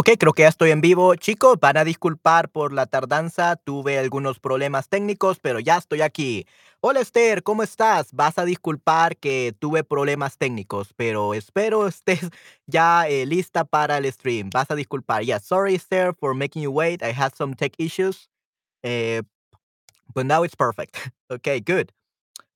Ok, creo que ya estoy en vivo. Chicos, van a disculpar por la tardanza. Tuve algunos problemas técnicos, pero ya estoy aquí. Hola Esther, ¿cómo estás? Vas a disculpar que tuve problemas técnicos, pero espero estés ya eh, lista para el stream. Vas a disculpar. Yeah, sorry Esther for making you wait. I had some tech issues. Eh, but now it's perfect. Okay, good.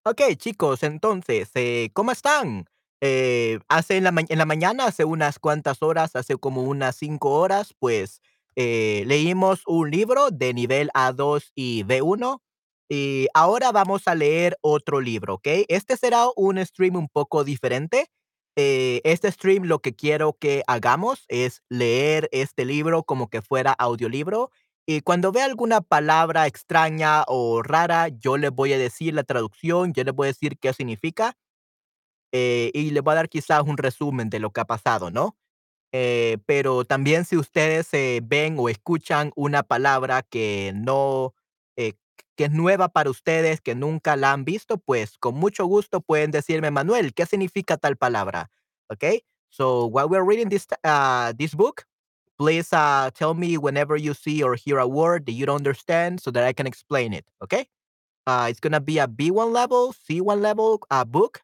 Ok, chicos, entonces, eh, ¿cómo están? Eh, hace en la, mañana, hace unas cuantas horas, hace como unas cinco horas, pues eh, leímos un libro de nivel A2 y B1 y ahora vamos a leer otro libro, ¿ok? Este será un stream un poco diferente. Eh, este stream lo que quiero que hagamos es leer este libro como que fuera audiolibro y cuando vea alguna palabra extraña o rara, yo le voy a decir la traducción, yo le voy a decir qué significa, eh, y le voy a dar quizás un resumen de lo que ha pasado, ¿no? Eh, pero también si ustedes eh, ven o escuchan una palabra que no, eh, que es nueva para ustedes, que nunca la han visto, pues con mucho gusto pueden decirme, Manuel, ¿qué significa tal palabra? Okay. So while we're reading this uh, this book, please uh, tell me whenever you see or hear a word that you don't understand, so that I can explain it. Okay. Uh, it's gonna be a B1 level, C1 level uh, book.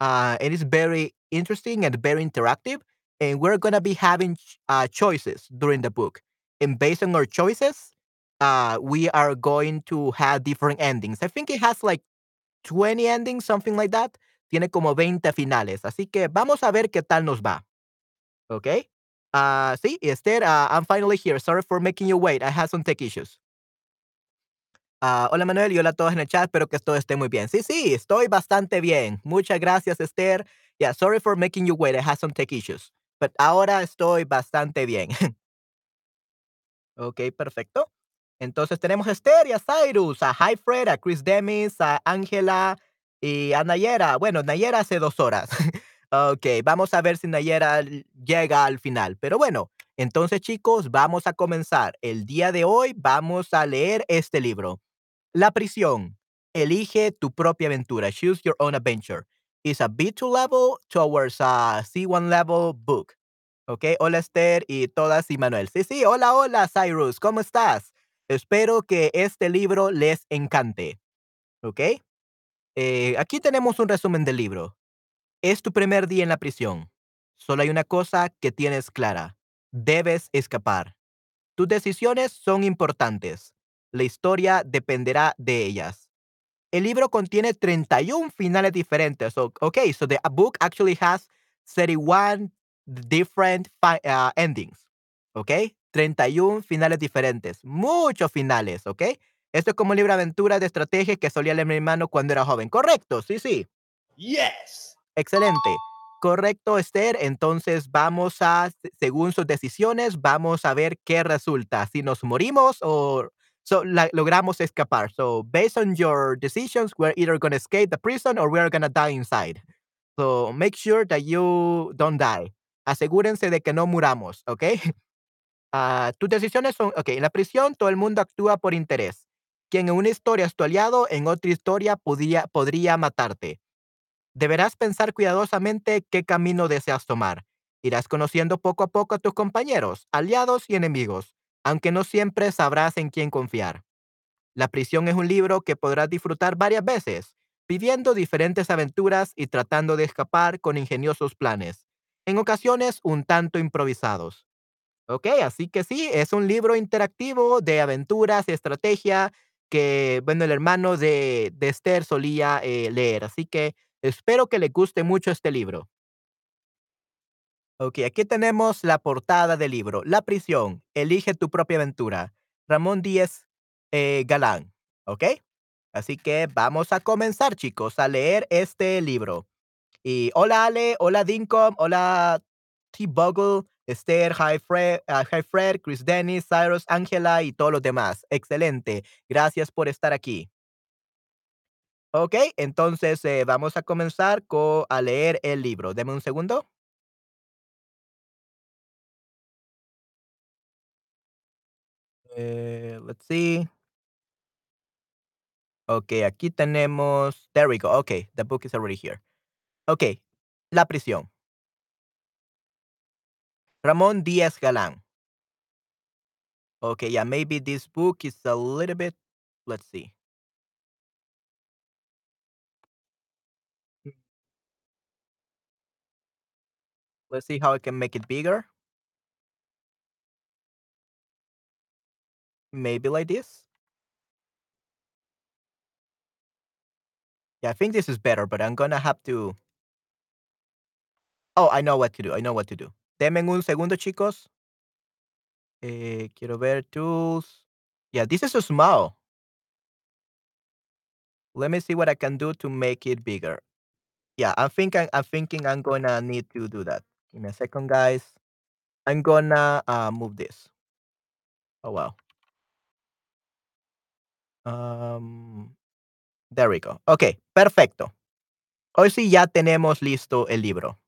Uh, it is very interesting and very interactive, and we're gonna be having uh, choices during the book. And based on our choices, uh, we are going to have different endings. I think it has like 20 endings, something like that. Tiene como 20 finales. Así que vamos a ver qué tal nos va. Okay. Uh, sí, Esther, uh, I'm finally here. Sorry for making you wait. I had some tech issues. Ah, hola Manuel y hola a todos en el chat, espero que todo esté muy bien. Sí, sí, estoy bastante bien. Muchas gracias, Esther. Yeah, sorry for making you wait. I had some tech issues. But ahora estoy bastante bien. ok, perfecto. Entonces tenemos a Esther y a Cyrus, a Hi Fred, a Chris Demis, a Ángela y a Nayera. Bueno, Nayera hace dos horas. ok, vamos a ver si Nayera llega al final. Pero bueno, entonces chicos, vamos a comenzar. El día de hoy vamos a leer este libro. La prisión. Elige tu propia aventura. Choose your own adventure. Is a B2 level towards a C1 level book. Ok, hola Esther y todas y Manuel. Sí, sí, hola, hola Cyrus, ¿cómo estás? Espero que este libro les encante. Ok, eh, aquí tenemos un resumen del libro. Es tu primer día en la prisión. Solo hay una cosa que tienes clara. Debes escapar. Tus decisiones son importantes. La historia dependerá de ellas. El libro contiene 31 finales diferentes. So, okay, so the book actually has 31 different uh, endings. Okay, 31 finales diferentes. Muchos finales, okay. Esto es como un libro de aventuras de estrategia que solía leer mi hermano cuando era joven. Correcto, sí, sí. Yes. Excelente. Correcto, Esther. Entonces vamos a, se- según sus decisiones, vamos a ver qué resulta. Si nos morimos o so, la- logramos escapar. So, based on your decisions, we're either going to escape the prison or we're going to die inside. So, make sure that you don't die. Asegúrense de que no muramos, ¿ok? Ah, tus decisiones son, ok, en la prisión todo el mundo actúa por interés. Quien en una historia es tu aliado, en otra historia podría, podría matarte. Deberás pensar cuidadosamente qué camino deseas tomar. Irás conociendo poco a poco a tus compañeros, aliados y enemigos, aunque no siempre sabrás en quién confiar. La prisión es un libro que podrás disfrutar varias veces, viviendo diferentes aventuras y tratando de escapar con ingeniosos planes, en ocasiones un tanto improvisados. Ok, así que sí, es un libro interactivo de aventuras y estrategia que, bueno, el hermano de, de Esther solía eh, leer. Así que espero que le guste mucho este libro. Ok, aquí tenemos la portada del libro. La prisión. Elige tu propia aventura. Ramón Díez eh, Galán. Ok, así que vamos a comenzar, chicos, a leer este libro. Y hola Ale, hola Dincom, hola T-Buggle, Esther, Hi Fred, Hi Fred, Chris Dennis, Cyrus, Angela y todos los demás. Excelente. Gracias por estar aquí. Ok, entonces eh, vamos a comenzar co- a leer el libro. Deme un segundo. Eh, let's see. Ok, aquí tenemos. There we go. Ok, the book is already here. Ok, la prisión. Ramón Díaz Galán. Okay, yeah, maybe this book is a little bit let's see. Mm. Let's see how I can make it bigger. Maybe like this? Yeah, I think this is better, but I'm gonna have to Oh, I know what to do, I know what to do. Denme un segundo, chicos. Eh, quiero ver tools. Yeah, this is small. Let me see what I can do to make it bigger. Yeah, I'm thinking I'm thinking I'm gonna need to do that. Me a second, guys. I'm gonna, uh, move this. Oh, wow. Um, there we go. Okey, perfecto. Hoy sí ya tenemos listo el libro.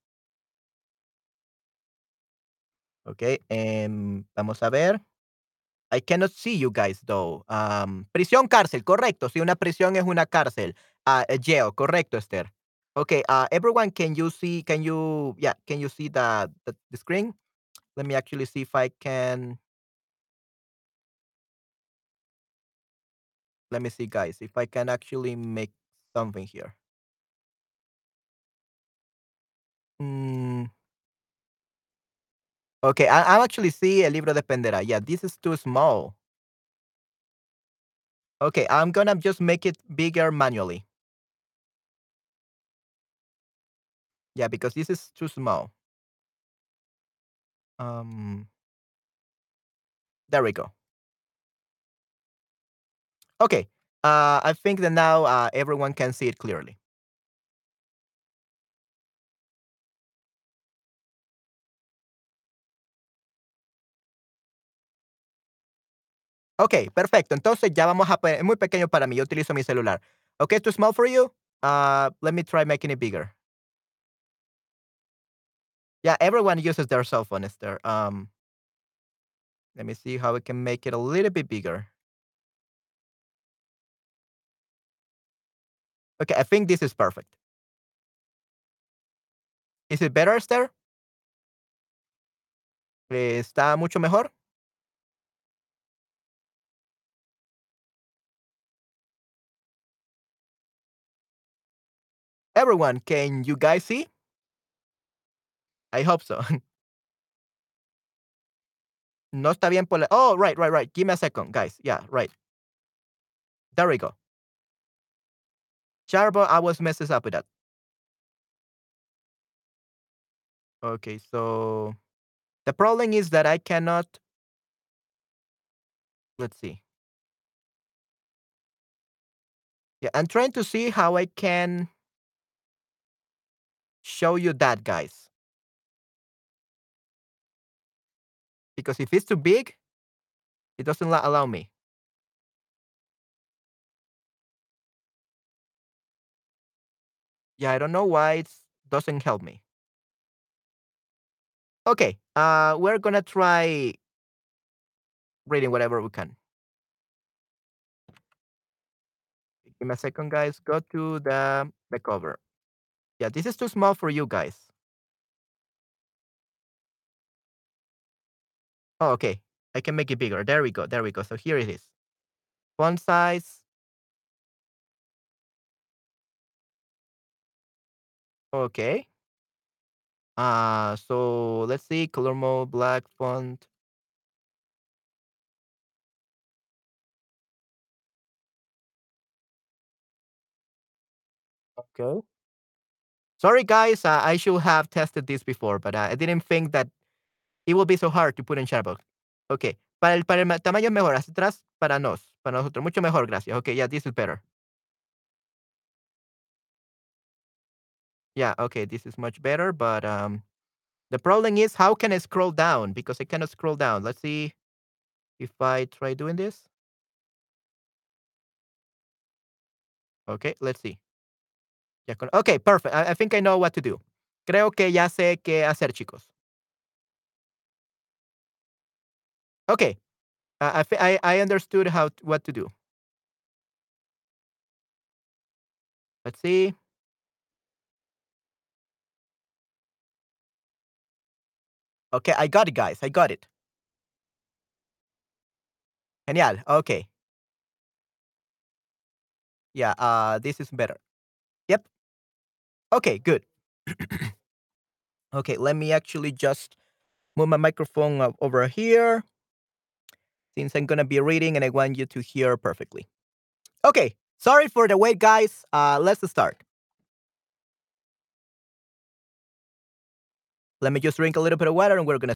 Okey, em, vamos a ver. I cannot see you guys though. Um, prisión, cárcel, correcto. Sí, una prisión es una cárcel. Eh, jail, correcto, Esther. Okay, uh, everyone, can you see can you yeah, can you see the the screen? Let me actually see if I can let me see, guys, if I can actually make something here. Mm. Okay, I I actually see El libro de dependerá. Yeah, this is too small. Okay, I'm gonna just make it bigger manually. Yeah, because this is too small. Um There we go. Okay, uh, I think that now, uh, everyone can see it clearly. Okey, perfecto. Entonces ya vamos a es muy pequeño para mí, yo utilizo mi celular. Okay, too small for you? Uh, let me try making it bigger. Yeah, everyone uses their cell phone, Esther. Um let me see how we can make it a little bit bigger. Okay, I think this is perfect. Is it better, Esther? ¿Está mucho mejor? Everyone, can you guys see? I hope so. No está bien por la Oh, right, right, right. Give me a second, guys. Yeah, right. There we go. I was messes up with that. Okay, so the problem is that I cannot let's see. Yeah, I'm trying to see how I can show you that, guys. Because if it's too big, it doesn't allow me. Yeah, I don't know why it doesn't help me. Okay, uh, we're gonna try reading whatever we can. Give me a second, guys. Go to the the cover. Yeah, this is too small for you guys. Oh, okay. I can make it bigger. There we go. There we go. So here it is. Font size. Okay. Uh, so let's see. Color mode, black font. Okay. Sorry, guys. Uh, I should have tested this before, but uh, I didn't think that it will be so hard to put in Chatbox. Okay. Para el, para el ma- tamaño mejor. Hacia atrás, para nos. Para nosotros. Mucho mejor, gracias. Okay, yeah, this is better. Yeah, okay, this is much better, but um, the problem is how can I scroll down? Because I cannot scroll down. Let's see if I try doing this. Okay, let's see. Okay, perfect. I, I think I know what to do. Creo que ya sé qué hacer, chicos. Okay, uh, I, I I understood how what to do. Let's see. Okay, I got it, guys. I got it. Genial, Okay. Yeah, uh, this is better. Yep. Okay, good. Okay, let me actually just move my microphone over here since I'm gonna be reading and I want you to hear perfectly. Okay, sorry for the wait, guys. Uh, let's start. Let me just drink a little bit of water and we're gonna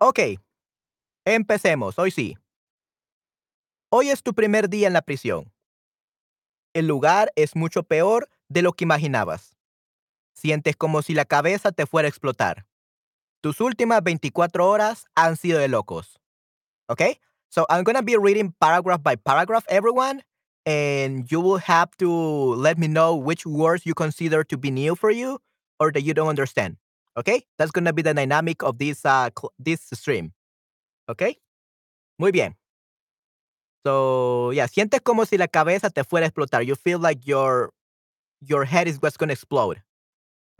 Okey, empecemos, hoy sí. Hoy es tu primer día en la prisión. El lugar es mucho peor de lo que imaginabas. Sientes como si la cabeza te fuera a explotar. Tus últimas 24 horas han sido de locos. Okay? So I'm gonna be reading paragraph by paragraph, everyone, and you will have to let me know which words you consider to be new for you or that you don't understand. Okay? That's gonna be the dynamic of this uh this stream. Okay? Muy bien. So yeah, sientes como si la cabeza te fuera a explotar. You feel like your your head is what's gonna explode.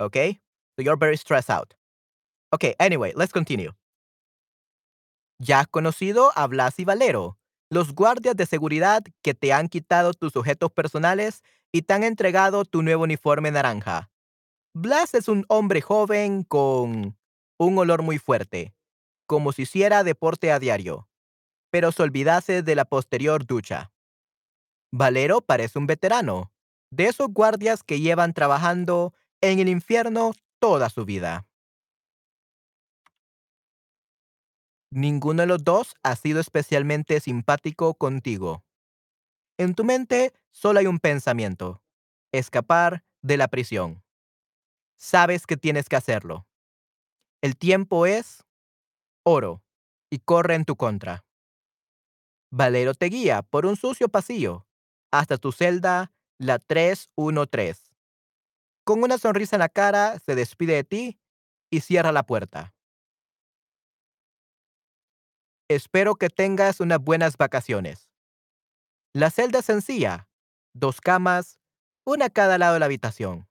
Okay? So you're very stressed out. Okay, anyway, let's continue. Ya has conocido a Blas y Valero, los guardias de seguridad que te han quitado tus objetos personales y te han entregado tu nuevo uniforme naranja. Blas es un hombre joven con un olor muy fuerte, como si hiciera deporte a diario, pero se olvidase de la posterior ducha. Valero parece un veterano, de esos guardias que llevan trabajando en el infierno toda su vida. Ninguno de los dos ha sido especialmente simpático contigo. En tu mente solo hay un pensamiento, escapar de la prisión. Sabes que tienes que hacerlo. El tiempo es oro y corre en tu contra. Valero te guía por un sucio pasillo hasta tu celda, la 313. Con una sonrisa en la cara, se despide de ti y cierra la puerta. Espero que tengas unas buenas vacaciones. La celda es sencilla, dos camas, una a cada lado de la habitación.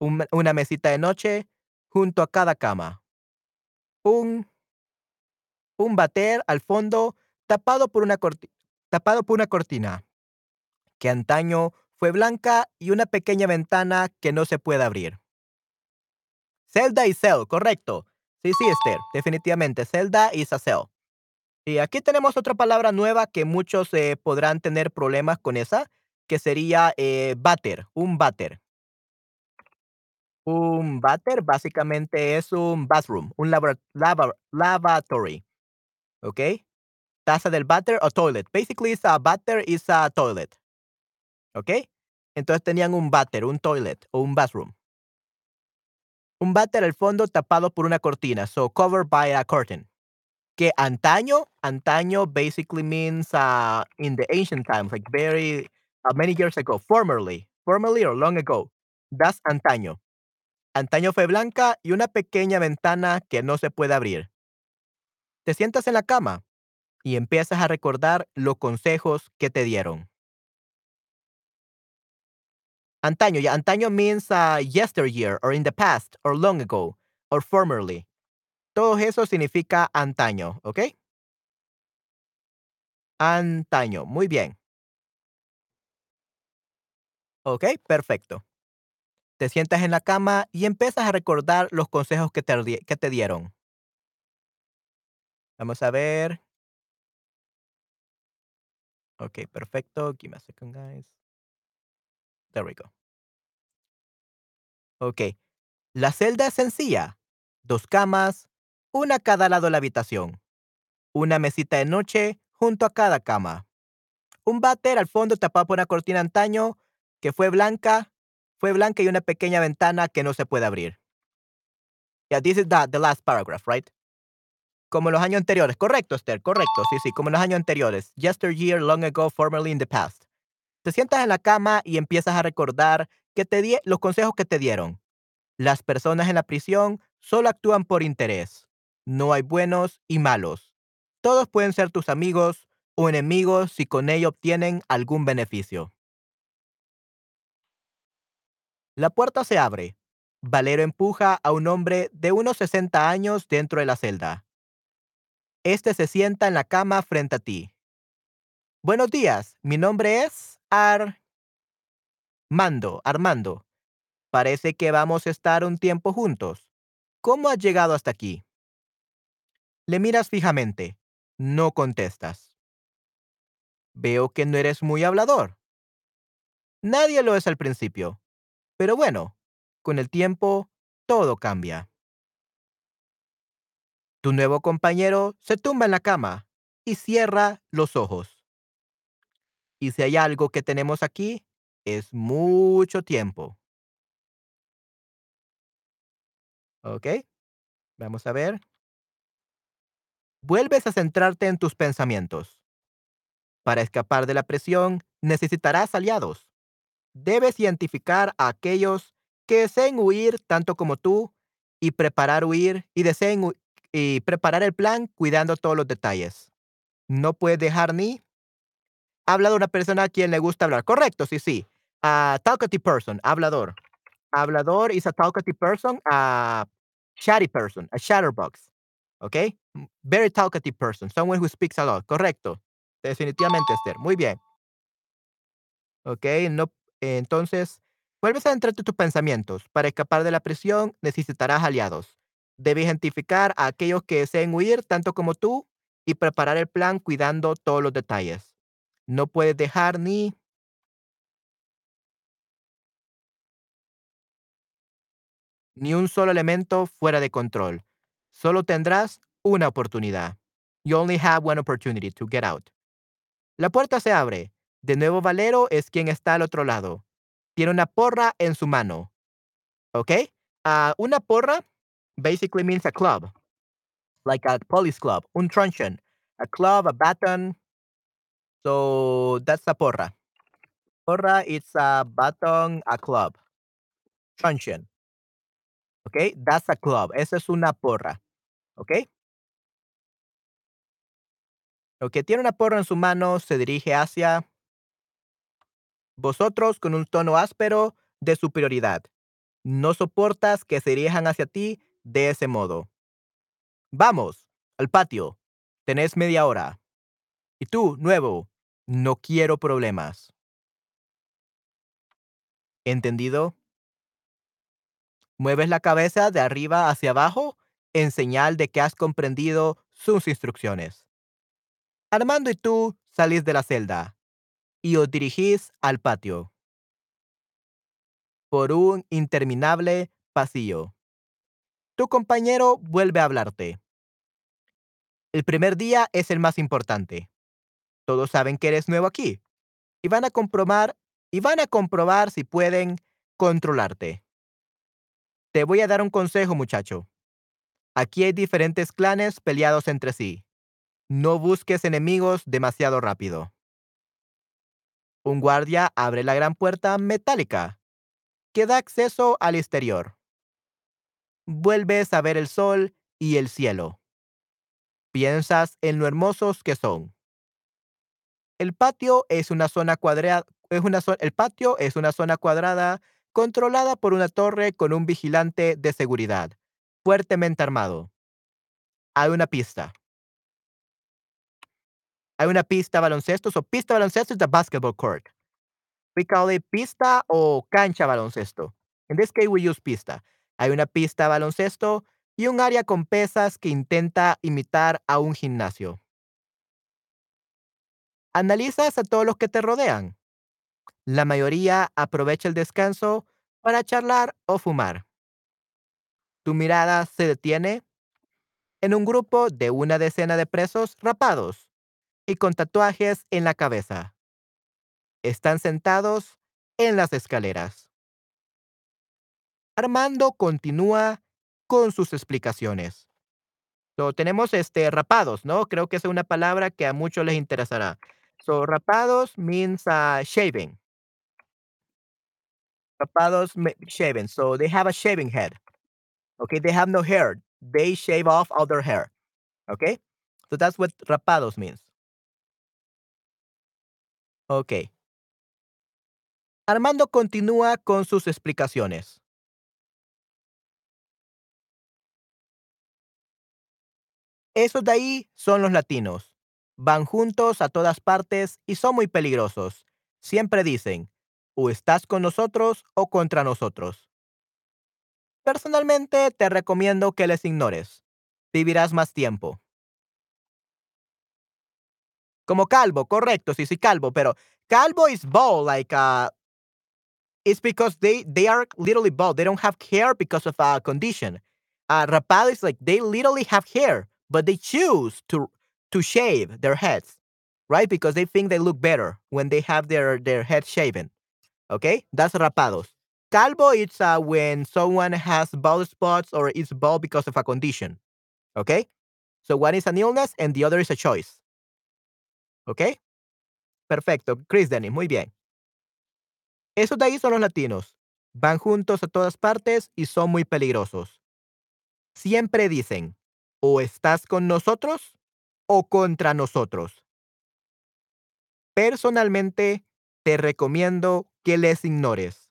Un- una mesita de noche junto a cada cama. Un, un bater al fondo tapado por, una cortina que antaño fue blanca y una pequeña ventana que no se puede abrir. Zelda y Cell, correcto. Sí, sí, Esther, definitivamente. Zelda y Cell. Y aquí tenemos otra palabra nueva que muchos eh, podrán tener problemas con esa, que sería eh, váter, un váter. Un váter básicamente es un bathroom, un lavatory, ¿ok? Taza del váter o toilet. Basically, it's a váter is a toilet, ¿ok? Entonces tenían un váter, un toilet o un bathroom. Un váter al fondo tapado por una cortina, so covered by a curtain. Que antaño, antaño basically means uh, in the ancient times, like very uh, many years ago, formerly, formerly or long ago. That's antaño. Antaño fue blanca y una pequeña ventana que no se puede abrir. Te sientas en la cama y empiezas a recordar los consejos que te dieron. Antaño, ya antaño means uh, yesteryear or in the past or long ago or formerly. Todo eso significa antaño, ¿ok? Antaño, muy bien. Ok, perfecto. Te sientas en la cama y empiezas a recordar los consejos que te, que te dieron. Vamos a ver. Ok, perfecto. Give me a second, guys. There we go. Ok. La celda es sencilla. Dos camas, una a cada lado de la habitación. Una mesita de noche junto a cada cama. Un váter al fondo tapado por una cortina antaño que fue blanca, fue blanca y una pequeña ventana que no se puede abrir. Yeah, this is the, the last paragraph, right? Como en los años anteriores. Correcto, Esther, correcto. Sí, sí, como en los años anteriores. Yesteryear, long ago, formerly in the past. Te sientas en la cama y empiezas a recordar que te di los consejos que te dieron. Las personas en la prisión solo actúan por interés. No hay buenos y malos. Todos pueden ser tus amigos o enemigos si con ello obtienen algún beneficio. La puerta se abre. Valero empuja a un hombre de unos 60 años dentro de la celda. Este se sienta en la cama frente a ti. Buenos días, mi nombre es Armando. Armando. Parece que vamos a estar un tiempo juntos. ¿Cómo has llegado hasta aquí? Le miras fijamente. No contestas. Veo que no eres muy hablador. Nadie lo es al principio. Pero bueno, con el tiempo, todo cambia. Tu nuevo compañero se tumba en la cama y cierra los ojos. Y si hay algo que tenemos aquí, es mucho tiempo. ¿Ok? Vamos a ver. Vuelves a centrarte en tus pensamientos. Para escapar de la presión, necesitarás aliados. Debes identificar a aquellos que deseen huir tanto como tú y preparar huir y deseen y preparar el plan cuidando todos los detalles. No puedes dejar ni habla de una persona a quien le gusta hablar. Correcto, sí, sí. A talkative person, hablador. Hablador is a talkative person, a chatty person, a chatterbox. ¿Ok? Very talkative person, someone who speaks a lot. Correcto. Definitivamente, Esther. Muy bien. ¿Ok? No, entonces, vuelves a centrarte en tus pensamientos. Para escapar de la presión, necesitarás aliados. Debes identificar a aquellos que deseen huir tanto como tú y preparar el plan cuidando todos los detalles. No puedes dejar ni ni un solo elemento fuera de control. Solo tendrás una oportunidad. You only have one opportunity to get out. La puerta se abre. De nuevo Valero es quien está al otro lado. Tiene una porra en su mano. ¿Ok? Ah, una porra basically means a club, like a police club, un truncheon. A club, a baton. So that's a porra. Porra is a baton, a club. Truncheon. ¿Ok? That's a club. Esa es una porra. ¿Ok? Ok, tiene una porra en su mano, se dirige hacia vosotros con un tono áspero de superioridad. No soportas que se dirijan hacia ti de ese modo. Vamos, al patio. Tenés media hora. Y tú, nuevo, no quiero problemas. ¿Entendido? Mueves la cabeza de arriba hacia abajo en señal de que has comprendido sus instrucciones. Armando y tú salís de la celda y os dirigís al patio por un interminable pasillo. Tu compañero vuelve a hablarte. El primer día es el más importante. Todos saben que eres nuevo aquí y van a comprobar y van a comprobar si pueden controlarte. Te voy a dar un consejo, muchacho. Aquí hay diferentes clanes peleados entre sí. No busques enemigos demasiado rápido. Un guardia abre la gran puerta metálica que da acceso al exterior. Vuelves a ver el sol y el cielo. Piensas en lo hermosos que son. El patio es una zona cuadrada, el patio es una zona cuadrada controlada por una torre con un vigilante de seguridad, fuertemente armado. Hay una pista. Hay una pista baloncesto, so pista baloncesto is the basketball court. We call it pista o cancha baloncesto. In this case we use pista. Hay una pista baloncesto y un área con pesas que intenta imitar a un gimnasio. Analizas a todos los que te rodean. La mayoría aprovecha el descanso para charlar o fumar. Tu mirada se detiene en un grupo de una decena de presos rapados y con tatuajes en la cabeza. Están sentados en las escaleras. Armando continúa con sus explicaciones. So, tenemos este rapados, ¿no? Creo que es una palabra que a muchos les interesará. So, rapados means uh, shaving. Rapados shaven. So they have a shaving head. Okay, they have no hair. They shave off all their hair. Okay, so that's what rapados means. Okay. Armando continúa con sus explicaciones. Esos de ahí son los latinos. Van juntos a todas partes y son muy peligrosos. Siempre dicen, o estás con nosotros o contra nosotros. Personalmente te recomiendo que les ignores. Vivirás más tiempo. Como calvo, correcto, sí, sí, calvo, pero calvo is bald, like, uh, it's because they, they are literally bald. They don't have hair because of a condition. Uh, rapado is like they literally have hair, but they choose to to shave their heads, right? Because they think they look better when they have their their head shaven. Okay, that's rapados. Calvo it's uh, when someone has bald spots or is bald because of a condition. Okay, so one is an illness and the other is a choice. Okay, perfecto. Chris Denny, muy bien. Esos de ahí son los latinos. Van juntos a todas partes y son muy peligrosos. Siempre dicen, o estás con nosotros o contra nosotros. Personalmente, te recomiendo que les ignores.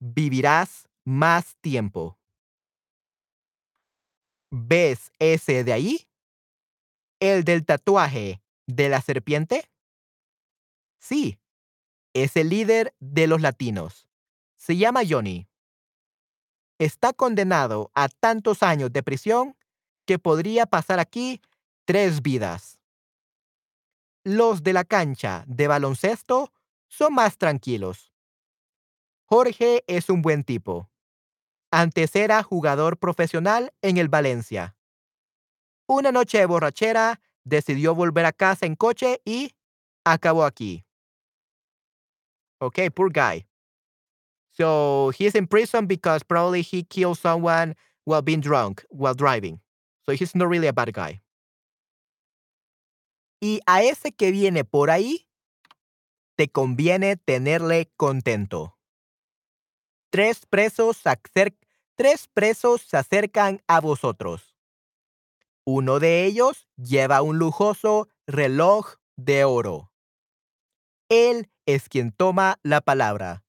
Vivirás más tiempo. ¿Ves ese de ahí? ¿El del tatuaje de la serpiente? Sí, es el líder de los latinos. Se llama Johnny. Está condenado a tantos años de prisión que podría pasar aquí tres vidas. Los de la cancha de baloncesto son más tranquilos. Jorge es un buen tipo. Antes era jugador profesional en el Valencia. Una noche de borrachera decidió volver a casa en coche y acabó aquí. Okay, poor guy. So he's in prison because probably he killed someone while being drunk while driving. So he's not really a bad guy. Y a ese que viene por ahí, te conviene tenerle contento. Tres presos, se acercan a vosotros. Uno de ellos lleva un lujoso reloj de oro. Él es quien toma la palabra.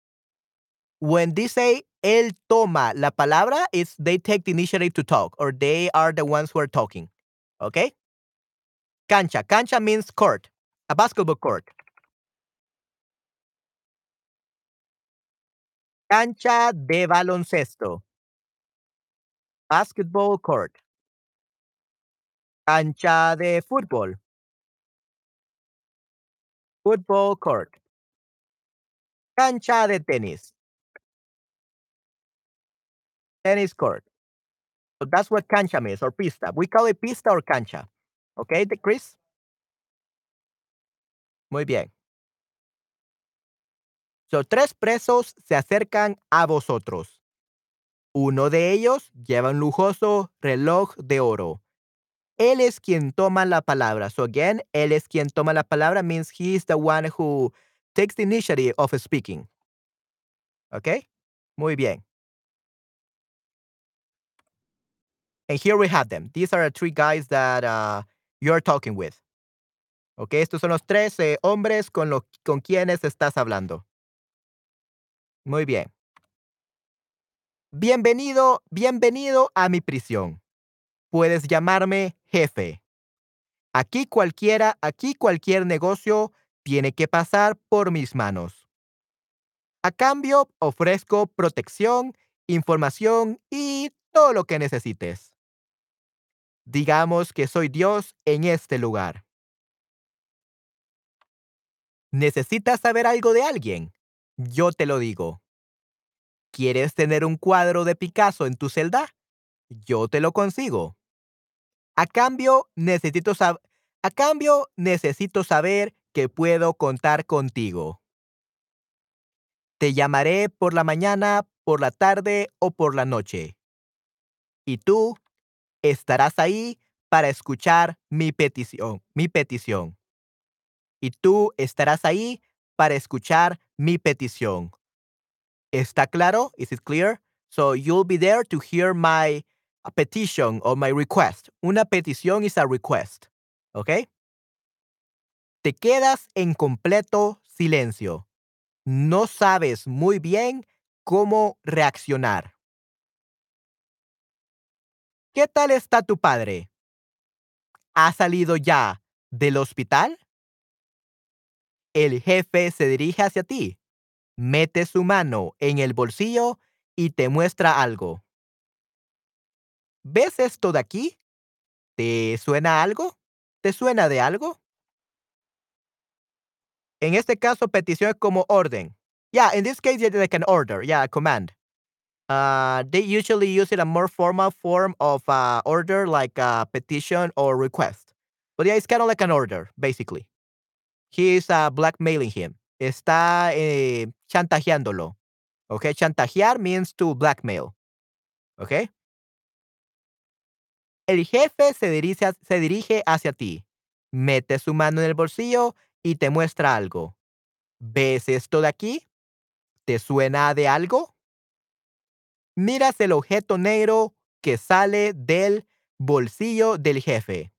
When they say él toma la palabra, it's they take the initiative to talk or they are the ones who are talking. Okay? Cancha. Cancha means court, a basketball court. Cancha de baloncesto. Basketball court. Cancha de fútbol. Football court. Cancha de tenis. Tennis court. So that's what cancha means, or pista. We call it pista or cancha. Okay, Chris? Muy bien. So, tres presos se acercan a vosotros. Uno de ellos lleva un lujoso reloj de oro. Él es quien toma la palabra. So again, él es quien toma la palabra means he is the one who takes the initiative of speaking. Okay? Muy bien. And here we have them. These are the three guys that uh, you're talking with. Okay, estos son los tres eh, hombres con, con quienes estás hablando. Muy bien. Bienvenido, bienvenido a mi prisión. Puedes llamarme jefe. Aquí cualquiera, aquí cualquier negocio tiene que pasar por mis manos. A cambio, ofrezco protección, información y todo lo que necesites. Digamos que soy Dios en este lugar. ¿Necesitas saber algo de alguien? Yo te lo digo. ¿Quieres tener un cuadro de Picasso en tu celda? Yo te lo consigo. A cambio, necesito, a cambio, necesito saber que puedo contar contigo. Te llamaré por la mañana, por la tarde o por la noche. Y tú estarás ahí para escuchar mi petición, mi petición. Y tú estarás ahí para escuchar mi petición. ¿Está claro? Is it clear? So you'll be there to hear my a petition or my request. Una petición is a request. ¿Ok? Te quedas en completo silencio. No sabes muy bien cómo reaccionar. ¿Qué tal está tu padre? ¿Ha salido ya del hospital? El jefe se dirige hacia ti, mete su mano en el bolsillo y te muestra algo. ¿Ves esto de aquí? ¿Te suena algo? ¿Te suena de algo? En este caso, petición es como orden. Yeah, in this case, it's like an order. Yeah, a command. Uh, they usually use it a more formal form of uh, order, like a petition or request. But yeah, it's kind of like an order, basically. He blackmailing him. Está eh, chantajeándolo. Okay, chantajear means to blackmail. Okay. El jefe se dirige hacia ti, mete su mano en el bolsillo y te muestra algo. ¿Ves esto de aquí? ¿Te suena de algo? Miras el objeto negro que sale del bolsillo del jefe.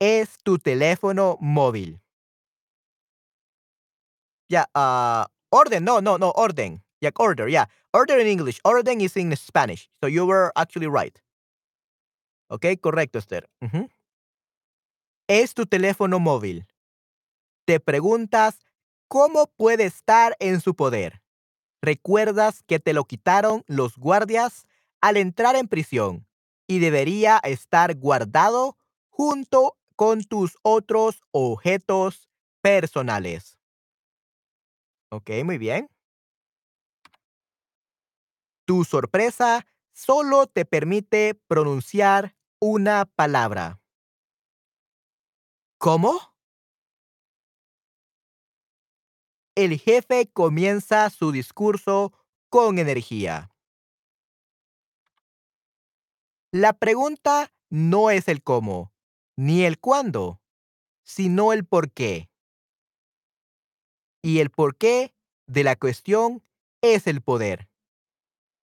Es tu teléfono móvil. Ya, ah, orden, no, no, no, orden. Yeah, order, yeah. Order in English. Orden is in Spanish. So you were actually right. Ok, correcto, Esther. Es tu teléfono móvil. Te preguntas cómo puede estar en su poder. Recuerdas que te lo quitaron los guardias al entrar en prisión y debería estar guardado junto con tus otros objetos personales. Ok, muy bien. Tu sorpresa solo te permite pronunciar una palabra. ¿Cómo? El jefe comienza su discurso con energía. La pregunta no es el cómo, ni el cuándo, sino el por qué. Y el por qué de la cuestión es el poder.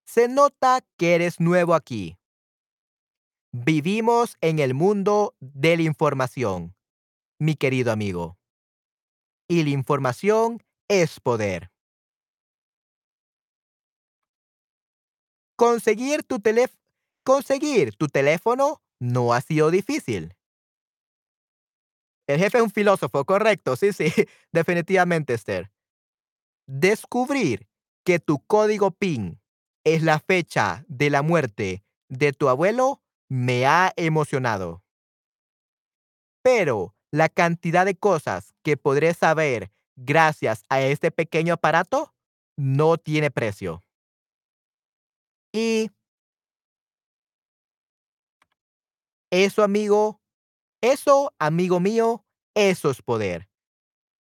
Se nota que eres nuevo aquí. Vivimos en el mundo de la información, mi querido amigo. Y la información es poder. Conseguir tu teléfono no ha sido difícil. El jefe es un filósofo, correcto, sí, sí, definitivamente, Esther. Descubrir que tu código PIN es la fecha de la muerte de tu abuelo me ha emocionado. Pero la cantidad de cosas que podré saber gracias a este pequeño aparato no tiene precio. Y eso, amigo, eso, amigo mío, eso es poder.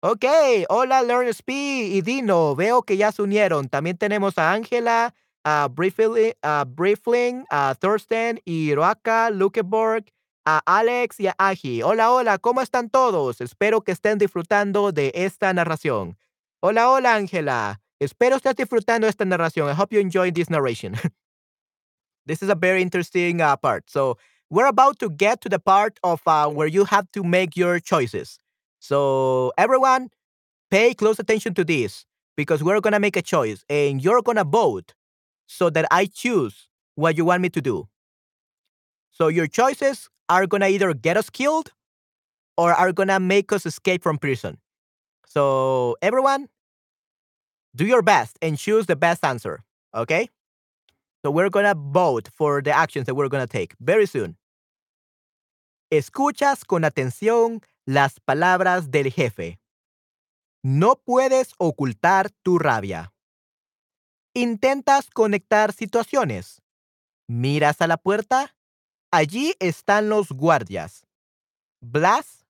Ok, hola Learn Speed y Dino, veo que ya se unieron. También tenemos a Ángela, a Briefling, a Briefling, a Thorsten, Lukeborg, a Alex y a Agi. Hola, hola, ¿cómo están todos? Espero que estén disfrutando de esta narración. Hola, hola Ángela. Espero estés disfrutando esta narración. I hope you enjoy this narration. this is a very interesting uh, part. So we're about to get to the part of uh, where you have to make your choices. So everyone, pay close attention to this because we're gonna make a choice and you're gonna vote so that I choose what you want me to do. So your choices are gonna either get us killed or are gonna make us escape from prison. So everyone, do your best and choose the best answer. Okay? So we're gonna vote for the actions that we're gonna take very soon. Escuchas con atención las palabras del jefe. No puedes ocultar tu rabia. Intentas conectar situaciones. Miras a la puerta. Allí están los guardias. Blas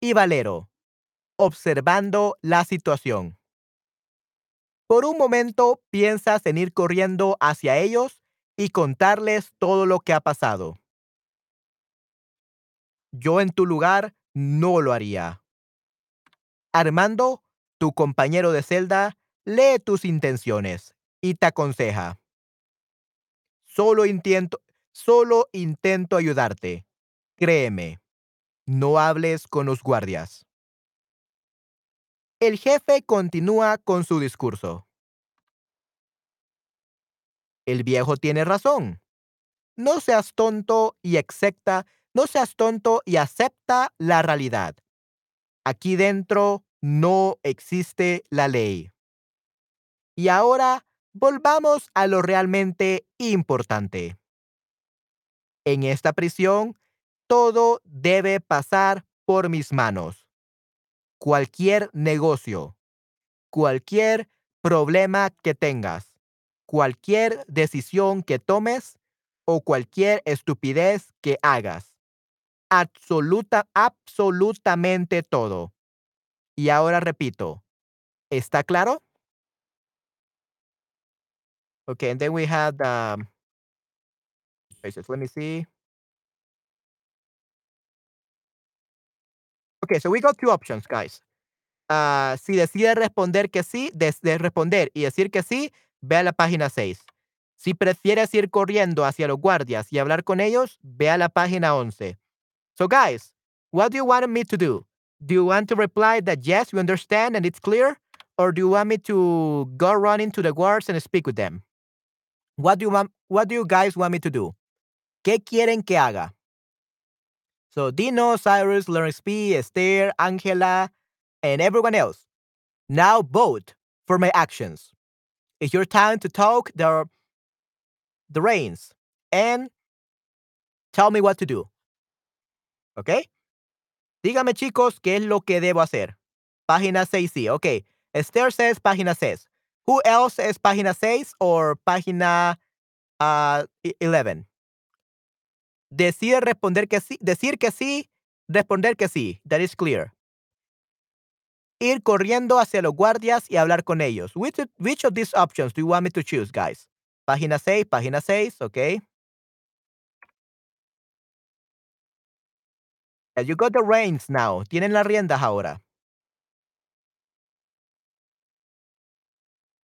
y Valero, observando la situación. Por un momento piensas en ir corriendo hacia ellos y contarles todo lo que ha pasado. Yo en tu lugar no lo haría. Armando, tu compañero de celda, lee tus intenciones y te aconseja. Solo intento, solo intento ayudarte. Créeme, no hables con los guardias. El jefe continúa con su discurso. El viejo tiene razón. No seas tonto y acepta No seas tonto y acepta la realidad. Aquí dentro no existe la ley. Y ahora volvamos a lo realmente importante. En esta prisión, todo debe pasar por mis manos. Cualquier negocio, cualquier problema que tengas, cualquier decisión que tomes o cualquier estupidez que hagas. Absoluta, absolutamente todo. Y ahora repito, ¿está claro? Okay, and then we had um. Let me see. Okay, so we got two options, guys. Uh, si decide responder que sí, de, de responder y decir que sí, ve a la página 6. Si prefieres ir corriendo hacia los guardias y hablar con ellos, ve a la página 11. So, guys, what do you want me to do? Do you want to reply that yes, you understand and it's clear? Or do you want me to go running to the guards and speak with them? What do you want, what do you guys want me to do? ¿Qué quieren que haga? So Dino, Cyrus, Lawrence P, Esther, Angela, and everyone else. Now vote for my actions. It's your time to talk the, the reins and tell me what to do. ¿Ok? Dígame, chicos, qué es lo que debo hacer. Página 6, sí. Ok. Esther says página 6. Who else es página 6 or página uh, 11? Decide responder que sí, decir que sí, responder que sí. That is clear. Ir corriendo hacia los guardias y hablar con ellos. Which, which of these options do you want me to choose, guys? Página 6, página 6, okay. You got the reins now. Tienen las riendas ahora.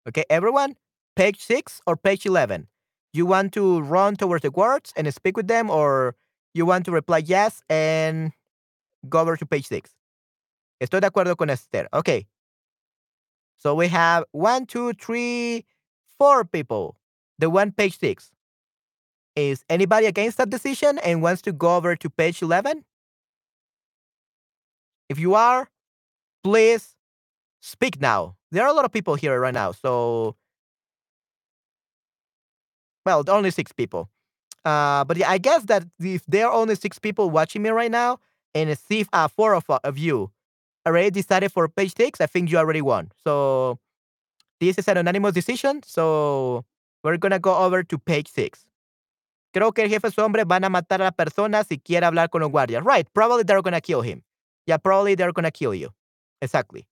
Okay, everyone, page 6 or page 11? You want to run towards the guards and speak with them, or you want to reply yes and go over to page 6? Estoy de acuerdo con Esther. Okay. So we have one, two, three, four people. The one page 6. Is anybody against that decision and wants to go over to page 11? If you are, please speak now. There are a lot of people here right now. So, well, only six people. Uh, but yeah, I guess that if there are only six people watching me right now, and if uh, four of, uh, of you already decided for page six, I think you already won. So, this is an anonymous decision. So, we're going to go over to page six. Creo que el jefe su hombre van a matar a la persona si quiere hablar con los guardias. Right. Probably they're going to kill him. Yeah, probably they're to kill you. Exactly.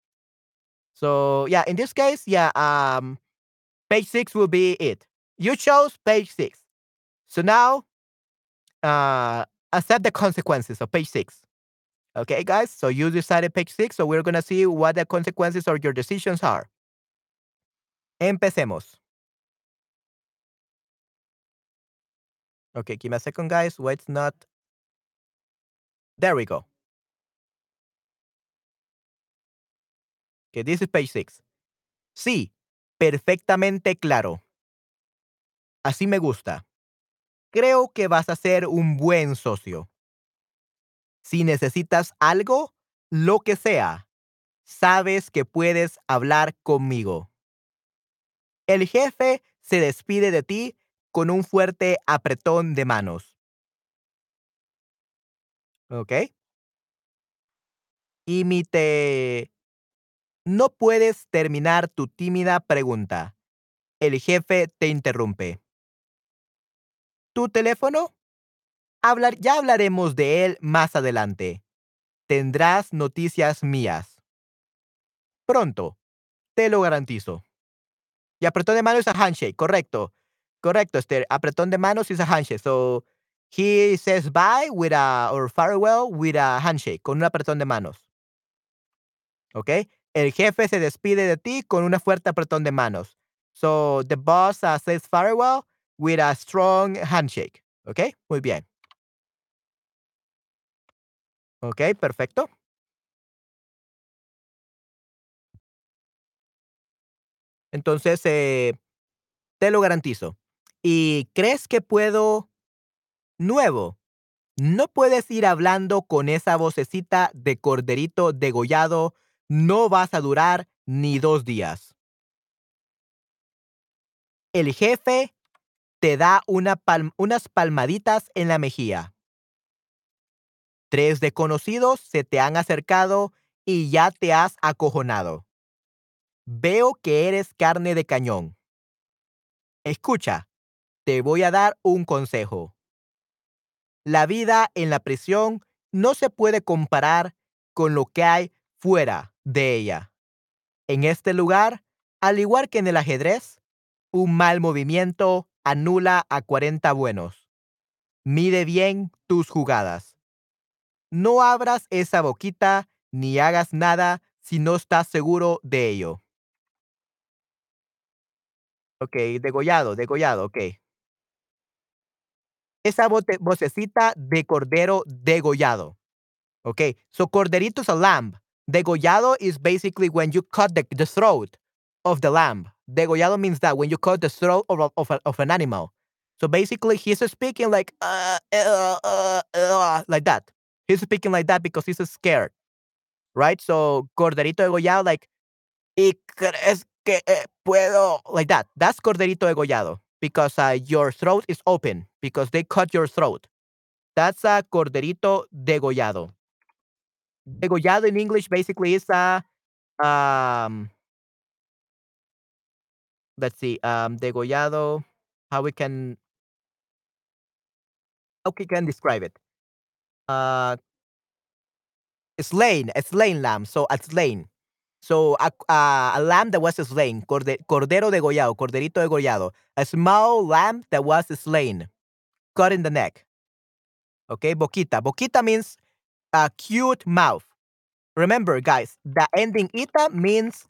So yeah, in this case, yeah, um, page six will be it. You chose page six. So now, uh, accept the consequences of page six. Okay, guys. So you decided page six. So we're gonna see what the consequences of your decisions are. Empecemos. Okay, give me a second, guys. Why it's not. There we go. Okay, this is page six. Sí, perfectamente claro. Así me gusta. Creo que vas a ser un buen socio. Si necesitas algo, lo que sea, sabes que puedes hablar conmigo. El jefe se despide de ti con un fuerte apretón de manos. ¿Ok? Imite no puedes terminar tu tímida pregunta. El jefe te interrumpe. ¿Tu teléfono? Hablar, ya hablaremos de él más adelante. Tendrás noticias mías. Pronto. Te lo garantizo. Y apretón de manos es a handshake. Correcto. Correcto, Esther. Apretón de manos es a handshake. So, he says bye with a, or farewell with a handshake. Con un apretón de manos. ¿Ok? El jefe se despide de ti con una fuerte apretón de manos. So the boss uh, says farewell with a strong handshake. ¿Ok? Muy bien. Ok, perfecto. Entonces, eh, te lo garantizo. ¿Y crees que puedo nuevo? No puedes ir hablando con esa vocecita de corderito degollado, no vas a durar ni 2 días. El jefe te da unas palmaditas en la mejilla. 3 desconocidos se te han acercado y ya te has acojonado. Veo que eres carne de cañón. Escucha, te voy a dar un consejo. La vida en la prisión no se puede comparar con lo que hay fuera de ella. En este lugar, al igual que en el ajedrez, un mal movimiento anula a 40 buenos. Mide bien tus jugadas. No abras esa boquita ni hagas nada si no estás seguro de ello. Okey, degollado, degollado, okey. Esa vocecita de cordero degollado. Okay, so corderito is a lamb. Degollado is basically when you cut the, the throat of the lamb. Degollado means that when you cut the throat of, of, of an animal. So basically, he's speaking like uh, uh, uh, uh, like that. He's speaking like that because he's scared, right? So corderito degollado, like y crees que eh, puedo, like that. That's corderito degollado because uh, your throat is open because they cut your throat. That's a corderito degollado. Degollado in English basically is a um let's see, um degollado, how we can how we can describe it. Uh slain, a slain lamb, so a slain. So a, a, a lamb that was slain, corde, cordero degollado, corderito degollado, a small lamb that was slain, cut in the neck. Okay, boquita. Boquita means a cute mouth. Remember, guys, the ending ita means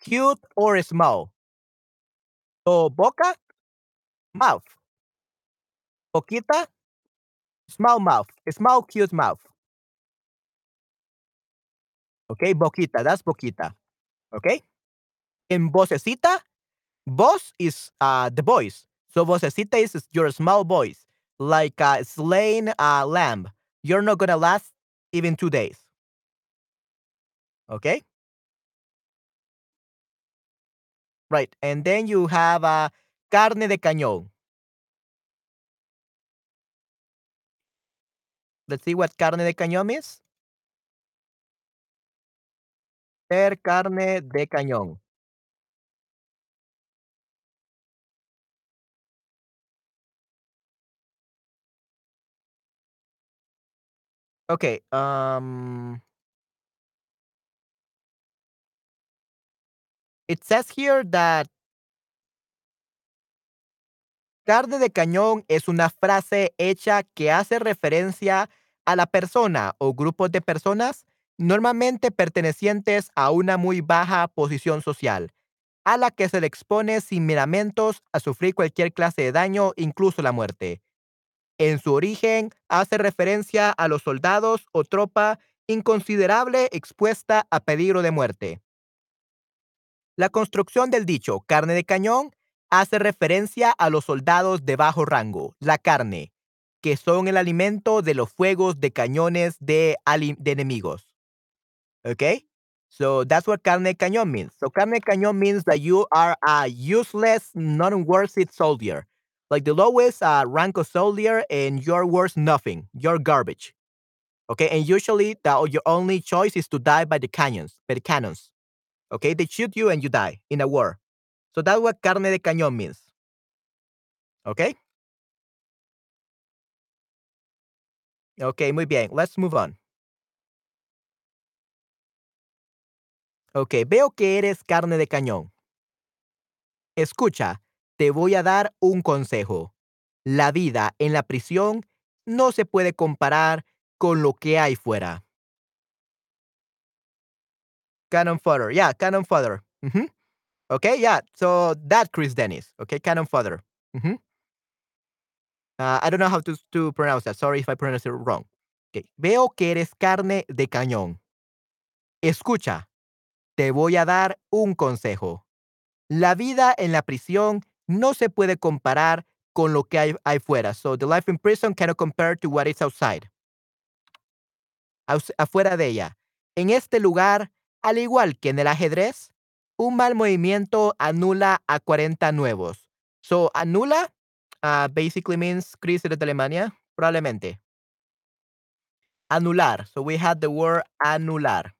cute or small. So boca, mouth. Boquita, small mouth, small cute mouth. Okay, boquita, that's boquita. Okay? En vocecita, voz is uh, the voice. So vocecita is your small voice, like a slain uh, lamb. You're not gonna last even two days. Okay? Right. And then you have uh, carne de cañón. Let's see what carne de cañón is. Ser carne de cañón. Okay, um it says here that carne de cañón es una frase hecha que hace referencia a la persona o grupos de personas normalmente pertenecientes a una muy baja posición social, a la que se le expone sin miramientos a sufrir cualquier clase de daño, incluso la muerte. En su origen, hace referencia a los soldados o tropa inconsiderable expuesta a peligro de muerte. La construcción del dicho carne de cañón hace referencia a los soldados de bajo rango, la carne, que son el alimento de los fuegos de cañones de, enemigos. Okay? So that's what carne de cañón means. So carne de cañón means that you are a useless, non-worthy soldier. Like the lowest uh, rank of soldier and you're worth nothing. You're garbage. Okay? And usually the, your only choice is to die by the cannons, by the cannons. Okay? They shoot you and you die in a war. So that's what carne de cañón means. Okay? Okay, muy bien. Let's move on. Ok, veo que eres carne de cañón. Escucha, te voy a dar un consejo. La vida en la prisión no se puede comparar con lo que hay fuera. Cannon fodder. Yeah, cannon fodder. Okay, yeah. So that Chris Dennis. Okay, cannon fodder. Uh, I don't know how to, to pronounce that. Sorry if I pronounce it wrong. Okay. Veo que eres carne de cañón. Escucha, te voy a dar un consejo. La vida en la prisión no se puede comparar con lo que hay, hay fuera. So the life in prison cannot compare to what is outside. Afuera de ella. En este lugar, al igual que en el ajedrez, un mal movimiento anula a 40 nuevos. So, anula uh, basically means crisis de Alemania, probablemente. Anular. So we had the word anular.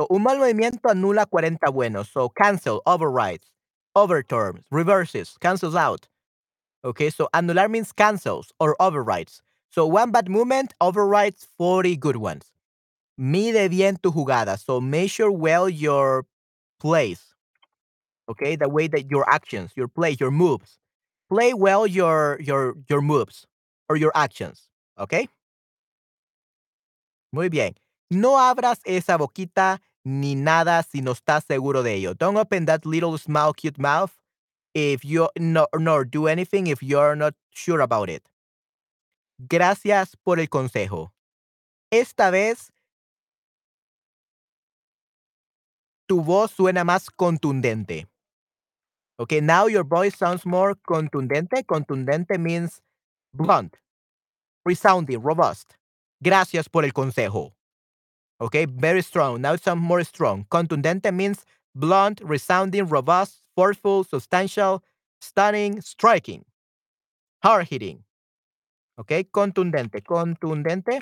So, un mal movimiento anula 40 buenos. So cancel, overrides, overturns, reverses, cancels out. Okay, so anular means cancels or overrides. So one bad movement overrides 40 good ones. Mide bien tu jugada. So measure well your plays. Okay, the way that your actions, your plays, your moves. Play well your your your moves or your actions. Okay? Muy bien. No abras esa boquita ni nada si no estás seguro de ello. Don't open that little small cute mouth if you no nor do anything if you're not sure about it. Gracias por el consejo. Esta vez tu voz suena más contundente. Okay, now your voice sounds more contundente. Contundente means blunt, resounding, robust. Gracias por el consejo. Okay, very strong. Now it more strong. Contundente means blunt, resounding, robust, forceful, substantial, stunning, striking, hard hitting. Okay, contundente. Contundente.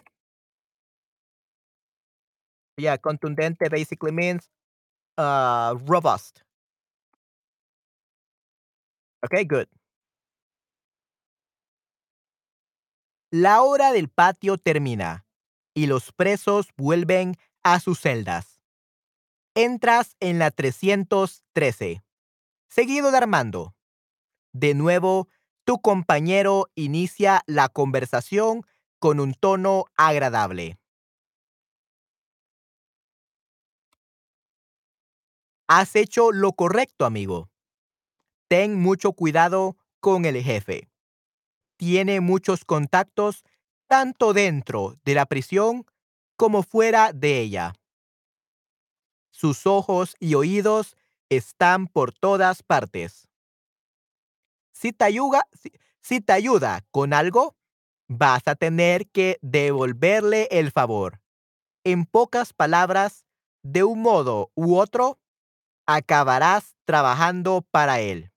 Yeah, contundente basically means uh, robust. Okay, good. La hora del patio termina y los presos vuelven a sus celdas. Entras en la 313, seguido de Armando. De nuevo, tu compañero inicia la conversación con un tono agradable. Has hecho lo correcto, amigo. Ten mucho cuidado con el jefe. Tiene muchos contactos tanto dentro de la prisión como fuera de ella. Sus ojos y oídos están por todas partes. Si te ayuda, si, te ayuda con algo, vas a tener que devolverle el favor. En pocas palabras, de un modo u otro, acabarás trabajando para él.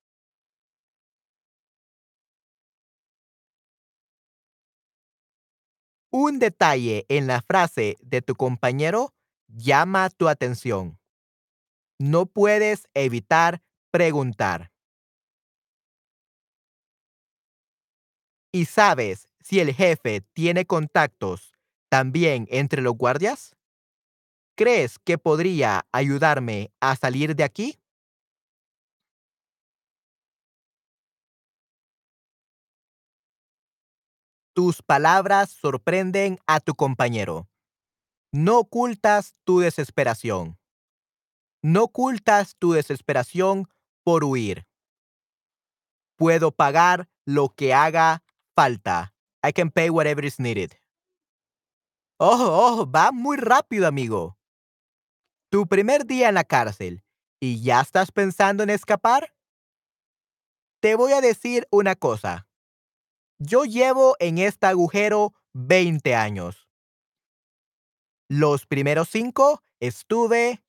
Un detalle en la frase de tu compañero llama tu atención. No puedes evitar preguntar. ¿Y sabes si el jefe tiene contactos también entre los guardias? ¿Crees que podría ayudarme a salir de aquí? Tus palabras sorprenden a tu compañero. No ocultas tu desesperación. No ocultas tu desesperación por huir. Puedo pagar lo que haga falta. I can pay whatever is needed. Ojo, ojo, va muy rápido, amigo. Tu primer día en la cárcel y ya estás pensando en escapar. Te voy a decir una cosa. Yo llevo en este agujero 20 años. Los primeros cinco estuve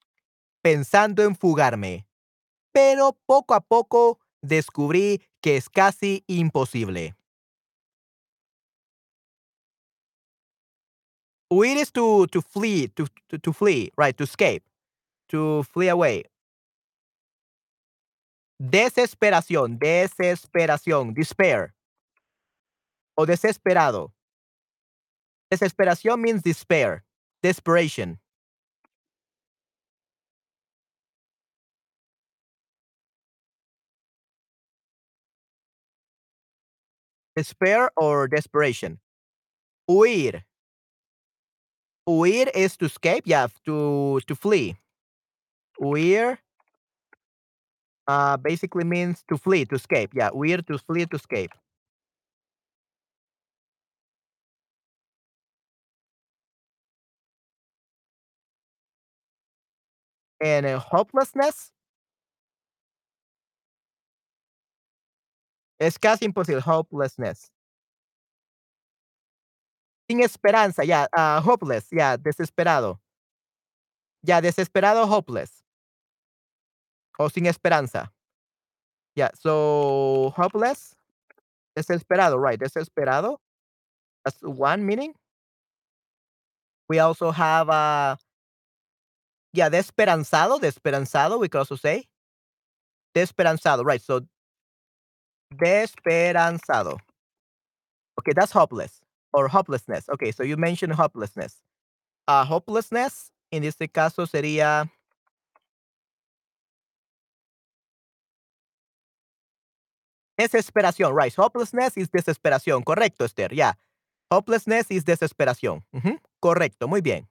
pensando en fugarme, pero poco a poco descubrí que es casi imposible. Huir is to, flee, to, to flee, right, to escape, to flee away. Desesperación, desesperación, despair. O desesperado. Desesperación means despair, desperation. Despair or desperation. Huir. Huir is to escape, yeah, to to flee. Huir uh, basically means to flee, to escape. Yeah, huir, to flee, to escape. and a hopelessness. Es casi imposible, hopelessness. Sin esperanza, ya, yeah, uh, hopeless, ya, yeah, desesperado. Ya, yeah, desesperado, hopeless. O sin esperanza. Ya, so hopeless, desesperado, right, desesperado. That's one meaning. We also have a yeah, desesperanzado, desesperanzado, we could also say. Desesperanzado, right, so desesperanzado. Okay, that's hopeless or hopelessness. Okay, so you mentioned hopelessness. Uh, hopelessness, en este caso sería desesperación, right. Hopelessness is desesperación. Correcto, Esther, yeah. Hopelessness is desesperación. Correcto, muy bien.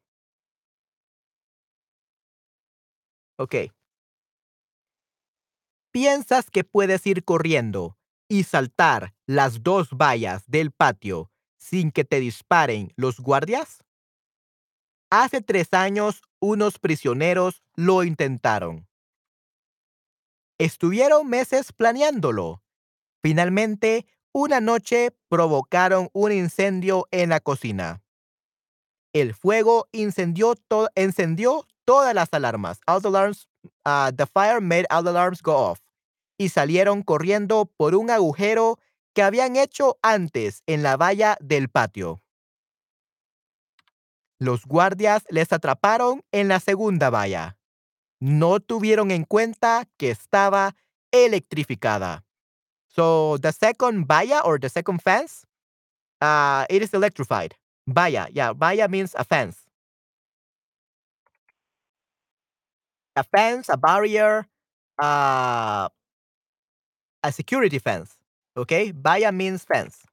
Ok. ¿Piensas que puedes ir corriendo y saltar las dos vallas del patio sin que te disparen los guardias? Hace tres años, unos prisioneros lo intentaron. Estuvieron meses planeándolo. Finalmente, una noche provocaron un incendio en la cocina. El fuego incendió, to- encendió todas las alarmas. The alarms, uh, the fire made all the alarms go off. Y salieron corriendo por un agujero que habían hecho antes en la valla del patio. Los guardias les atraparon en la segunda valla. No tuvieron en cuenta que estaba electrificada. So the second valla or the second fence, uh, it is electrified. Valla, yeah, valla means a fence. A fence, a barrier, uh, a security fence. Okay, valla means fence.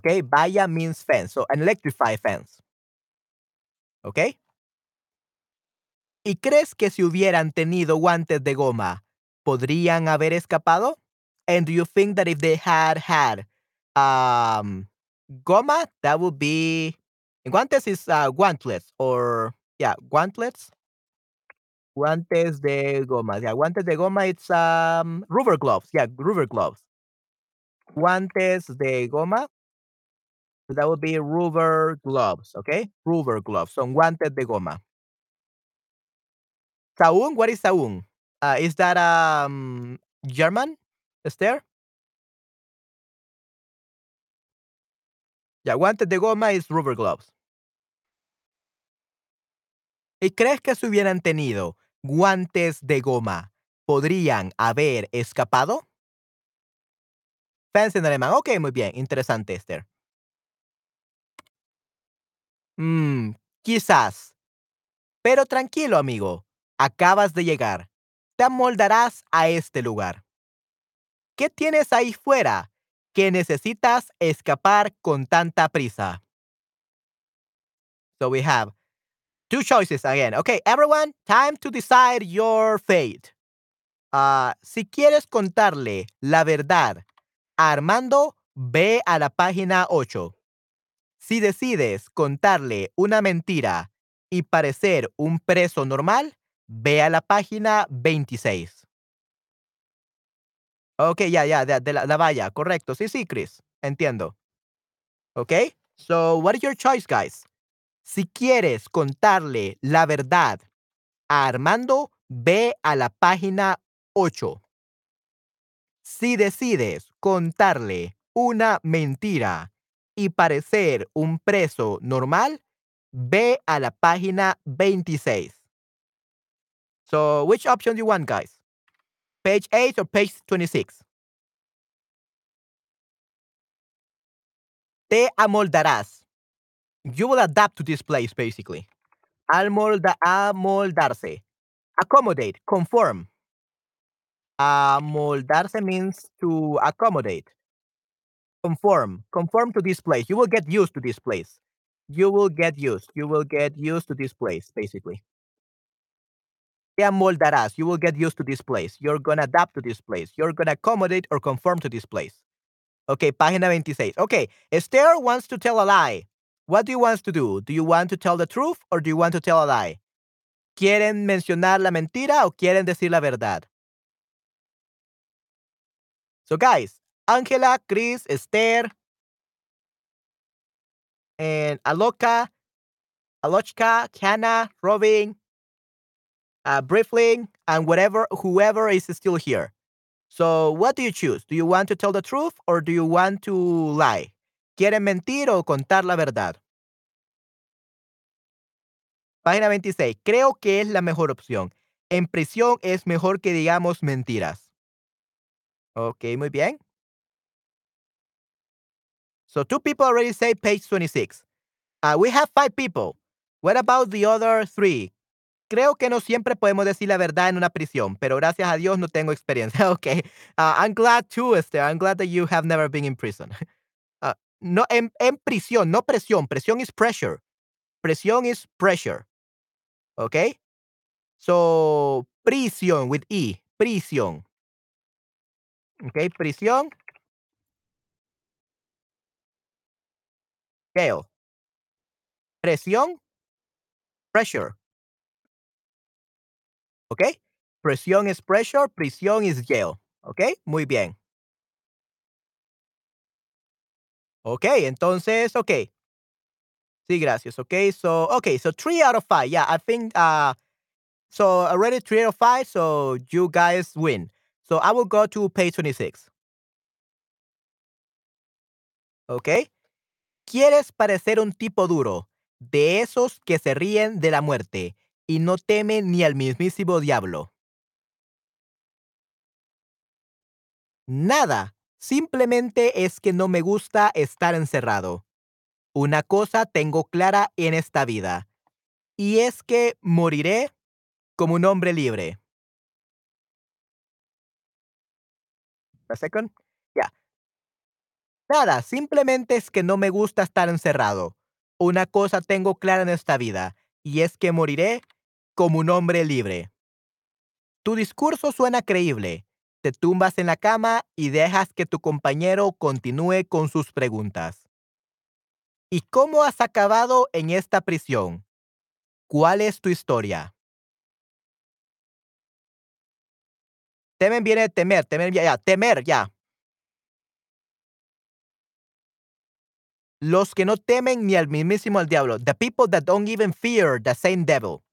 Okay, valla means fence. So an electrified fence. Okay. ¿Y crees que si hubieran tenido guantes de goma, podrían haber escapado? And do you think that if they had had um, goma, that would be guantes is uh, guantlets or yeah, guantlets. Guantes de goma. Yeah, guantes de goma. It's um rubber gloves. Yeah, rubber gloves. Guantes de goma. So that would be rubber gloves. Okay, rubber gloves. Son guantes de goma. Saúl, what is Saúl? Uh, is that um German? Esther? Yeah, guantes de goma is rubber gloves. ¿Y crees que si hubieran tenido guantes de goma, podrían haber escapado? Fans en alemán. Ok, muy bien. Interesante, Esther. Mm, quizás. Pero tranquilo, amigo. Acabas de llegar. Te amoldarás a este lugar. ¿Qué tienes ahí fuera que necesitas escapar con tanta prisa? So we have two choices again. Okay, everyone, time to decide your fate. Ah, si quieres contarle la verdad a Armando, ve a la página 8. Si decides contarle una mentira y parecer un preso normal, ve a la página 26. Ok, ya, ya, de, de la, la valla, correcto. Sí, sí, Chris, entiendo. Ok, so what is your choice, guys? Si quieres contarle la verdad a Armando, ve a la página 8. Si decides contarle una mentira y parecer un preso normal, ve a la página 26. So, which option do you want, guys? Page 8 or page 26? Te amoldarás. You will adapt to this place, basically. Almolda, amoldarse. Accommodate, conform. Amoldarse means to accommodate. Conform. Conform to this place. You will get used to this place. You will get used. You will get used to this place, basically. Te amoldarás. You will get used to this place. You're going to adapt to this place. You're going to accommodate or conform to this place. Okay, página 26. Okay, Esther wants to tell a lie. What do you want to do? Do you want to tell the truth or do you want to tell a lie? ¿Quieren mencionar la mentira o quieren decir la verdad? So, guys, Angela, Chris, Esther, and Aloka, Alochka, Hannah, Robin, uh, Briefling, and whatever, whoever is still here. So, what do you choose? Do you want to tell the truth or do you want to lie? ¿Quieren mentir o contar la verdad? Página 26. Creo que es la mejor opción. En prisión es mejor que digamos mentiras. Ok, muy bien. So two people already say page 26. Uh, we have five people. What about the other three? Creo que no siempre podemos decir la verdad en una prisión, pero gracias a Dios no tengo experiencia. Okay. Uh, I'm glad too, Esther. I'm glad that you have never been in prison. No, en, prisión, no presión. Presión is pressure. Presión is pressure. Okay. So, prisión with E. Prisión. Okay. Prisión. Jail. Presión. Pressure. ¿Ok? Presión es pressure, prisión es jail. ¿Ok? Muy bien. Ok, entonces, ok. Sí, gracias. Ok, so, okay, so three out of five. Yeah, I think, uh, so already three out of five, so you guys win. So I will go to page 26. Ok. ¿Quieres parecer un tipo duro? De esos que se ríen de la muerte y no temen ni al mismísimo diablo. Nada, simplemente es que no me gusta estar encerrado. Una cosa tengo clara en esta vida, y es que moriré como un hombre libre. A second? Yeah. Nada, simplemente es que no me gusta estar encerrado. Una cosa tengo clara en esta vida, y es que moriré como un hombre libre. Tu discurso suena creíble, te tumbas en la cama y dejas que tu compañero continúe con sus preguntas. ¿Y cómo has acabado en esta prisión? ¿Cuál es tu historia? Temen viene temer, temer ya, temer ya. Los que no temen ni al mismísimo al diablo. The people that don't even fear the same devil.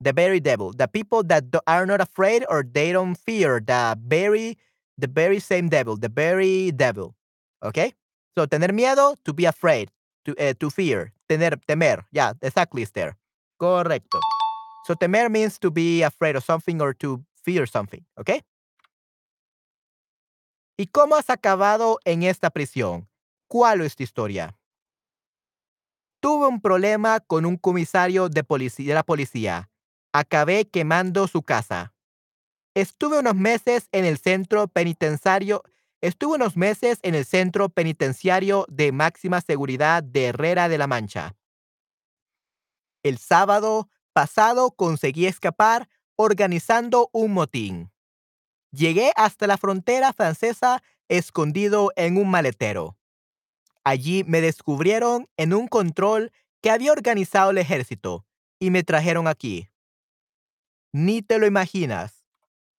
The very devil, the people that are not afraid or they don't fear the very, the very same devil, the very devil. Okay? So tener miedo, to be afraid, to, uh, to fear, tener, temer. Yeah, exactly, Esther. Correcto. So temer means to be afraid of something or to fear something. Okay? ¿Y cómo has acabado en esta prisión? ¿Cuál es tu historia? Tuve un problema con un comisario de, de la policía acabé quemando su casa. Estuve unos meses en el centro penitenciario. Estuve unos meses en el centro penitenciario de máxima seguridad de Herrera de la Mancha. El sábado pasado conseguí escapar organizando un motín. Llegué hasta la frontera francesa escondido en un maletero. Allí me descubrieron en un control que había organizado el ejército y me trajeron aquí. Ni te lo imaginas.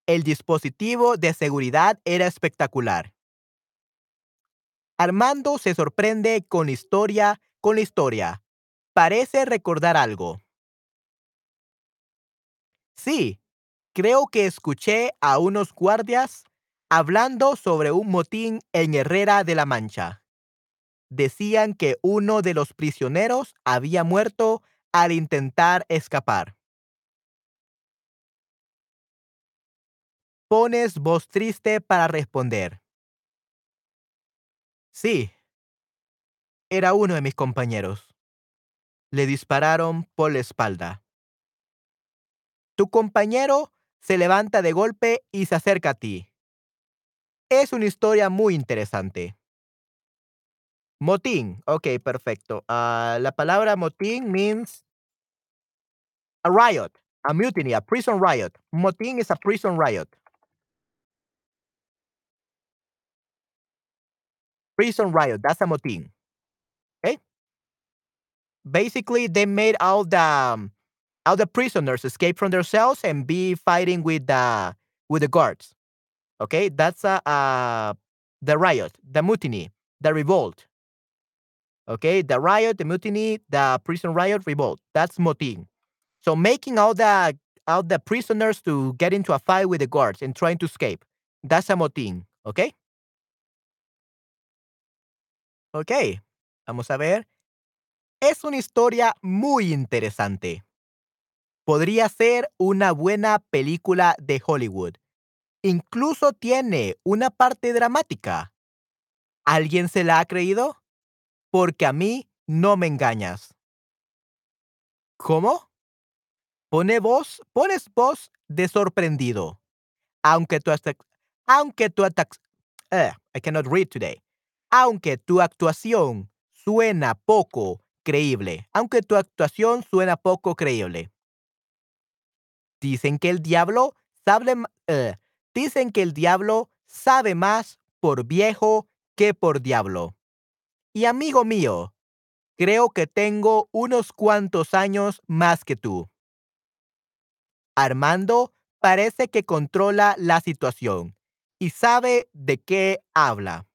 El dispositivo de seguridad era espectacular. Armando se sorprende con historia, con la historia. Parece recordar algo. Sí, creo que escuché a unos guardias hablando sobre un motín en Herrera de la Mancha. Decían que uno de los prisioneros había muerto al intentar escapar. Pones voz triste para responder. Sí. Era uno de mis compañeros. Le dispararon por la espalda. Tu compañero se levanta de golpe y se acerca a ti. Es una historia muy interesante. Motín. Ok, perfecto. Uh, la palabra motín means a riot, a mutiny, a prison riot. Motín is a prison riot. Prison riot. That's a motín. Okay. Basically, they made all the um, all the prisoners escape from their cells and be fighting with the with the guards. Okay, that's a, uh, the riot, the mutiny, the revolt. Okay, the riot, the mutiny, the prison riot, revolt. That's motín. So making all the all the prisoners to get into a fight with the guards and trying to escape. That's a motín. Okay. Ok, vamos a ver. Es una historia muy interesante. Podría ser una buena película de Hollywood. Incluso tiene una parte dramática. ¿Alguien se la ha creído? Porque a mí no me engañas. ¿Cómo? Pone voz, pones voz de sorprendido. Aunque tu, aunque tu uh, I cannot read today. Aunque tu actuación suena poco creíble. Aunque tu actuación suena poco creíble. Dicen que el diablo sabe, uh, dicen que el diablo sabe más por viejo que por diablo. Y amigo mío, creo que tengo unos cuantos años más que tú. Armando parece que controla la situación y sabe de qué habla.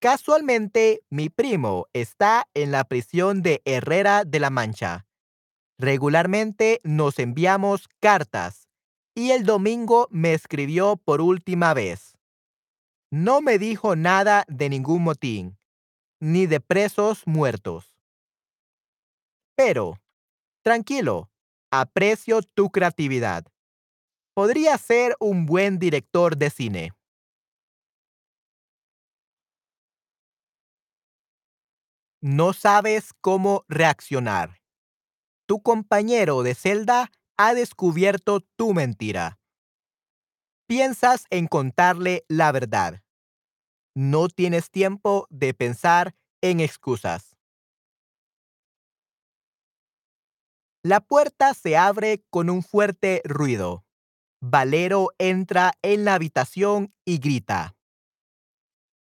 Casualmente, mi primo está en la prisión de Herrera de la Mancha. Regularmente nos enviamos cartas y el domingo me escribió por última vez. No me dijo nada de ningún motín, ni de presos muertos. Pero, tranquilo, aprecio tu creatividad. Podría ser un buen director de cine. No sabes cómo reaccionar. Tu compañero de celda ha descubierto tu mentira. Piensas en contarle la verdad. No tienes tiempo de pensar en excusas. La puerta se abre con un fuerte ruido. Valero entra en la habitación y grita.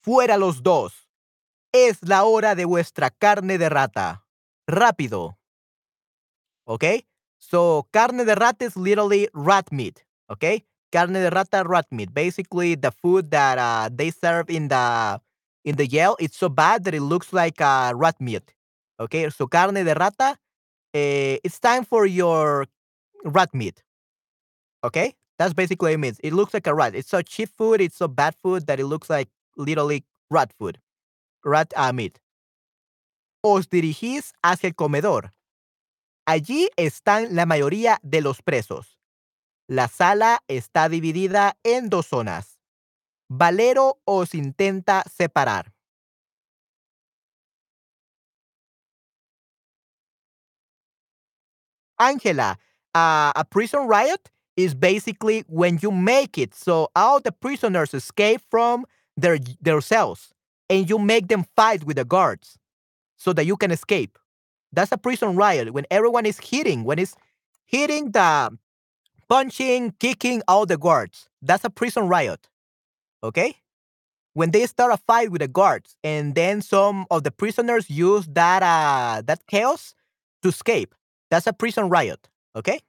Fuera los dos. Es la hora de vuestra carne de rata. Rápido. Okay? So, carne de rata is literally rat meat. Okay? Carne de rata, rat meat. Basically, the food that uh, they serve in the in the jail, it's so bad that it looks like uh, rat meat. Okay? So, carne de rata, uh, it's time for your rat meat. Okay? That's basically what it means. It looks like a rat. It's so cheap food, it's so bad food that it looks like literally rat food. Rat meat. Os dirigís hacia el comedor. Allí están la mayoría de los presos. La sala está dividida en dos zonas. Valero os intenta separar. Ángela, uh, a prison riot is basically when you make it so all the prisoners escape from their their cells and you make them fight with the guards so that you can escape. That's a prison riot when everyone is hitting, when it's hitting the punching, kicking all the guards. That's a prison riot. Okay? When they start a fight with the guards and then some of the prisoners use that uh that chaos to escape. That's a prison riot. Okay?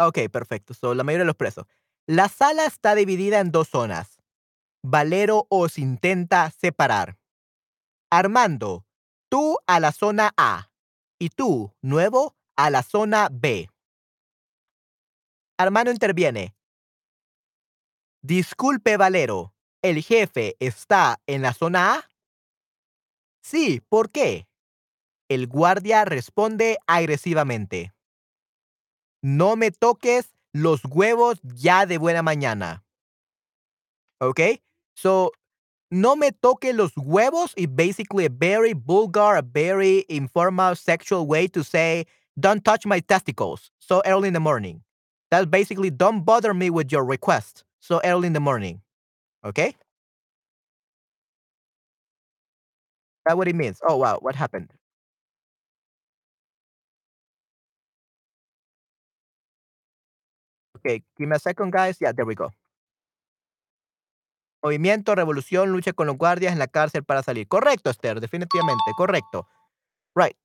Ok, perfecto. So, la mayoría de los presos. La sala está dividida en dos zonas. Valero os intenta separar. Armando, tú a la zona A y tú, nuevo, a la zona B. Armando interviene. Disculpe, Valero, ¿el jefe está en la zona A? Sí, ¿por qué? El guardia responde agresivamente. No me toques los huevos ya de buena mañana. Okay? So, no me toque los huevos is basically a very vulgar, a very informal sexual way to say, don't touch my testicles so early in the morning. That's basically, don't bother me with your request so early in the morning. Okay? That's what it means. Oh, wow. What happened? Okay, give me a second, guys. Yeah, there we go. Movimiento, revolución, lucha con los guardias en la cárcel para salir. Correcto, Esther, definitivamente, correcto. Right.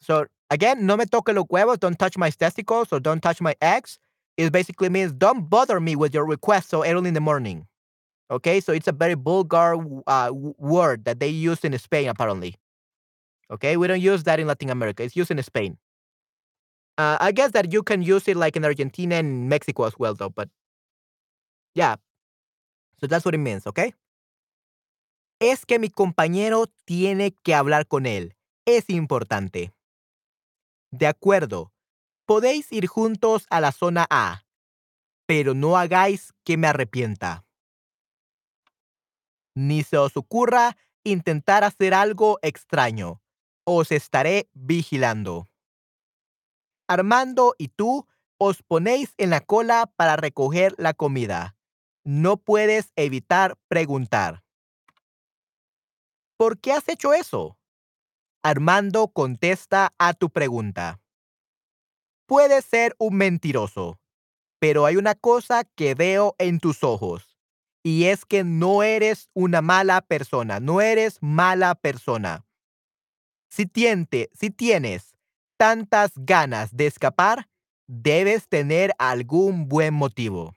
So again, no me toque los huevos, don't touch my testicles or don't touch my eggs. It basically means don't bother me with your request so early in the morning. Okay, so it's a very vulgar uh, word that they use in Spain apparently. Okay, we don't use that in Latin America. It's used in Spain. Uh, I guess that you can use it like in Argentina and Mexico as well, though. But yeah, so that's what it means. Okay. Es que mi compañero tiene que hablar con él. Es importante. De acuerdo. Podéis ir juntos a la zona A, pero no hagáis que me arrepienta. Ni se os ocurra intentar hacer algo extraño. Os estaré vigilando. Armando y tú os ponéis en la cola para recoger la comida. No puedes evitar preguntar. ¿Por qué has hecho eso? Armando contesta a tu pregunta. Puedes ser un mentiroso, pero hay una cosa que veo en tus ojos, y es que no eres una mala persona, no eres mala persona. Si, si tienes tantas ganas de escapar, debes tener algún buen motivo.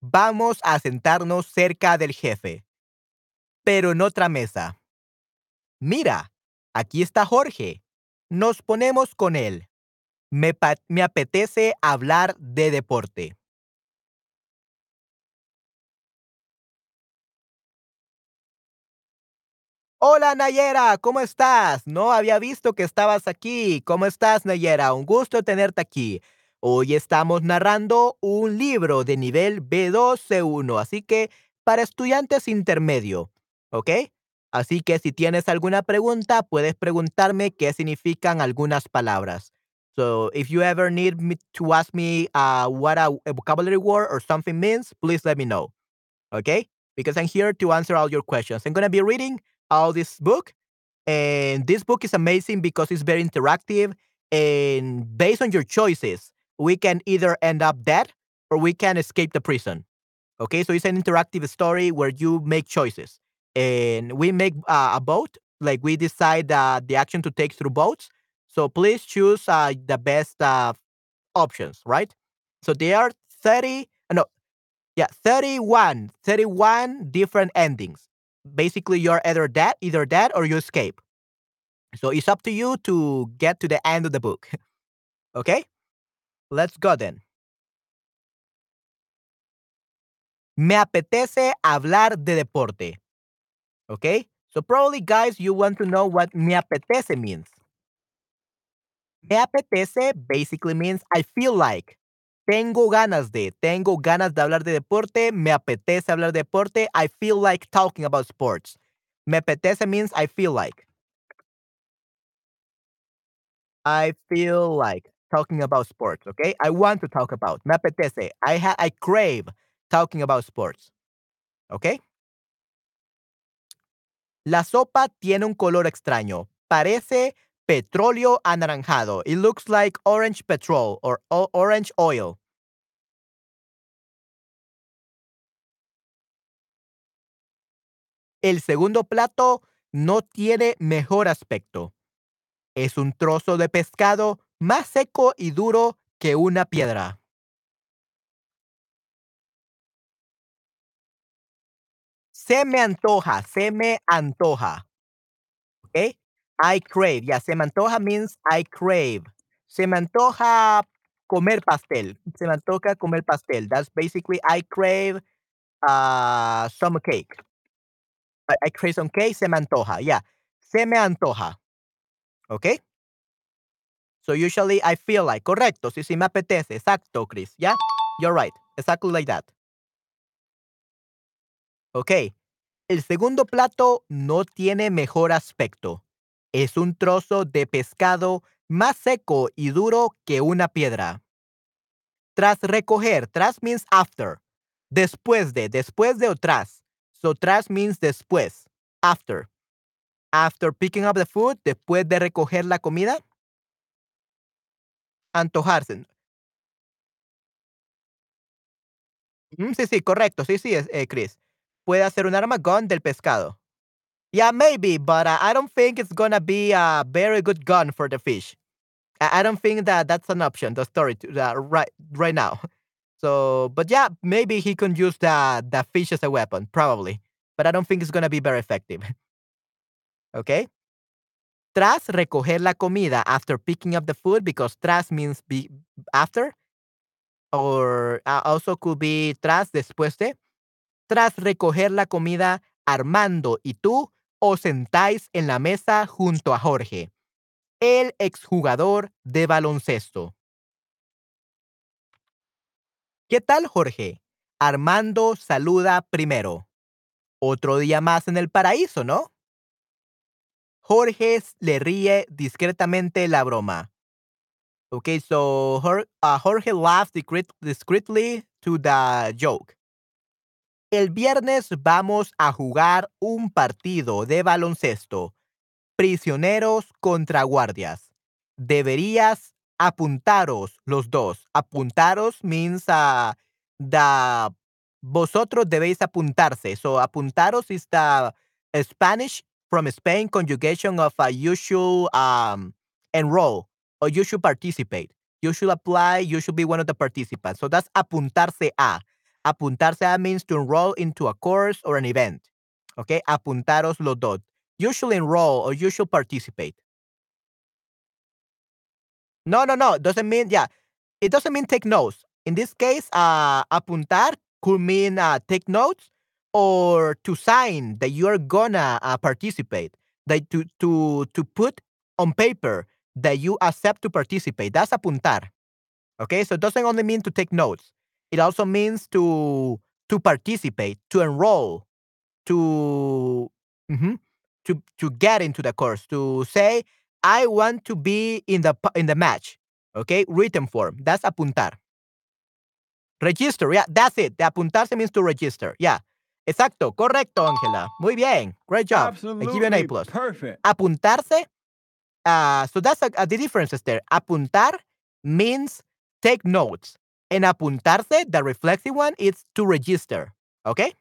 Vamos a sentarnos cerca del jefe, pero en otra mesa. Mira, aquí está Jorge. Nos ponemos con él. Me, apetece hablar de deporte. Hola Nayera, ¿cómo estás? No había visto que estabas aquí. ¿Cómo estás Nayera? Un gusto tenerte aquí. Hoy estamos narrando un libro de nivel B2C1, así que para estudiantes intermedio, ¿ok? Así que si tienes alguna pregunta, puedes preguntarme qué significan algunas palabras. So if you ever need me to ask me uh, what a, a vocabulary word or something means, please let me know. Okay? Because I'm here to answer all your questions. I'm going to be reading all this book. And this book is amazing because it's very interactive. And based on your choices, we can either end up dead or we can escape the prison. Okay, so it's an interactive story where you make choices. And we make uh, a boat, like we decide uh, the action to take through boats. So please choose uh, the best uh, options, right? So there are 30, no, yeah, 31, 31 different endings basically you're either dead, either dead or you escape. So it's up to you to get to the end of the book. okay? Let's go then. Me apetece hablar de deporte. Okay? So probably guys you want to know what me apetece means. Me apetece basically means I feel like. Tengo ganas de, tengo ganas de hablar de deporte, me apetece hablar de deporte, I feel like talking about sports. Me apetece means I feel like. I feel like talking about sports, okay? I want to talk about. Me apetece. I ha I crave talking about sports. Okay? La sopa tiene un color extraño. Parece petróleo anaranjado. It looks like orange petrol or orange oil. El segundo plato no tiene mejor aspecto. Es un trozo de pescado más seco y duro que una piedra. Se me antoja, se me antoja. Okay? I crave. Yeah, se me antoja means I crave. Se me antoja comer pastel. Se me antoja comer pastel. That's basically I crave uh, some cake. I, I crave some cake. Se me antoja. Yeah. Se me antoja. Okay? So usually I feel like. Correcto. Si, si me apetece. Exacto, Chris. Yeah? You're right. Exactly like that. Ok. El segundo plato no tiene mejor aspecto. Es un trozo de pescado más seco y duro que una piedra. Tras recoger, tras means after. Después de, después de o tras. So tras means después, after. After picking up the food, después de recoger la comida. Antojarse. Mm, sí, sí, correcto. Sí, sí, eh, Chris. Puede hacer un armagón del pescado. Yeah, maybe, but uh, I don't think it's gonna be a very good gun for the fish. I, I don't think that that's an option. The story to, uh, right right now. So, but yeah, maybe he can use the the fish as a weapon, probably. But I don't think it's gonna be very effective. okay. Tras recoger la comida after picking up the food, because tras means be after, or uh, also could be tras después de. Tras recoger la comida, Armando y tú os sentáis en la mesa junto a Jorge, el exjugador de baloncesto. ¿Qué tal, Jorge? Armando saluda primero. Otro día más en el paraíso, ¿no? Jorge le ríe discretamente la broma. Okay, so uh, Jorge laughs discreetly to the joke. El viernes vamos a jugar un partido de baloncesto. Prisioneros contra guardias. Deberías apuntaros los dos. Apuntaros means uh, the vosotros debéis apuntarse. So apuntaros is the Spanish from Spain conjugation of a usual um, enroll or you should participate. You should apply. You should be one of the participants. So that's apuntarse a. Apuntarse means to enroll into a course or an event. Okay, apuntaros los dos. You should enroll or you should participate. No, no, no. Doesn't mean, yeah. It doesn't mean take notes. In this case, uh, apuntar could mean uh, take notes or to sign that you're gonna uh, participate. That to to to put on paper that you accept to participate. That's apuntar. Okay, so it doesn't only mean to take notes. It also means to to participate, to enroll, to mm-hmm, to to get into the course, to say I want to be in the in the match. Okay, written form. That's apuntar. Register, yeah, that's it. The apuntarse means to register. Yeah. Exacto, correcto, Ángela. Muy bien. Great job. Absolutely. I give you an A plus. Perfect. Apuntarse. Uh, so that's a, a, the differences there. Apuntar means take notes. And apuntarse, the reflexive one, is to register. Okay?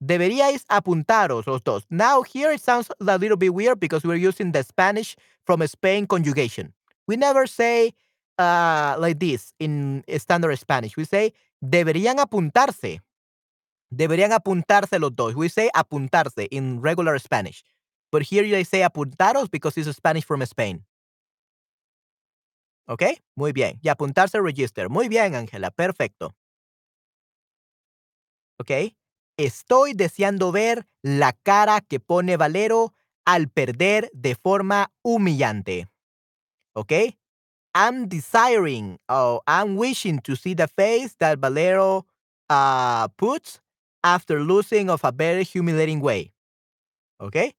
Deberíais apuntaros los dos. Now, here it sounds a little bit weird because we're using the Spanish from Spain conjugation. We never say uh, like this in standard Spanish. We say deberían apuntarse. Deberían apuntarse los dos. We say apuntarse in regular Spanish. But here they say apuntaros because it's Spanish from Spain. ¿Ok? Muy bien. Y apuntarse register. Muy bien, Ángela. Perfecto. ¿Ok? Estoy deseando ver la cara que pone Valero al perder de forma humillante. ¿Ok? I'm desiring, oh, I'm wishing to see the face that Valero uh, puts after losing of a very humiliating way. ¿Ok?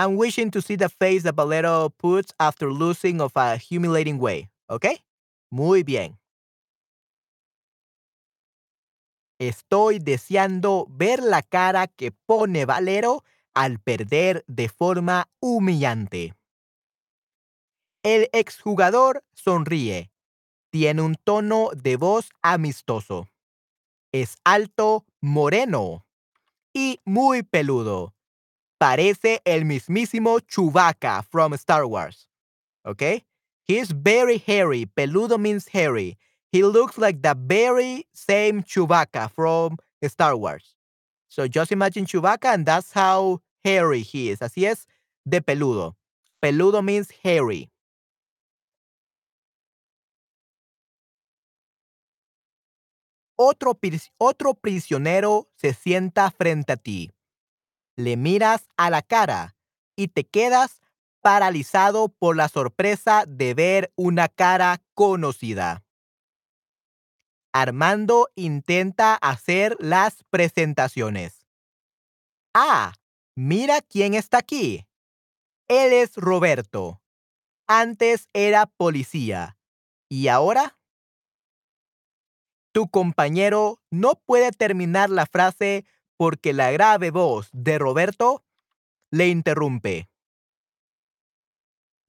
I'm wishing to see the face that Valero puts after losing of a humiliating way. ¿Ok? Muy bien. Estoy deseando ver la cara que pone Valero al perder de forma humillante. El exjugador sonríe. Tiene un tono de voz amistoso. Es alto, moreno y muy peludo. Parece el mismísimo Chewbacca from Star Wars. Okay? He's very hairy. Peludo means hairy. He looks like the very same Chewbacca from Star Wars. So just imagine Chewbacca and that's how hairy he is. Así es de peludo. Peludo means hairy. Otro, otro prisionero se sienta frente a ti. Le miras a la cara y te quedas paralizado por la sorpresa de ver una cara conocida. Armando intenta hacer las presentaciones. Ah, mira quién está aquí. Él es Roberto. Antes era policía. ¿Y ahora? Tu compañero no puede terminar la frase porque la grave voz de Roberto le interrumpe.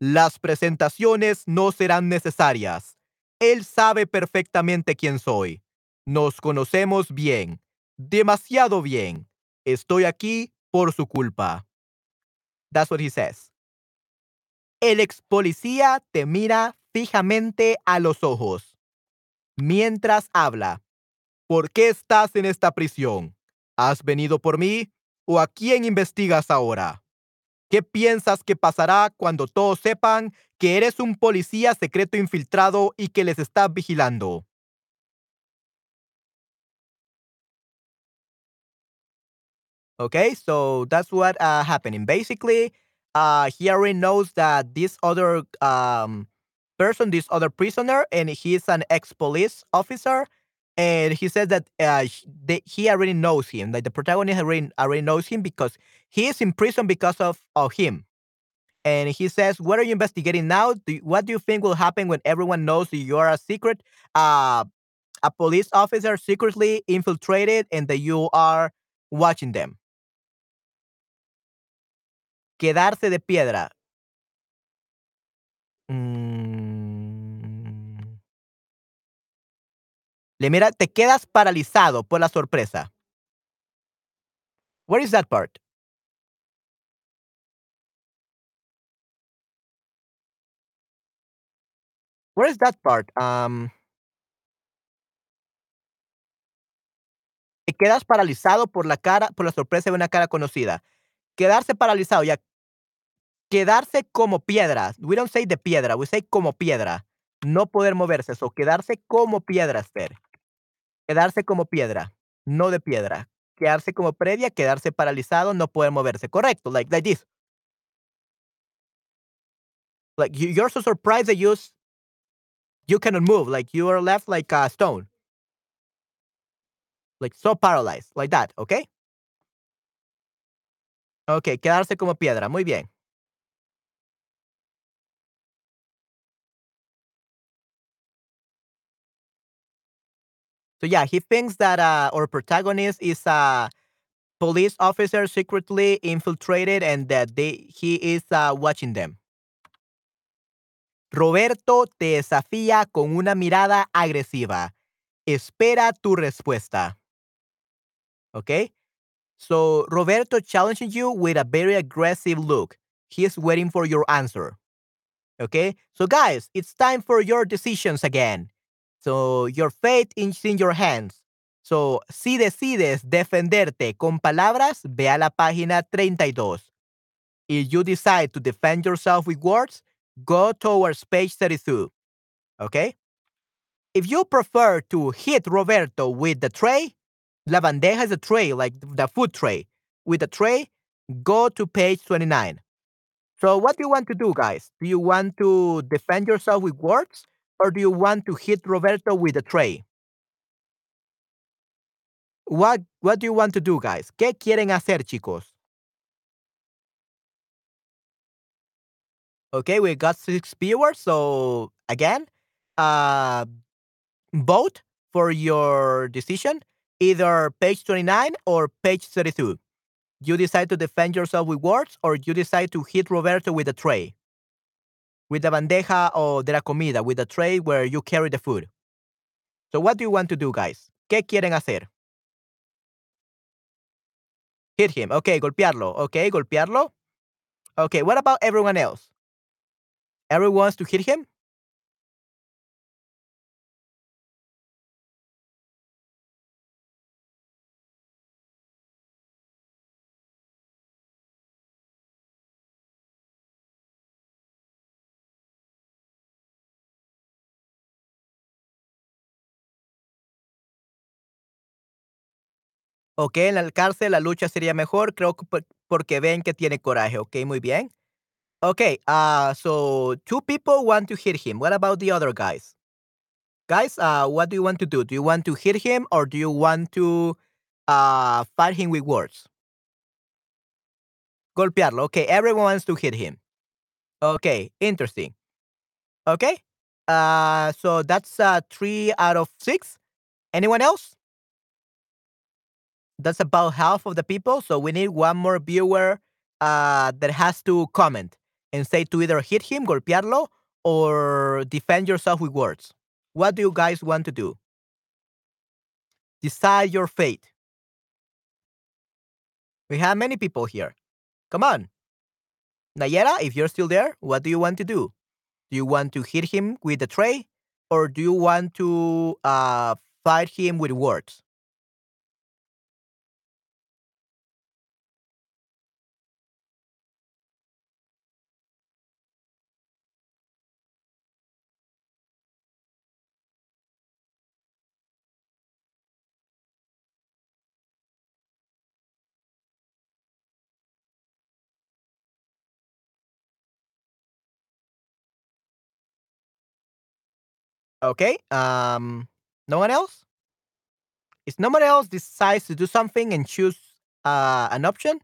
Las presentaciones no serán necesarias. Él sabe perfectamente quién soy. Nos conocemos bien, demasiado bien. Estoy aquí por su culpa. That's what he says. El ex policía te mira fijamente a los ojos mientras habla. ¿Por qué estás en esta prisión? ¿Has venido por mí o a quién investigas ahora? ¿Qué piensas que pasará cuando todos sepan que eres un policía secreto infiltrado y que les estás vigilando? Okay, so that's what uh, happening. Basically, uh, he already knows that this other um, person, this other prisoner, and he's an ex-police officer, and he says that uh, he already knows him. Like the protagonist already, already knows him because he is in prison because of, of him. And he says, "What are you investigating now? Do you, what do you think will happen when everyone knows that you are a secret, uh, a police officer secretly infiltrated, and that you are watching them?" Quedarse de piedra. Mm. Le mira, te quedas paralizado por la sorpresa. Where is that part? Where is that part? Um, te quedas paralizado por la cara, por la sorpresa de una cara conocida. Quedarse paralizado, ya. Quedarse como piedra. We don't say de piedra, we say como piedra. No poder moverse, o quedarse como piedra, Esther. Quedarse como piedra, no de piedra. Quedarse como previa, quedarse paralizado, no poder moverse. Correcto, like, like this. Like you, you're so surprised that you you cannot move, like you are left like a stone. Like so paralyzed, like that, okay? Okay, quedarse como piedra, muy bien. So yeah, he thinks that uh, our protagonist is a police officer secretly infiltrated and that they he is uh, watching them. Roberto te desafía con una mirada agresiva. Espera tu respuesta. Okay? So Roberto challenging you with a very aggressive look. He is waiting for your answer. Okay? So guys, it's time for your decisions again. So your fate is in your hands. So si decides defenderte con palabras, ve a la página 32. If you decide to defend yourself with words, go towards page 32. Okay? If you prefer to hit Roberto with the tray, la bandeja is a tray, like the food tray. With the tray, go to page 29. So, what do you want to do, guys? Do you want to defend yourself with words or do you want to hit Roberto with a tray? What, what do you want to do, guys? ¿Qué quieren hacer, chicos? Okay, we got six viewers. So again, uh, vote for your decision, either page 29 or page 32. You decide to defend yourself with words or you decide to hit Roberto with a tray. With the bandeja o de la comida, with the tray where you carry the food. So what do you want to do, guys? ¿Qué quieren hacer? Hit him. Okay, golpearlo. Okay, golpearlo. Okay, what about everyone else? Everyone wants to hit him? Ok, en la cárcel la lucha sería mejor, creo que porque ven que tiene coraje. Ok, muy bien. Okay, uh, so two people want to hit him. What about the other guys? Guys, uh, what do you want to do? Do you want to hit him or do you want to uh, fight him with words? Golpearlo. Okay, everyone wants to hit him. Okay, interesting. Okay, uh, so that's uh, three out of six. Anyone else? That's about half of the people. So we need one more viewer uh, that has to comment and say to either hit him, golpearlo, or defend yourself with words. What do you guys want to do? Decide your fate. We have many people here. Come on. Nayera, if you're still there, what do you want to do? Do you want to hit him with the tray or do you want to uh, fight him with words? Okay. Um, no one else? If no one else decides to do something and choose uh, an option,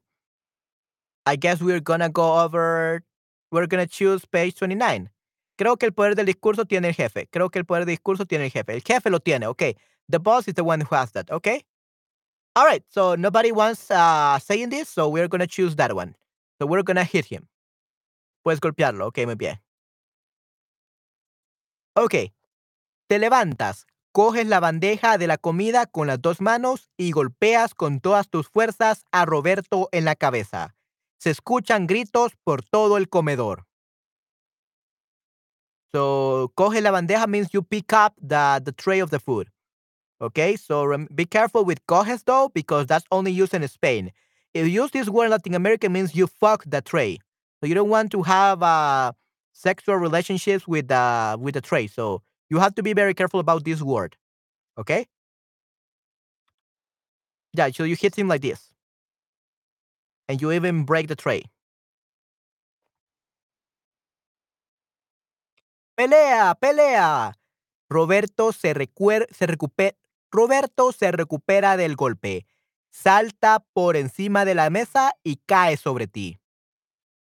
I guess we're gonna go over. We're gonna choose page 29. Creo que el poder del discurso tiene el jefe. Creo que el poder del discurso tiene el jefe. El jefe lo tiene, okay. The boss is the one who has that, okay? All right, so nobody wants uh, saying this, so we're gonna choose that one. So we're gonna hit him. Puedes golpearlo, ok, muy bien. Ok, te levantas, coges la bandeja de la comida con las dos manos y golpeas con todas tus fuerzas a Roberto en la cabeza. Se escuchan gritos por todo el comedor. So, coge la bandeja means you pick up the, the tray of the food. Okay, so be careful with coges though, because that's only used in Spain. If you use this word in Latin America, means you fuck the tray. So you don't want to have uh, sexual relationships with uh, with the tray. So you have to be very careful about this word. Okay? Yeah, so you hit him like this. And you even break the tray. Pelea, pelea. Roberto se, se recupera Roberto se recupera del golpe, salta por encima de la mesa y cae sobre ti.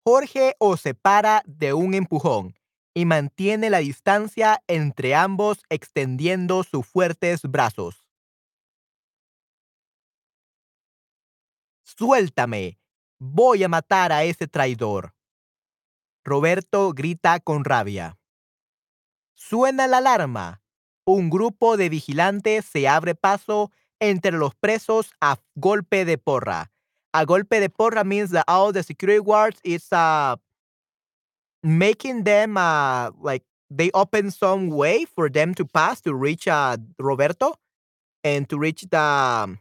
Jorge os separa de un empujón y mantiene la distancia entre ambos extendiendo sus fuertes brazos. Suéltame, voy a matar a ese traidor. Roberto grita con rabia. Suena la alarma. Un grupo de vigilantes se abre paso entre los presos a golpe de porra. A golpe de porra means that all the security guards is uh, making them uh, like they open some way for them to pass to reach uh, Roberto and to reach the um,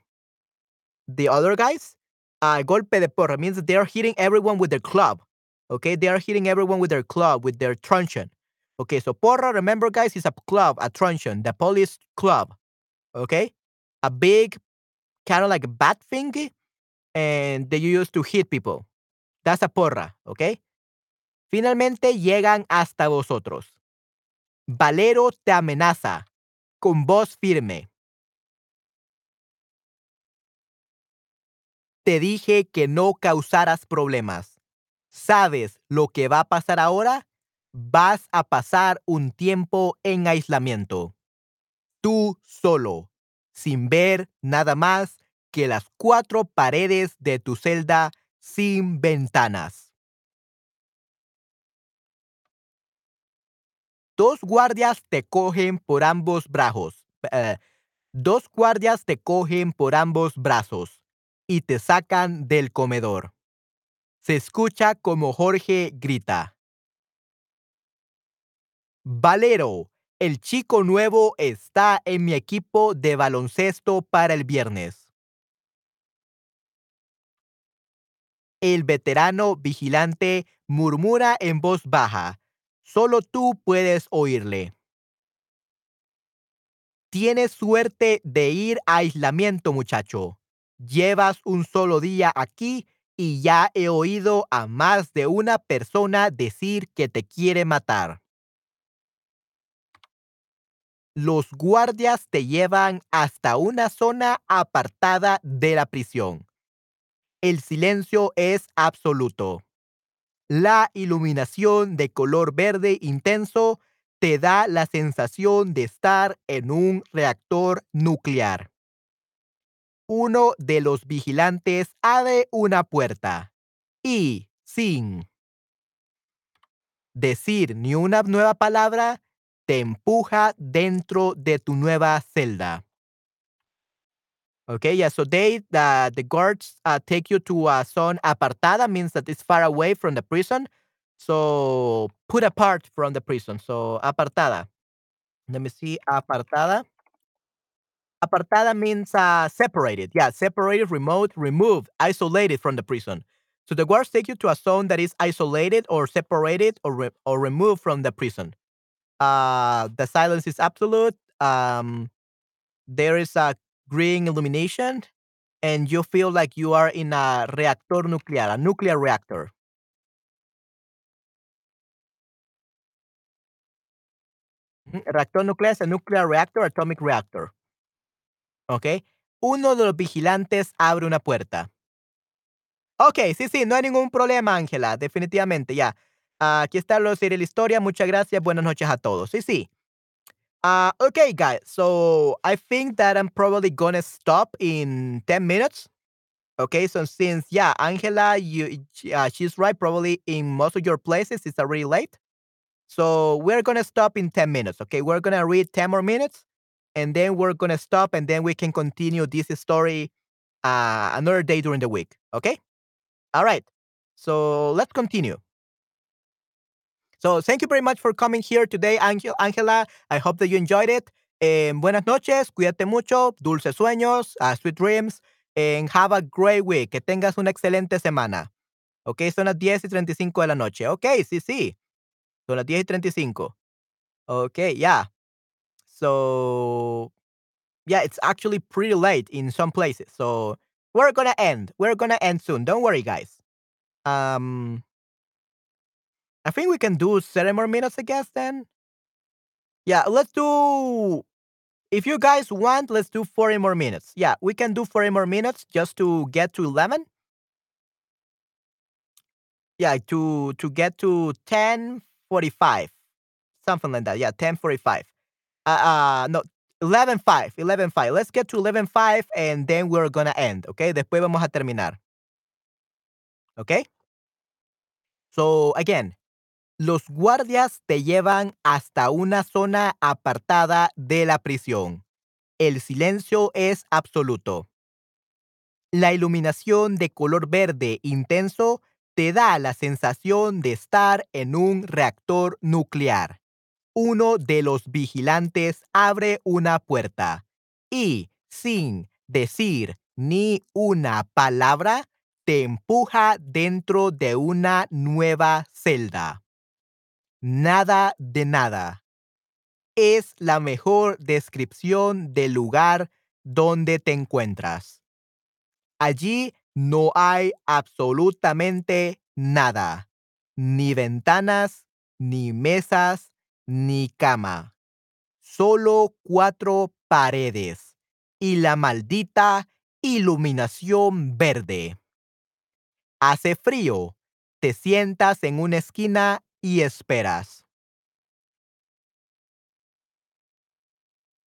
the other guys. Uh, golpe de porra means they are hitting everyone with their club. Okay, they are hitting everyone with their club, with their truncheon. Okay, so porra, remember guys, is a club, a truncheon, the police club. Okay, a big kind of like a bat thingy, and they use to hit people. That's a porra, okay? Finalmente llegan hasta vosotros. Valero te amenaza con voz firme. Te dije que no causaras problemas. ¿Sabes lo que va a pasar ahora? vas a pasar un tiempo en aislamiento. Tú solo, sin ver nada más que las cuatro paredes de tu celda sin ventanas. Dos guardias te cogen por ambos brazos. Eh, dos guardias te cogen por ambos brazos y te sacan del comedor. Se escucha como Jorge grita. Valero, el chico nuevo está en mi equipo de baloncesto para el viernes. El veterano vigilante murmura en voz baja. Solo tú puedes oírle. Tienes suerte de ir a aislamiento, muchacho. Llevas un solo día aquí y ya he oído a más de una persona decir que te quiere matar los guardias te llevan hasta una zona apartada de la prisión. El silencio es absoluto. La iluminación de color verde intenso te da la sensación de estar en un reactor nuclear. Uno de los vigilantes abre una puerta y, sin decir ni una nueva palabra, te empuja dentro de tu nueva celda. Okay, yeah. So they the the guards uh, take you to a zone apartada means that it's far away from the prison. So put apart from the prison. So apartada. Let me see. Apartada. Apartada means uh, separated. Yeah, separated, remote, removed, isolated from the prison. So the guards take you to a zone that is isolated or separated or re- or removed from the prison. Uh, the silence is absolute. Um, there is a green illumination, and you feel like you are in a reactor nuclear, a nuclear reactor. Reactor nuclear es a nuclear reactor, atomic reactor. ¿Ok? Uno de los vigilantes abre una puerta. Ok, sí, sí, no hay ningún problema, Ángela, definitivamente, ya. Aquí está lo de la historia, muchas gracias, buenas noches a todos. Sí, sí. Uh, okay, guys, so I think that I'm probably gonna stop in 10 minutes. Okay, so since, yeah, Angela, you, uh, she's right, probably in most of your places it's already late. So we're gonna stop in 10 minutes, okay? We're gonna read 10 more minutes and then we're gonna stop and then we can continue this story uh, another day during the week, okay? All right. So let's continue. So thank you very much for coming here today, Angel, Angela. I hope that you enjoyed it. Eh, buenas noches, cuídate mucho, dulces sueños, uh, sweet dreams, and have a great week. Que tengas una excelente semana. Ok, son las 10 y 35 de la noche. Ok, sí, sí. Son las 10 y 35. Ok, yeah. So, yeah, it's actually pretty late in some places. So, we're gonna end. We're gonna end soon. Don't worry, guys. Um, I think we can do seven more minutes, I guess, then. Yeah, let's do. If you guys want, let's do 40 more minutes. Yeah, we can do 40 more minutes just to get to 11. Yeah, to to get to 10:45, something like that. Yeah, 10:45. Uh, uh no, 11:05, 11:05. Let's get to 11:05 and then we're gonna end, okay? Después vamos a terminar. Okay? So again, Los guardias te llevan hasta una zona apartada de la prisión. El silencio es absoluto. La iluminación de color verde intenso te da la sensación de estar en un reactor nuclear. Uno de los vigilantes abre una puerta y, sin decir ni una palabra, te empuja dentro de una nueva celda. Nada de nada. Es la mejor descripción del lugar donde te encuentras. Allí no hay absolutamente nada. Ni ventanas, ni mesas, ni cama. Solo cuatro paredes y la maldita iluminación verde. Hace frío. Te sientas en una esquina y esperas.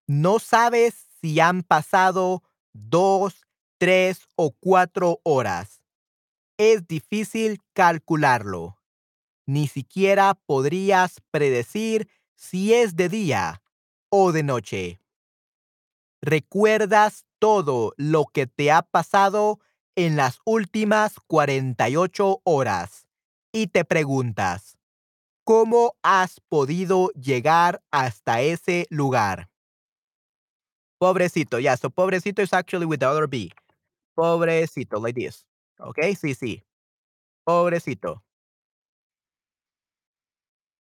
No sabes si han pasado dos, tres o cuatro horas. Es difícil calcularlo. Ni siquiera podrías predecir si es de día o de noche. Recuerdas todo lo que te ha pasado en las últimas 48 horas y te preguntas, ¿cómo has podido llegar hasta ese lugar? Pobrecito, yeah, so pobrecito is actually with the other B. Pobrecito, like this. Okay, sí, sí. Pobrecito.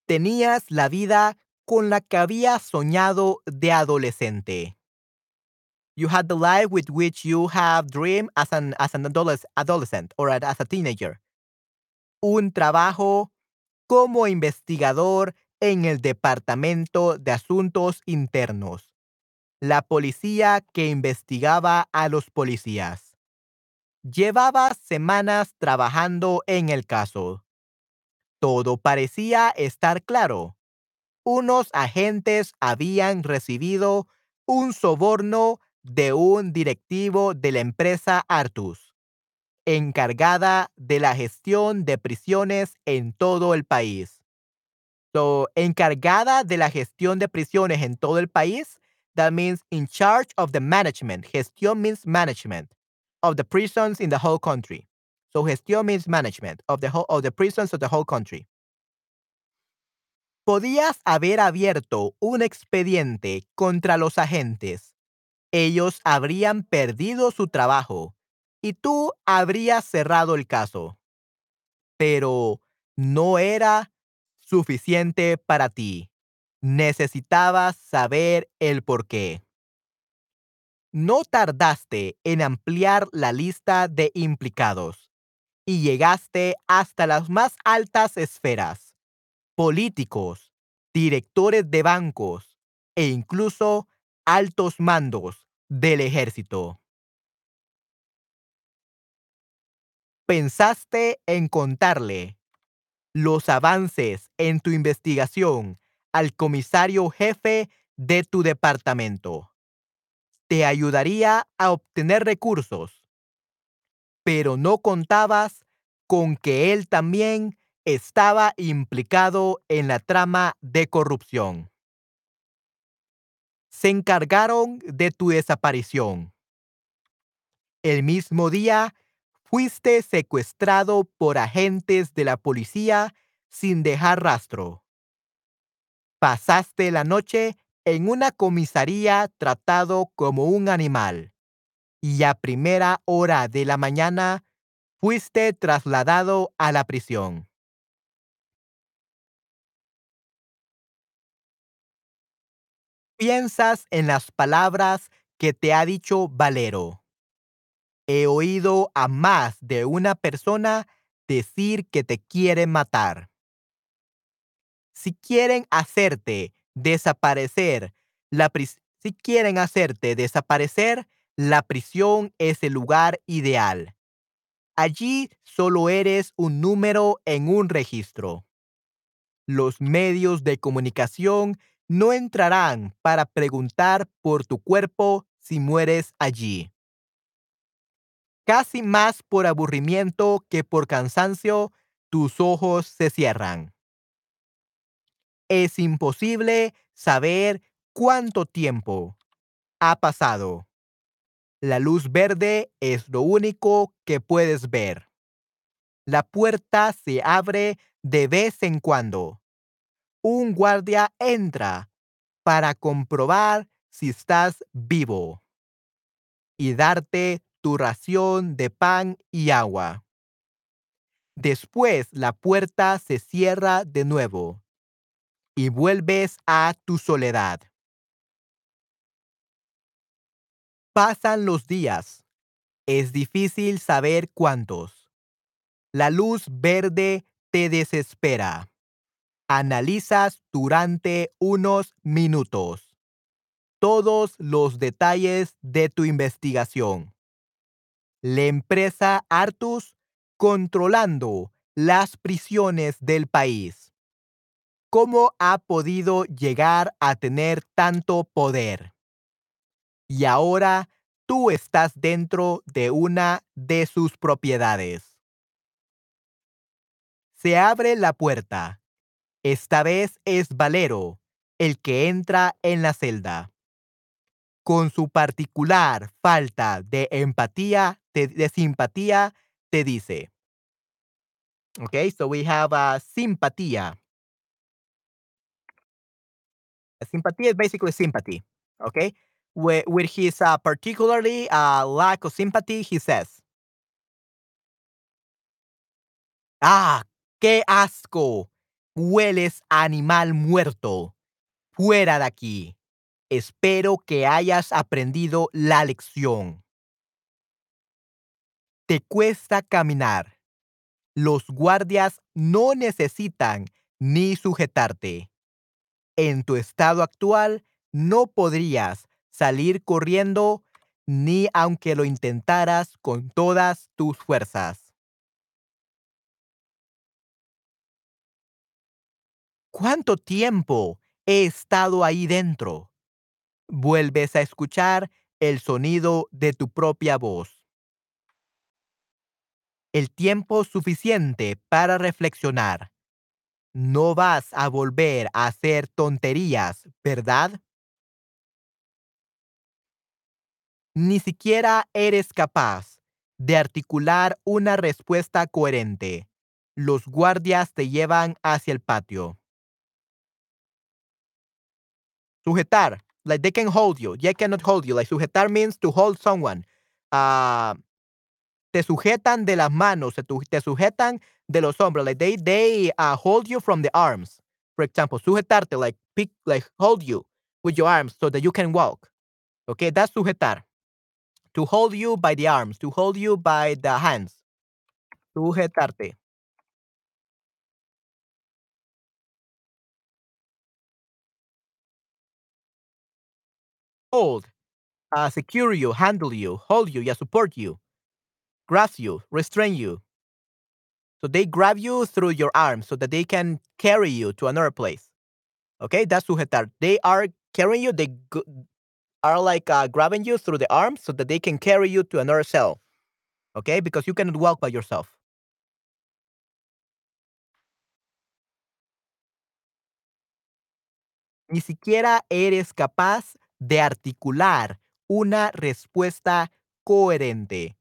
Tenías la vida con la que habías soñado de adolescente. You had the life with which you have dreamed as an, as an adoles- adolescent or as a teenager. Un trabajo como investigador en el Departamento de Asuntos Internos. La policía que investigaba a los policías. Llevabas semanas trabajando en el caso. Todo parecía estar claro. Unos agentes habían recibido un soborno de un directivo de la empresa Artus, encargada de la gestión de prisiones en todo el país. So, encargada de la gestión de prisiones en todo el país, that means in charge of the management. Gestión means management of the prisons in the whole country. So gestión means management of the whole of the prisons of the whole country. Podías haber abierto un expediente contra los agentes. Ellos habrían perdido su trabajo y tú habrías cerrado el caso. Pero no era suficiente para ti. Necesitabas saber el por qué. No tardaste en ampliar la lista de implicados y llegaste hasta las más altas esferas, políticos, directores de bancos e incluso altos mandos del ejército. Pensaste en contarle los avances en tu investigación al comisario jefe de tu departamento. Te ayudaría a obtener recursos, pero no contabas con que él también estaba implicado en la trama de corrupción. Se encargaron de tu desaparición. El mismo día fuiste secuestrado por agentes de la policía sin dejar rastro. Pasaste la noche en una comisaría tratado como un animal y a primera hora de la mañana fuiste trasladado a la prisión. Piensas en las palabras que te ha dicho Valero. He oído a más de una persona decir que te quiere matar si quieren hacerte desaparecer, la si quieren hacerte desaparecer, la prisión es el lugar ideal. Allí solo eres un número en un registro. Los medios de comunicación no entrarán para preguntar por tu cuerpo si mueres allí. Casi más por aburrimiento que por cansancio, tus ojos se cierran es imposible saber cuánto tiempo ha pasado. La luz verde es lo único que puedes ver. La puerta se abre de vez en cuando. Un guardia entra para comprobar si estás vivo y darte tu ración de pan y agua. Después la puerta se cierra de nuevo y vuelves a tu soledad. Pasan los días. Es difícil saber cuántos. La luz verde te desespera. Analizas durante unos minutos todos los detalles de tu investigación. La empresa Artus controlando las prisiones del país cómo ha podido llegar a tener tanto poder. Y ahora tú estás dentro de una de sus propiedades. Se abre la puerta. Esta vez es Valero el que entra en la celda. Con su particular falta de empatía, de, simpatía, te dice. Okay, so we have a simpatía. Sympathy is basically sympathy. Okay. With, with his uh, particularly uh, lack of sympathy, he says, Ah, qué asco. Hueles animal muerto. Fuera de aquí. Espero que hayas aprendido la lección. Te cuesta caminar. Los guardias no necesitan ni sujetarte en tu estado actual no podrías salir corriendo ni aunque lo intentaras con todas tus fuerzas. ¿Cuánto tiempo he estado ahí dentro? Vuelves a escuchar el sonido de tu propia voz. El tiempo suficiente para reflexionar no vas a volver a hacer tonterías, ¿verdad? Ni siquiera eres capaz de articular una respuesta coherente. Los guardias te llevan hacia el patio. Sujetar. Like they can hold you. They cannot hold you. Like sujetar means to hold someone. Uh, te sujetan de las manos, te, sujetan de los hombros. Like they, they uh, hold you from the arms. For example, sujetarte, like pick, like hold you with your arms so that you can walk. Okay, that's sujetar. To hold you by the arms, to hold you by the hands. Sujetarte. Hold. Uh, secure you, handle you, hold you, yeah, support you, grasp you, restrain you. So they grab you through your arm so that they can carry you to another place. Okay, that's sujetar. They are carrying you, they are like uh, grabbing you through the arm so that they can carry you to another cell. Okay, because you cannot walk by yourself. Ni siquiera eres capaz de articular una respuesta coherente.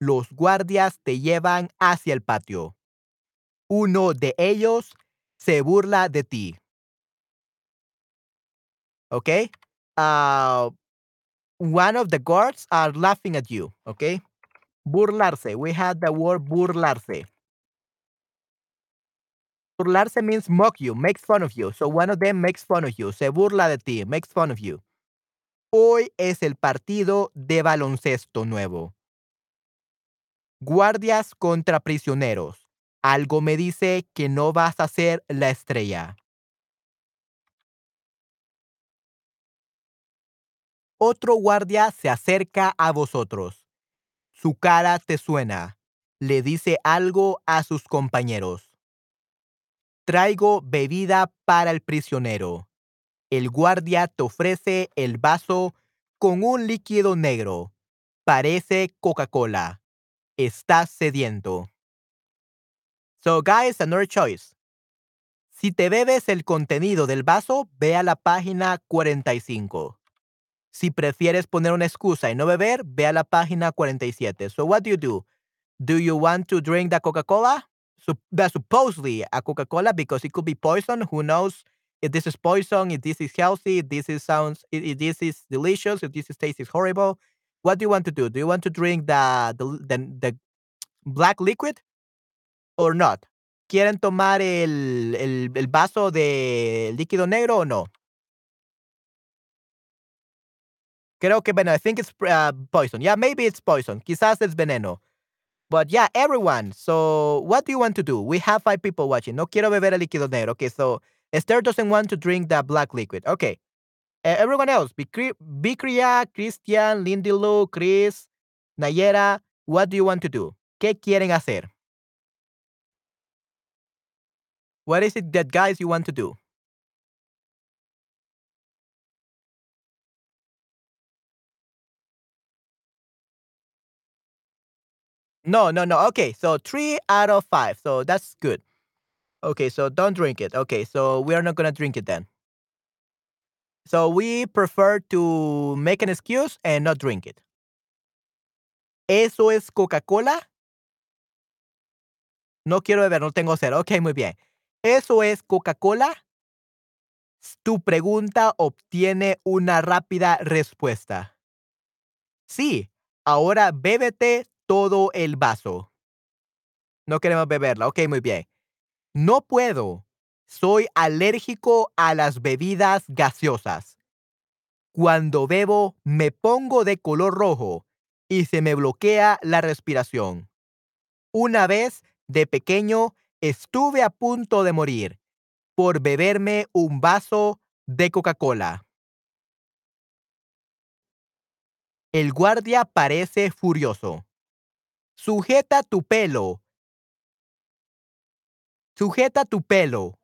Los guardias te llevan hacia el patio. Uno de ellos se burla de ti. Okay? Uh, one of the guards are laughing at you. Okay? Burlarse. We had the word burlarse. Burlarse means mock you, makes fun of you. So one of them makes fun of you. Se burla de ti, makes fun of you. Hoy es el partido de baloncesto nuevo. Guardias contra prisioneros. Algo me dice que no vas a ser la estrella. Otro guardia se acerca a vosotros. Su cara te suena. Le dice algo a sus compañeros. Traigo bebida para el prisionero. El guardia te ofrece el vaso con un líquido negro. Parece Coca-Cola. Estás sediento. So, guys, another choice. Si te bebes el contenido del vaso, ve a la página 45. Si prefieres poner una excusa y no beber, ve a la página 47. So, what do you do? Do you want to drink the Coca-Cola? Supposedly a Coca-Cola because it could be poison. Who knows if this is poison, if this is healthy, if this is sounds, if this is delicious, if this is taste is horrible. What do you want to do? Do you want to drink the the the, the black liquid or not? ¿Quieren tomar el, el, el vaso de líquido negro o no? Creo que veneno. I think it's uh, poison. Yeah, maybe it's poison. Quizás es veneno. But yeah, everyone. So, what do you want to do? We have five people watching. No quiero beber el líquido negro. Okay, so Esther doesn't want to drink the black liquid. Okay. Uh, everyone else, Bikria, Christian, Lindy Lou, Chris, Nayera, what do you want to do? ¿Qué quieren hacer? What is it that guys you want to do? No, no, no. Okay, so three out of five. So that's good. Okay, so don't drink it. Okay, so we are not gonna drink it then. So we prefer to make an excuse and not drink it. ¿Eso es Coca-Cola? No quiero beber, no tengo sed. Ok, muy bien. ¿Eso es Coca-Cola? Tu pregunta obtiene una rápida respuesta. Sí, ahora bébete todo el vaso. No queremos beberla. Ok, muy bien. No puedo. Soy alérgico a las bebidas gaseosas. Cuando bebo me pongo de color rojo y se me bloquea la respiración. Una vez, de pequeño, estuve a punto de morir por beberme un vaso de Coca-Cola. El guardia parece furioso. Sujeta tu pelo. Sujeta tu pelo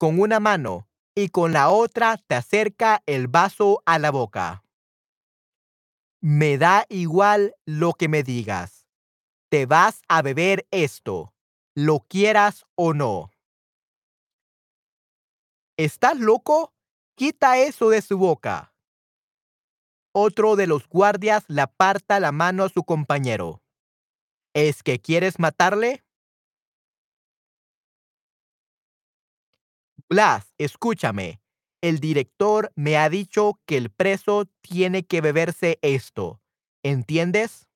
con una mano y con la otra te acerca el vaso a la boca. Me da igual lo que me digas. Te vas a beber esto, lo quieras o no. ¿Estás loco? Quita eso de su boca. Otro de los guardias le aparta la mano a su compañero. ¿Es que quieres matarle? Blas, escúchame. El director me ha dicho que el preso tiene que beberse esto. ¿Entiendes?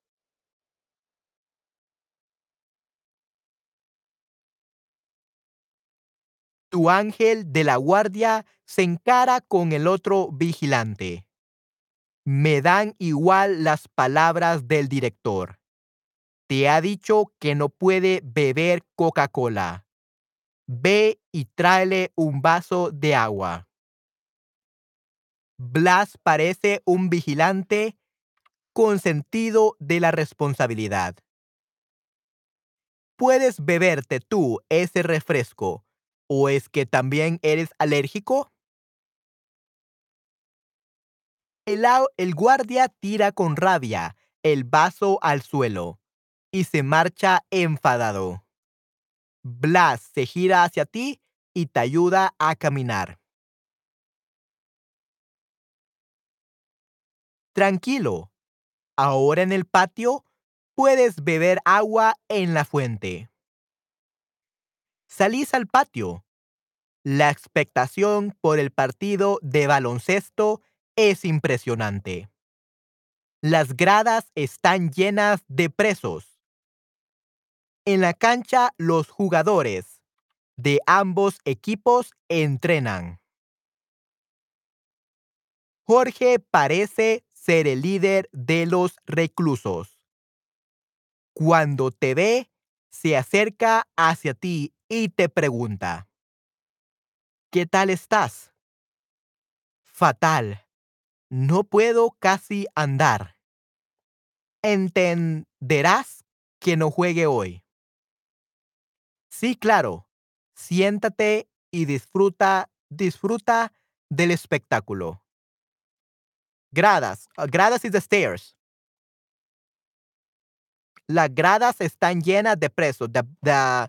Tu ángel de la guardia se encara con el otro vigilante. Me dan igual las palabras del director. Te ha dicho que no puede beber Coca-Cola. Ve y tráele un vaso de agua. Blas parece un vigilante con sentido de la responsabilidad. ¿Puedes beberte tú ese refresco o es que también eres alérgico? El, el guardia tira con rabia el vaso al suelo y se marcha enfadado. Blas se gira hacia ti y te ayuda a caminar. Tranquilo. Ahora en el patio puedes beber agua en la fuente. Salís al patio. La expectación por el partido de baloncesto es impresionante. Las gradas están llenas de presos. En la cancha los jugadores de ambos equipos entrenan. Jorge parece ser el líder de los reclusos. Cuando te ve, se acerca hacia ti y te pregunta, ¿qué tal estás? Fatal. No puedo casi andar. Entenderás que no juegue hoy. Sí, claro. Siéntate y disfruta, disfruta del espectáculo. Gradas. Uh, gradas is the stairs. Las gradas están llenas de presos. The, the,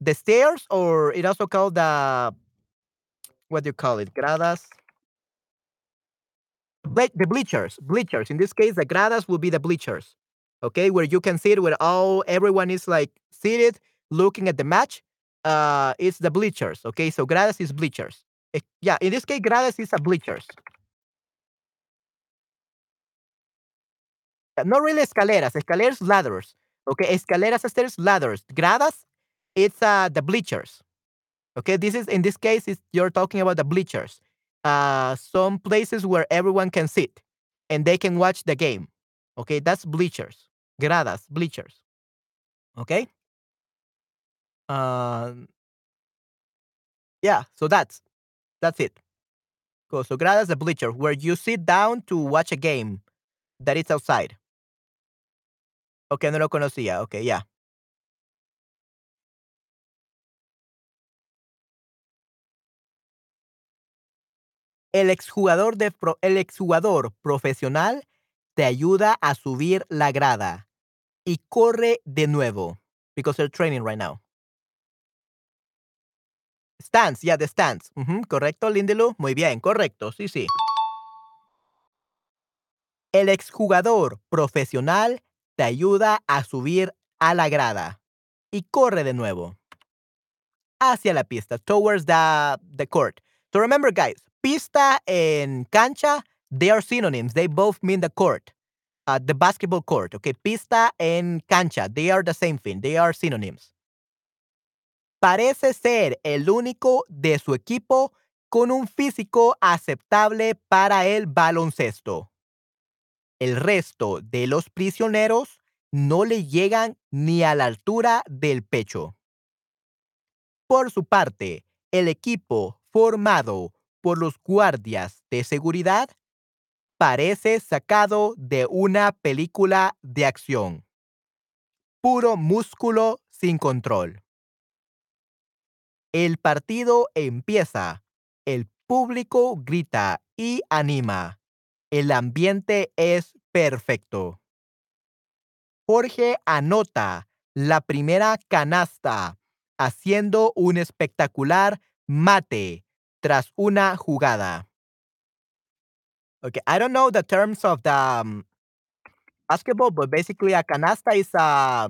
the stairs, or it also called the, what do you call it? Gradas. The bleachers. Bleachers. In this case, the gradas will be the bleachers. Okay, where you can sit, where all everyone is like seated, looking at the match. Uh, it's the bleachers. Okay, so gradas is bleachers. Eh, yeah, in this case, gradas is a bleachers. not really escaleras, escaleras, ladders. Okay, escaleras, stairs, ladders. Gradas, it's uh, the bleachers. Okay, this is in this case, you're talking about the bleachers. Uh, some places where everyone can sit and they can watch the game. Okay, that's bleachers. Gradas, bleachers. Okay. Um. Yeah, so that's that's it. Cool. So gradas, the bleacher, where you sit down to watch a game that is outside. Ok, no lo conocía. Ok, ya. El exjugador, de el exjugador profesional te ayuda a subir la grada y corre de nuevo. Because they're training right now. Stance, yeah, the stance. correcto. Muy bien, correcto. Sí, sí. El exjugador profesional te ayuda a subir a la grada y corre de nuevo hacia la pista, towards the, the court. So remember, guys, pista en cancha, they are synonyms. They both mean the court, uh, the basketball court. Okay, pista en cancha, they are the same thing. They are synonyms. Parece ser el único de su equipo con un físico aceptable para el baloncesto. El resto de los prisioneros no le llegan ni a la altura del pecho. Por su parte, el equipo formado por los guardias de seguridad parece sacado de una película de acción. Puro músculo sin control. El partido empieza. El público grita y anima. El ambiente es perfecto. Jorge anota la primera canasta, haciendo un espectacular mate tras una jugada. Okay, I don't know the terms of the um, basketball, but basically a canasta is a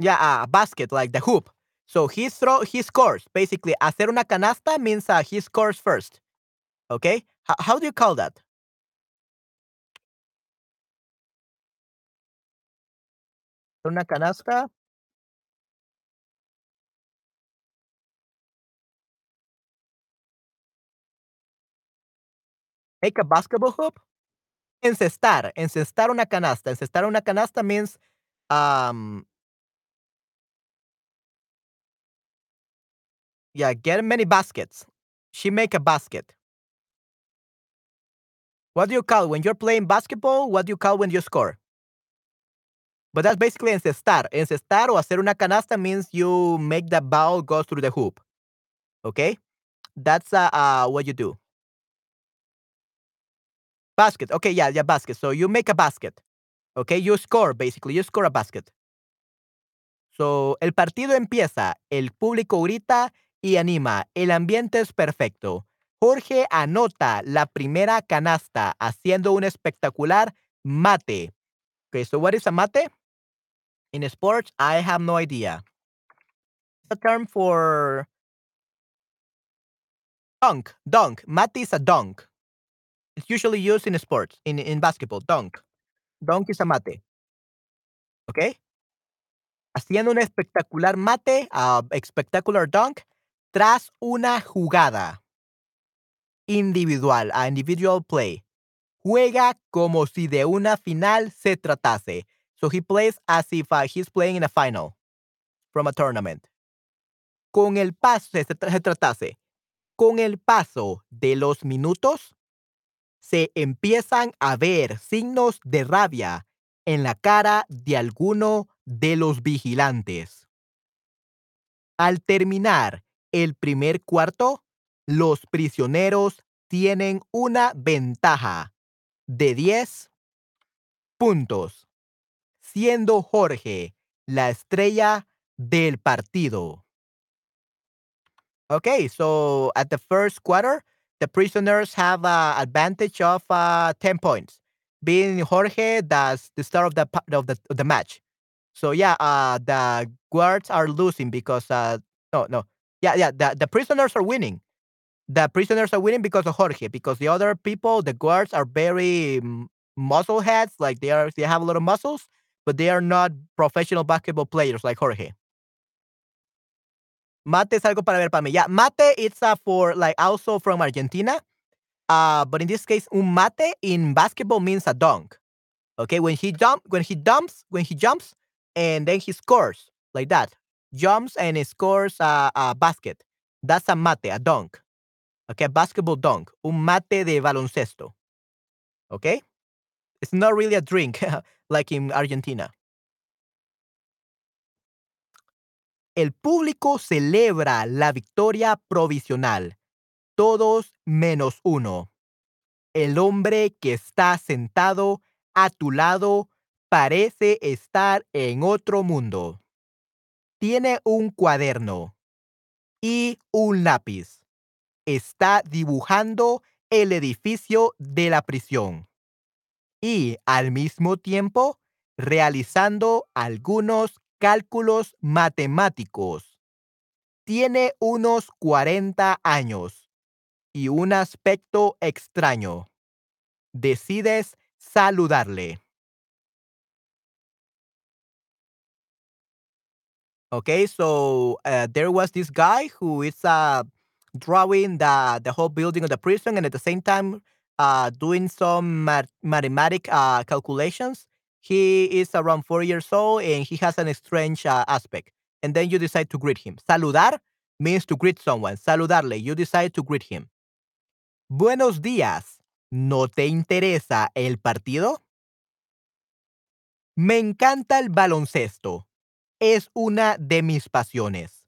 yeah, a basket like the hoop. So he throw he scores. Basically, hacer una canasta means uh, he scores first. Okay, H- how do you call that? Una canasta. Make a basketball hoop. Encestar, encestar una canasta. Encestar una canasta means um yeah, get many baskets. She make a basket. What do you call when you're playing basketball? What do you call when you score? But that's basically encestar. Encestar or hacer una canasta means you make the ball go through the hoop. Okay? That's uh, uh what you do. Basket. Okay, yeah, yeah, basket. So you make a basket. Okay, you score basically. You score a basket. So, el partido empieza, el público grita y anima, el ambiente es perfecto. Jorge anota la primera canasta haciendo un espectacular mate. Okay, so what is a mate? In sports, I have no idea. It's a term for dunk. Dunk. Mate is a dunk. It's usually used in sports, in, in basketball. Dunk. Dunk is a mate. Okay? Haciendo un espectacular mate, a spectacular dunk, tras una jugada individual, a individual play. Juega como si de una final se tratase. So he plays as if uh, he's playing in a final from a tournament. Con el paso, se, se tratase. Con el paso de los minutos, se empiezan a ver signos de rabia en la cara de alguno de los vigilantes. Al terminar el primer cuarto, los prisioneros tienen una ventaja de 10 puntos, siendo Jorge la estrella del partido. Okay, so at the first quarter, the prisoners have an advantage of uh, 10 points, being Jorge that's the star of the, of the, of the match. So yeah, uh, the guards are losing because uh, no, no, yeah, yeah, the, the prisoners are winning the prisoners are winning because of Jorge. Because the other people, the guards, are very muscle heads. Like they are, they have a lot of muscles, but they are not professional basketball players like Jorge. Mate es algo para ver para mí. Yeah, mate it's uh, for like also from Argentina. Uh, but in this case, un mate in basketball means a dunk. Okay, when he jump, when he dumps, when he jumps, and then he scores like that, jumps and scores a, a basket. That's a mate, a dunk. Okay, basketball dunk, un mate de baloncesto. Okay? It's not really a drink like in Argentina. El público celebra la victoria provisional. Todos menos uno. El hombre que está sentado a tu lado parece estar en otro mundo. Tiene un cuaderno y un lápiz está dibujando el edificio de la prisión y al mismo tiempo realizando algunos cálculos matemáticos. Tiene unos 40 años y un aspecto extraño. Decides saludarle. Okay, so uh, there was this guy who is a drawing the the whole building of the prison and at the same time uh, doing some math- mathematic uh, calculations. He is around four years old and he has an strange uh, aspect. And then you decide to greet him. Saludar means to greet someone. Saludarle, you decide to greet him. Buenos días. ¿No te interesa el partido? Me encanta el baloncesto. Es una de mis pasiones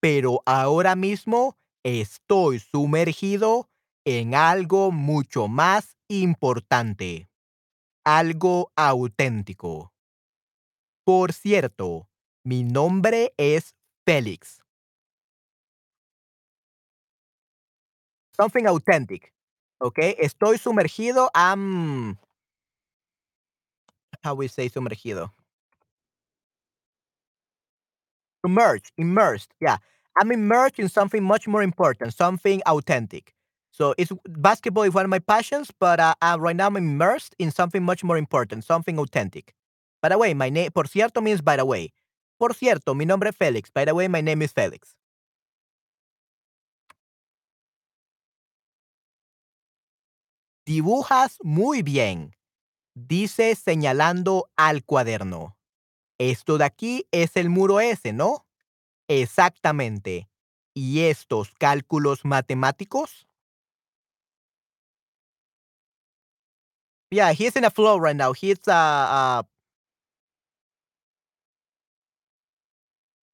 pero ahora mismo estoy sumergido en algo mucho más importante, algo auténtico. Por cierto, mi nombre es Félix. something authentic. Okay, estoy sumergido. I'm how we say sumergido? Submerged, immersed. Yeah. I'm immersed in something much more important, something authentic. So it's basketball is one of my passions, but uh, uh, right now I'm immersed in something much more important, something authentic. By the way, my name, por cierto, means by the way. Por cierto, mi nombre es Felix. By the way, my name is Felix. Dibujas muy bien, dice señalando al cuaderno. Esto de aquí es el muro S, ¿no? Exactamente. ¿Y estos cálculos matemáticos? Yeah, he's in a flow right now. He's uh, uh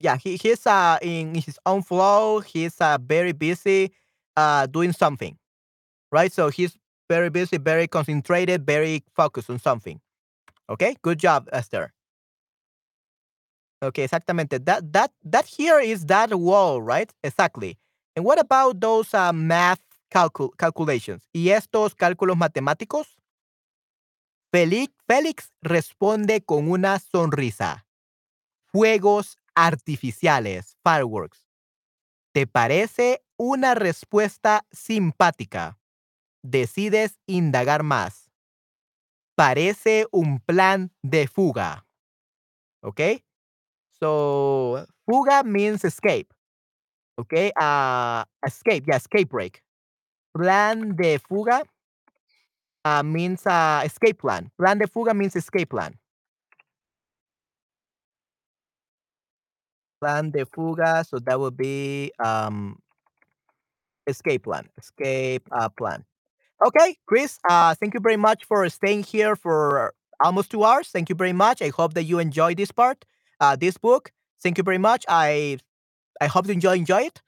yeah, he, he's uh in his own flow. He's uh very busy uh doing something. Right? So he's very busy, very concentrated, very focused on something. Okay? Good job, Esther. Okay, exactamente. That that that here is that wall, right? Exactly. And what about those uh, math calcul calculations? ¿Y estos cálculos matemáticos? Felix, Félix responde con una sonrisa. Fuegos artificiales, fireworks. ¿Te parece una respuesta simpática? Decides indagar más. Parece un plan de fuga. ¿Ok? So, fuga means escape. Okay, uh, escape, yeah, escape break. Plan de fuga uh, means uh, escape plan. Plan de fuga means escape plan. Plan de fuga, so that would be um, escape plan. Escape uh, plan. Okay, Chris, uh, thank you very much for staying here for almost two hours. Thank you very much. I hope that you enjoy this part, uh, this book. Thank you very much. I I hope you enjoy enjoy it.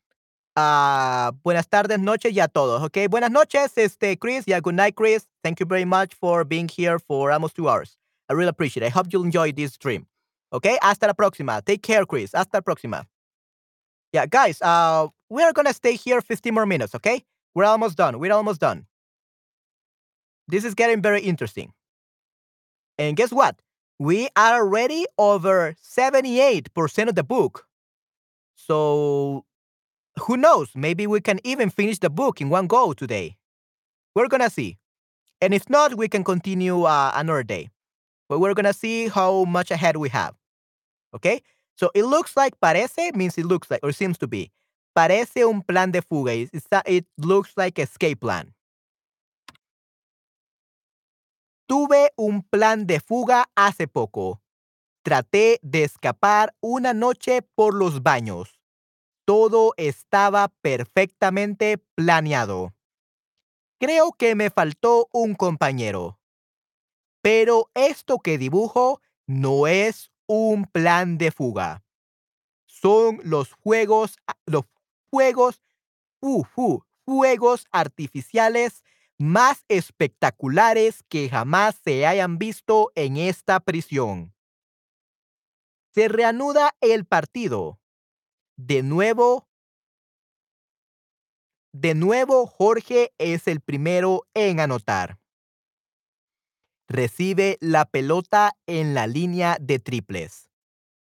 Uh, buenas tardes, noches y a todos. Okay, buenas noches, este Chris. Yeah, good night, Chris. Thank you very much for being here for almost two hours. I really appreciate it. I hope you'll enjoy this stream. Okay, hasta la próxima. Take care, Chris. Hasta la próxima. Yeah, guys, uh, we're gonna stay here 15 more minutes. Okay, we're almost done. We're almost done. This is getting very interesting. And guess what? We are already over 78% of the book. So who knows? Maybe we can even finish the book in one go today. We're gonna see. And if not, we can continue uh, another day. But we're gonna see how much ahead we have. Okay? So it looks like parece means it looks like or seems to be. Parece un plan de fuga. It's, it looks like escape plan. Tuve un plan de fuga hace poco. Traté de escapar una noche por los baños. Todo estaba perfectamente planeado. Creo que me faltó un compañero. Pero esto que dibujo no es un plan de fuga. Son los juegos, los juegos, uh, fuegos artificiales más espectaculares que jamás se hayan visto en esta prisión. Se reanuda el partido. De nuevo, de nuevo Jorge es el primero en anotar. Recibe la pelota en la línea de triples.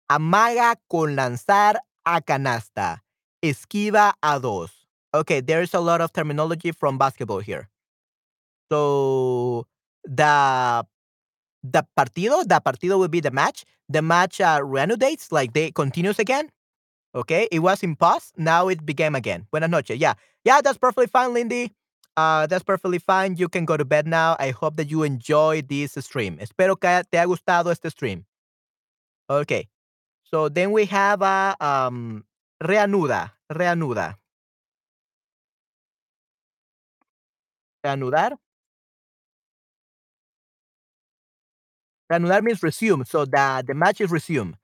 Amaga con lanzar a canasta. Esquiva a dos. Okay, there's a lot of terminology from basketball here. So the the partido, the partido will be the match. The match uh, reanudates, like they continues again. Okay, it was in pause. Now it began again. Buenas noches. Yeah, yeah, that's perfectly fine, Lindy. Uh, that's perfectly fine. You can go to bed now. I hope that you enjoy this stream. Espero que te haya gustado este stream. Okay. So then we have a um, reanuda, reanuda. Reanudar. Reanudar means resume, so the, the match is resumed.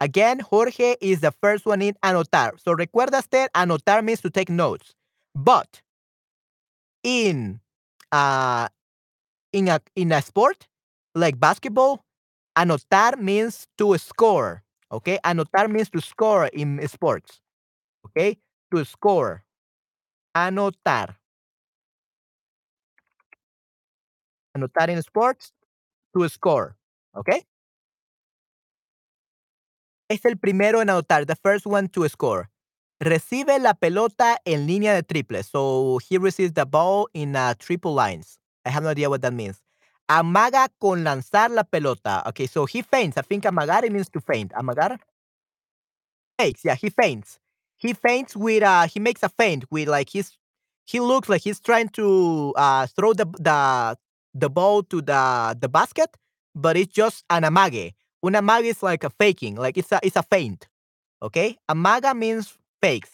Again, Jorge is the first one in anotar. So recuérdaste, anotar means to take notes. But in uh, in a in a sport like basketball, anotar means to score. Okay, anotar means to score in sports. Okay, to score, anotar. Anotar in sports to score. ¿Ok? Es el primero en anotar, the first one to score. Recibe la pelota en línea de triples. So he receives the ball in uh, triple lines. I have no idea what that means. Amaga con lanzar la pelota. Okay, so he feints. I think amagar it means to feint. Amagar? Fakes. Yeah, he feints. He feints with uh he makes a feint with like he's he looks like he's trying to uh throw the the the ball to the the basket, but it's just an amague. Un amague is like a faking, like it's a it's a feint. Okay? Amaga means fakes.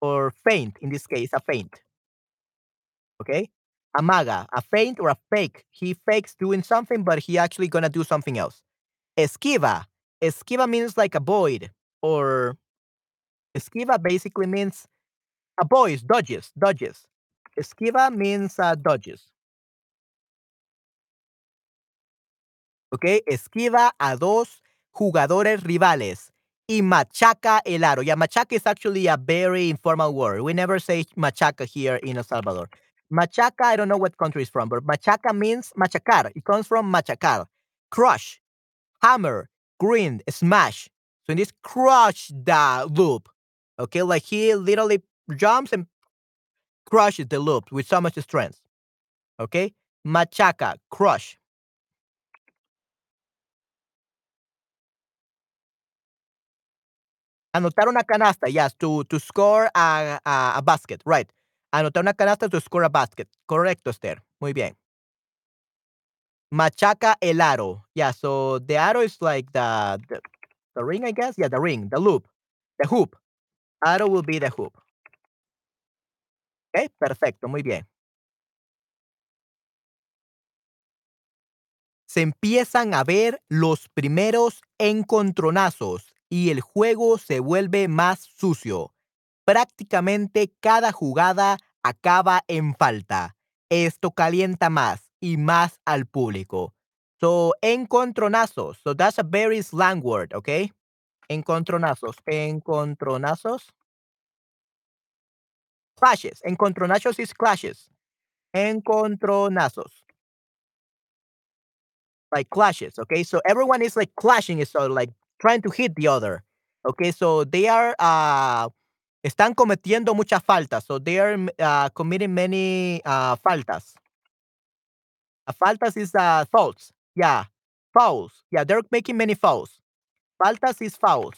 Or feint, in this case, a feint. Okay? Amaga, a feint or a fake. He fakes doing something, but he actually gonna do something else. Esquiva. Esquiva means like avoid, or esquiva basically means avoids, dodges, dodges. Esquiva means uh, dodges. Okay? Esquiva a dos jugadores rivales y machaca el aro. Yeah, machaca is actually a very informal word. We never say machaca here in El Salvador. Machaca, I don't know what country it's from, but machaca means machacar. It comes from machacar. Crush, hammer, grind, smash. So in this crush the loop. Okay, like he literally jumps and crushes the loop with so much strength. Okay? Machaca, crush. Anotar una canasta, yes, to, score a, a, a basket, right. Anotar una canasta to score a basket. Correcto, Esther. Muy bien. Machaca el aro. Yeah, so the aro is like the, the, the ring, I guess. Yeah, the ring, the loop, the hoop. Aro will be the hoop. Okay, perfecto, muy bien. Se empiezan a ver los primeros encontronazos y el juego se vuelve más sucio. Prácticamente cada jugada acaba en falta. Esto calienta más y más al público. So, encontronazos. So, that's a very slang word, okay? Encontronazos. Encontronazos. Clashes. Encontronazos is clashes. Encontronazos. Like clashes, okay? So everyone is like clashing each other, like trying to hit the other. Okay, so they are uh, están cometiendo muchas faltas. So they are uh, committing many uh, faltas. Uh, faltas is uh, faults. Yeah, fouls. Yeah, they're making many fouls. Faltas is fouls.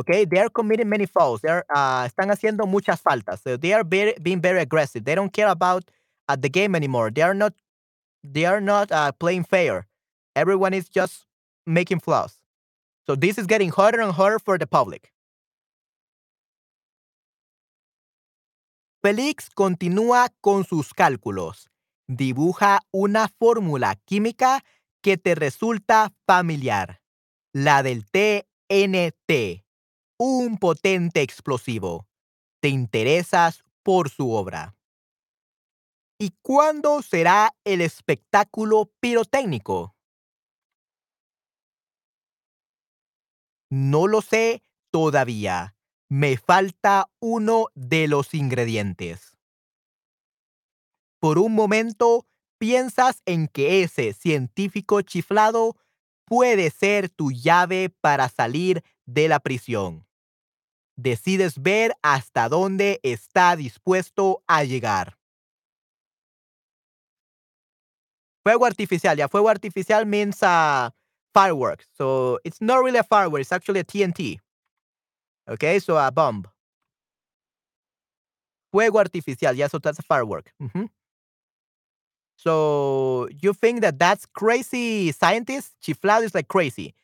Okay, they are committing many fouls. They are uh, están haciendo muchas faltas. So they are very, being very aggressive. They don't care about uh, the game anymore. They are not. They are not uh, playing fair. Everyone is just making flaws. So this is getting harder and harder for the public. Felix continúa con sus cálculos. Dibuja una fórmula química que te resulta familiar. La del TNT, un potente explosivo. Te interesas por su obra. ¿Y cuándo será el espectáculo pirotécnico? No lo sé todavía. Me falta uno de los ingredientes. Por un momento piensas en que ese científico chiflado puede ser tu llave para salir de la prisión. Decides ver hasta dónde está dispuesto a llegar. Fuego artificial, ya fuego artificial means uh, fireworks. So it's not really a firework, it's actually a TNT. Okay, so a bomb. Fuego artificial, yeah, so that's a firework. Mhm. So you think that that's crazy scientist? Chiflado is like crazy.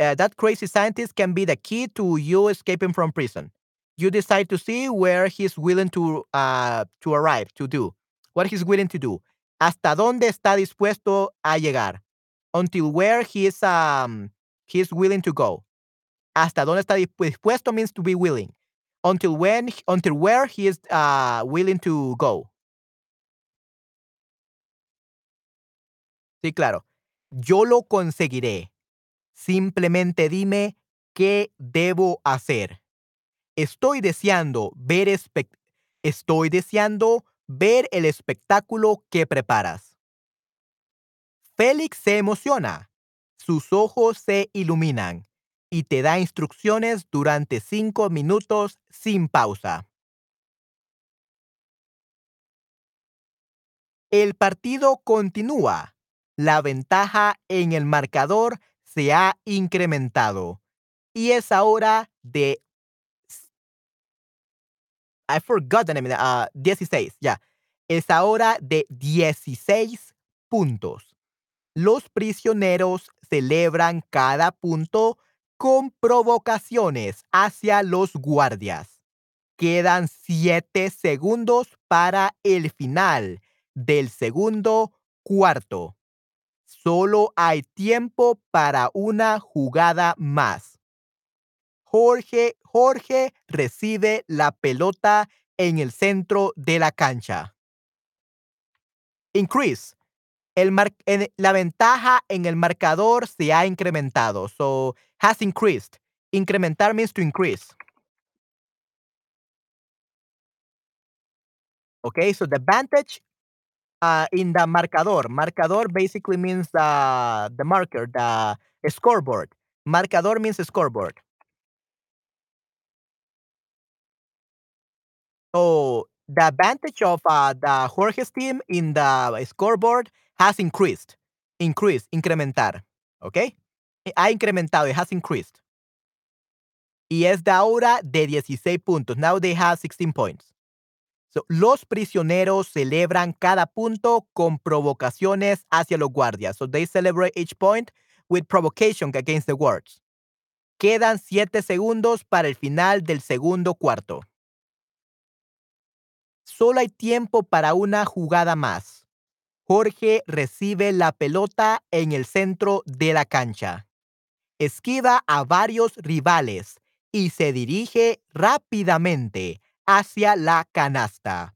Uh, that crazy scientist can be the key to you escaping from prison. You decide to see where he's willing to uh, to arrive, to do what he's willing to do. Hasta dónde está dispuesto a llegar. Until where he is um he's willing to go. Hasta dónde está dispuesto means to be willing. Until when until where he is uh, willing to go. Sí, claro. Yo lo conseguiré. Simplemente dime qué debo hacer. Estoy deseando ver Estoy deseando ver el espectáculo que preparas. Félix se emociona. Sus ojos se iluminan y te da instrucciones durante cinco minutos sin pausa. El partido continúa. La ventaja en el marcador se ha incrementado y es ahora de I forgot the name. Uh, 16, ya. Es ahora de 16 puntos. Los prisioneros celebran cada punto con provocaciones hacia los guardias. Quedan 7 segundos para el final del segundo cuarto. Solo hay tiempo para una jugada más. Jorge, Jorge recibe la pelota en el centro de la cancha. Increase. La ventaja en el marcador se ha incrementado. So, has increased. Incrementar means to increase. Okay, so the advantage uh, in the marcador. Marcador basically means the, the marker, the scoreboard. Marcador means scoreboard. So the advantage of uh, the Jorge's team in the scoreboard has increased. Increased, incrementar. ¿Ok? Ha incrementado, it has increased. Y es de ahora de 16 puntos. Now they have 16 points. So, los prisioneros celebran cada punto con provocaciones hacia los guardias. So they celebrate each point with provocation against the guards. Quedan 7 segundos para el final del segundo cuarto. Solo hay tiempo para una jugada más. Jorge recibe la pelota en el centro de la cancha. Esquiva a varios rivales y se dirige rápidamente hacia la canasta.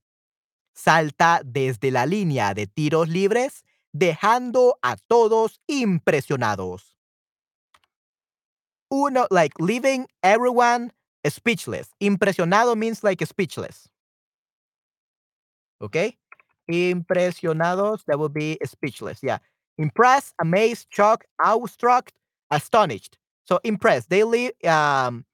Salta desde la línea de tiros libres, dejando a todos impresionados. Uno, like leaving everyone speechless. Impresionado means like speechless. Okay? Impresionados, that would be speechless. Yeah. Impressed, amazed, shocked, awestruck, astonished. So impressed. They leave, um,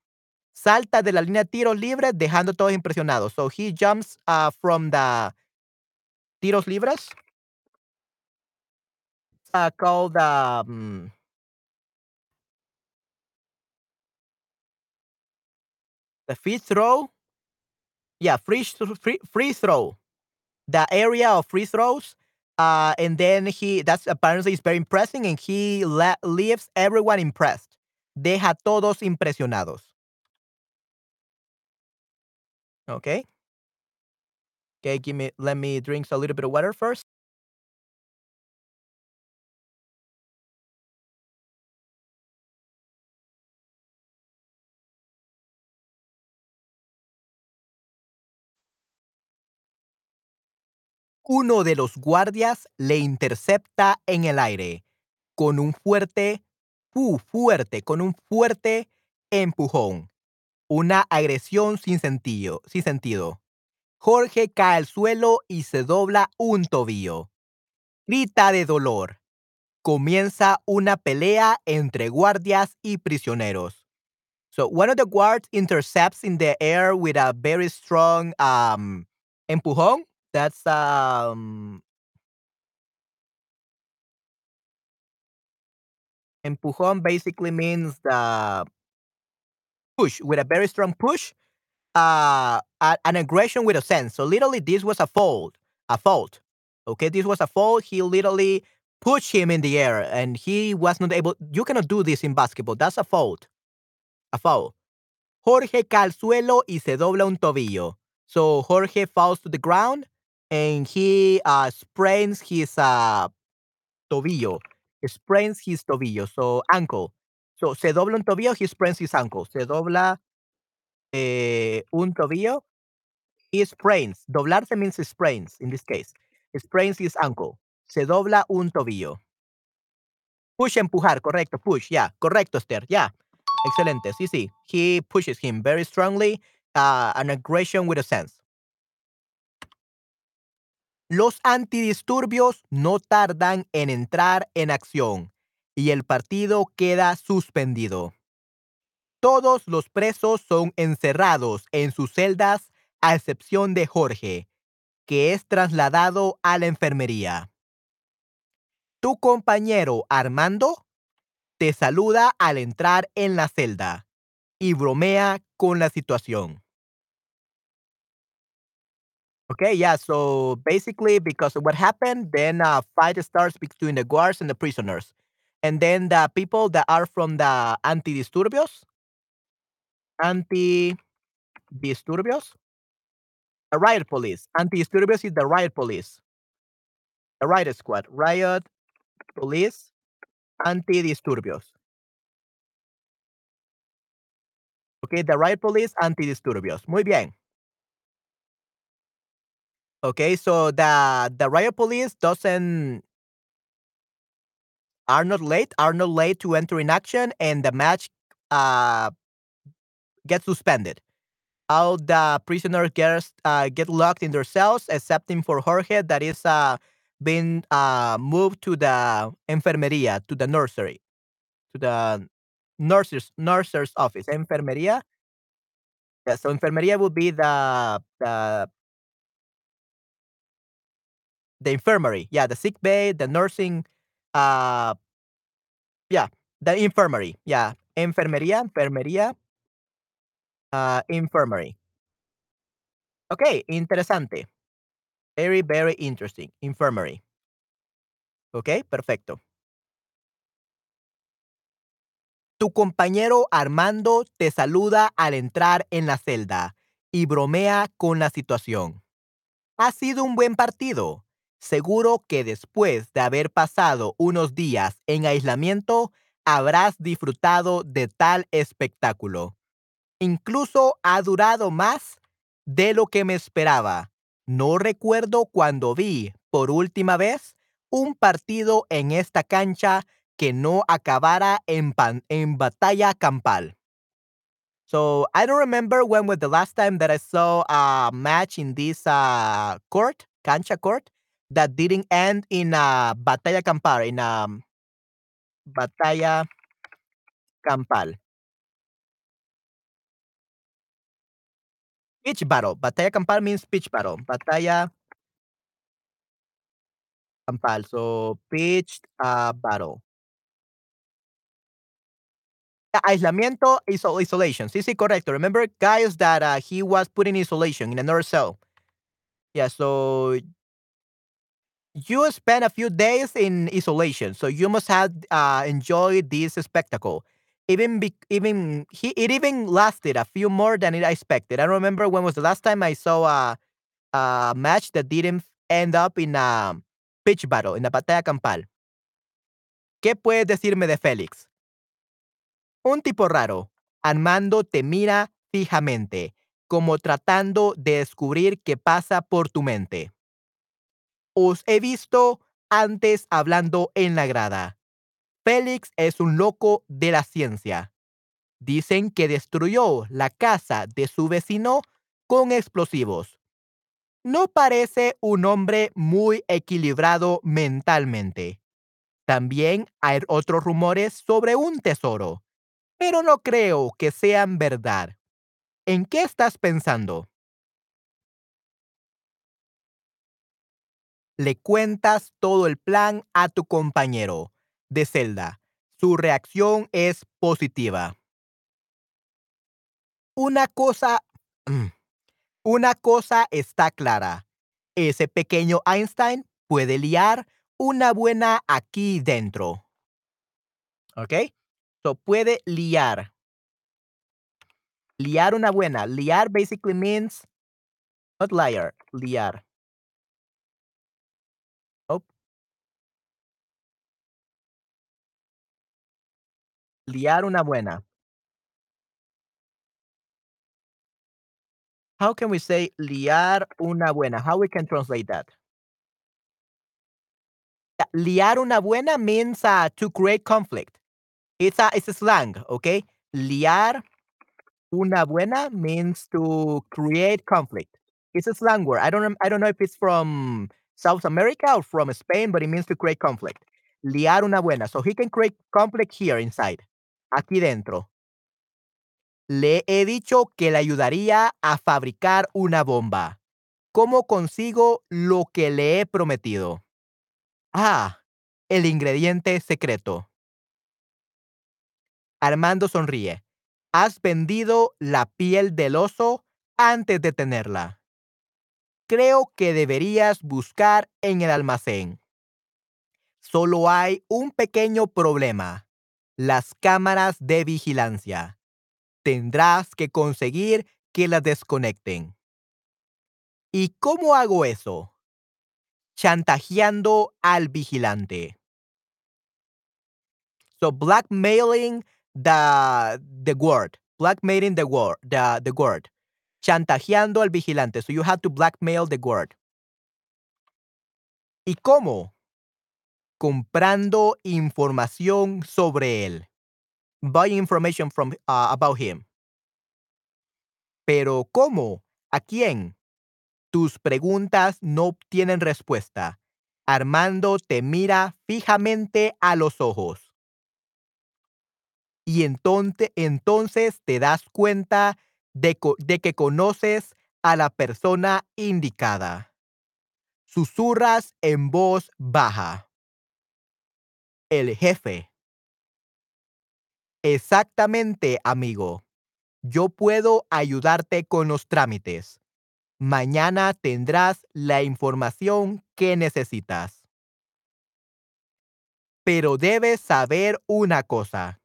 salta de la línea tiros libres, dejando todos impresionados. So he jumps uh, from the tiros libres. Uh, called um, the free throw. Yeah, free, free, free throw. The area of free throws. Uh, and then he, that's apparently is very impressive, and he leaves everyone impressed. Deja todos impresionados. Okay. Okay, give me, let me drink a little bit of water first. Uno de los guardias le intercepta en el aire con un fuerte, fu fuerte, con un fuerte empujón. Una agresión sin sentido, sin sentido. Jorge cae al suelo y se dobla un tobillo. Grita de dolor. Comienza una pelea entre guardias y prisioneros. So one of the guards intercepts in the air with a very strong um, empujón. That's um empujón basically means the push with a very strong push uh, an aggression with a sense. So literally, this was a fault, a fault. Okay, this was a fault. He literally pushed him in the air, and he was not able. You cannot do this in basketball. That's a fault, a foul. Jorge cae al suelo y se dobla un tobillo. So Jorge falls to the ground, and he uh, sprains his uh, tobillo. He sprains his tobillo. So ankle. So se dobla un tobillo. He sprains his ankle. Se dobla eh, un tobillo, he sprains. Doblarse means sprains in this case. Sprains his ankle. Se dobla un tobillo. Push, empujar, correcto. Push, yeah. Correcto, Esther, yeah. Excelente, sí, sí. He pushes him very strongly. Uh, an aggression with a sense. Los antidisturbios no tardan en entrar en acción y el partido queda suspendido. Todos los presos son encerrados en sus celdas a excepción de Jorge, que es trasladado a la enfermería. Tu compañero Armando te saluda al entrar en la celda y bromea con la situación. Okay, yeah. So basically, because of what happened, then uh, a fight starts between the guards and the prisoners, and then the people that are from the antidisturbios Antidisturbios? The riot police. Antidisturbios is the riot police. The riot squad. Riot police. anti-disturbios. Okay, the riot police, anti-disturbios. Muy bien. Okay, so the the riot police doesn't are not late, are not late to enter in action, and the match uh get suspended. All the prisoners get, uh, get locked in their cells, excepting for Jorge, that is uh, being uh, moved to the enfermería, to the nursery, to the nurses nurse's office. Enfermería. Yeah, so enfermería would be the the the infirmary. Yeah, the sick bay, the nursing. Uh, yeah, the infirmary. Yeah, enfermería, enfermería. uh, infirmary. Ok, interesante. Very, very interesting. Infirmary. Ok, perfecto. Tu compañero Armando te saluda al entrar en la celda y bromea con la situación. Ha sido un buen partido. Seguro que después de haber pasado unos días en aislamiento, habrás disfrutado de tal espectáculo. Incluso ha durado más de lo que me esperaba. No recuerdo cuando vi por última vez un partido en esta cancha que no acabara en, en batalla campal. So I don't remember when was the last time that I saw a match in this uh, court, cancha court, that didn't end in a batalla campal, in a batalla campal. Pitch battle. Batalla campal means pitch battle. Batalla campal. So pitched uh, battle. Aislamiento, isol isolation. Sí, sí, correcto. Remember, guys, that uh, he was put in isolation in another cell. Yeah, so you spent a few days in isolation, so you must have uh, enjoyed this spectacle. even be, even he it even lasted a few more than I expected. I remember when was the last time I saw a a match that didn't end up in a pitch battle, in a batalla campal. ¿Qué puedes decirme de Félix? Un tipo raro. Armando te mira fijamente, como tratando de descubrir qué pasa por tu mente. Os he visto antes hablando en la grada. Félix es un loco de la ciencia. Dicen que destruyó la casa de su vecino con explosivos. No parece un hombre muy equilibrado mentalmente. También hay otros rumores sobre un tesoro, pero no creo que sean verdad. ¿En qué estás pensando? Le cuentas todo el plan a tu compañero de celda. Su reacción es positiva. Una cosa, una cosa está clara. Ese pequeño Einstein puede liar una buena aquí dentro. ¿Ok? So puede liar. Liar una buena. Liar basically means, not liar, liar. Liar una buena. How can we say liar una buena? How we can translate that? Liar una buena means uh, to create conflict. It's a it's a slang, okay? Liar una buena means to create conflict. It's a slang word. I don't I don't know if it's from South America or from Spain, but it means to create conflict. Liar una buena. So he can create conflict here inside. Aquí dentro. Le he dicho que le ayudaría a fabricar una bomba. ¿Cómo consigo lo que le he prometido? Ah, el ingrediente secreto. Armando sonríe. Has vendido la piel del oso antes de tenerla. Creo que deberías buscar en el almacén. Solo hay un pequeño problema. Las cámaras de vigilancia. Tendrás que conseguir que las desconecten. ¿Y cómo hago eso? Chantajeando al vigilante. So blackmailing the the word. Blackmailing the word. The, the word. Chantajeando al vigilante. So you have to blackmail the word. ¿Y cómo? Comprando información sobre él. Buying information from uh, about him. Pero ¿cómo? ¿A quién? Tus preguntas no tienen respuesta. Armando te mira fijamente a los ojos. Y entonces, entonces te das cuenta de que conoces a la persona indicada. Susurras en voz baja. El jefe. Exactamente, amigo. Yo puedo ayudarte con los trámites. Mañana tendrás la información que necesitas. Pero debes saber una cosa.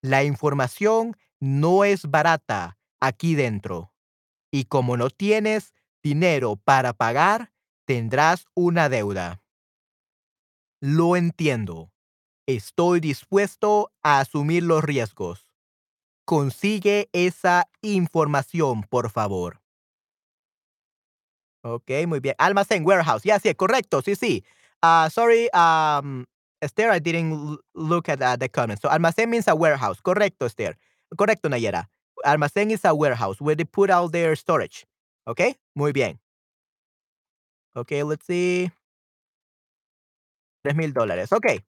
La información no es barata aquí dentro. Y como no tienes dinero para pagar, tendrás una deuda. Lo entiendo. Estoy dispuesto a asumir los riesgos. Consigue esa información, por favor. Ok, muy bien. Almacén, warehouse. Ya, sí, correcto. Sí, sí. Uh, sorry, um, Esther, I didn't look at uh, the comments. So almacén means a warehouse. Correcto, Esther. Correcto, Nayera. Almacén is a warehouse where they put out their storage. Okay, muy bien. Okay, let's see. Tres mil dólares. Okay.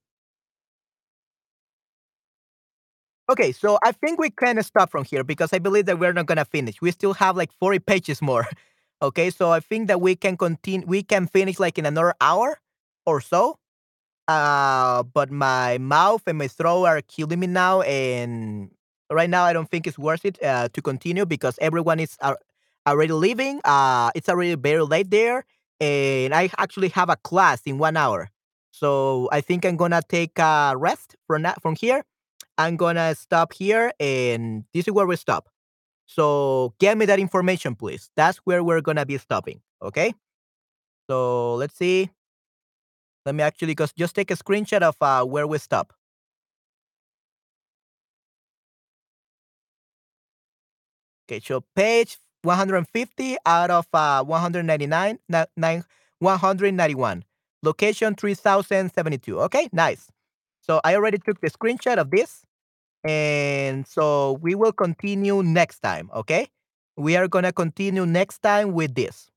Okay, so I think we can stop from here because I believe that we're not gonna finish. We still have like 40 pages more. Okay, so I think that we can continue. We can finish like in another hour or so. Uh, but my mouth and my throat are killing me now, and right now I don't think it's worth it uh, to continue because everyone is uh, already leaving. Uh, it's already very late there, and I actually have a class in one hour. So I think I'm gonna take a rest from that from here. I'm gonna stop here, and this is where we stop. So get me that information, please. That's where we're gonna be stopping. Okay. So let's see. Let me actually just just take a screenshot of uh, where we stop. Okay, so page 150 out of uh, 199, 191. Location 3072. Okay, nice. So I already took the screenshot of this. And so we will continue next time, okay? We are going to continue next time with this.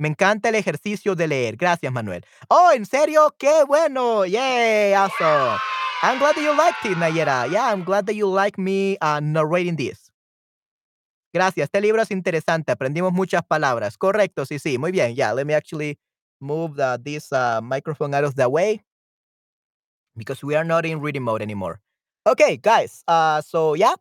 Me encanta el ejercicio de leer. Gracias, Manuel. Oh, ¿en serio? ¡Qué bueno! Yay! Awesome. I'm glad that you liked it, Nayera. Yeah, I'm glad that you like me uh, narrating this. Gracias. Este libro es interesante. Aprendimos muchas palabras. Correcto, sí, sí. Muy bien. Yeah, let me actually move the, this uh, microphone out of the way because we are not in reading mode anymore. Okay, guys. Uh, so yeah,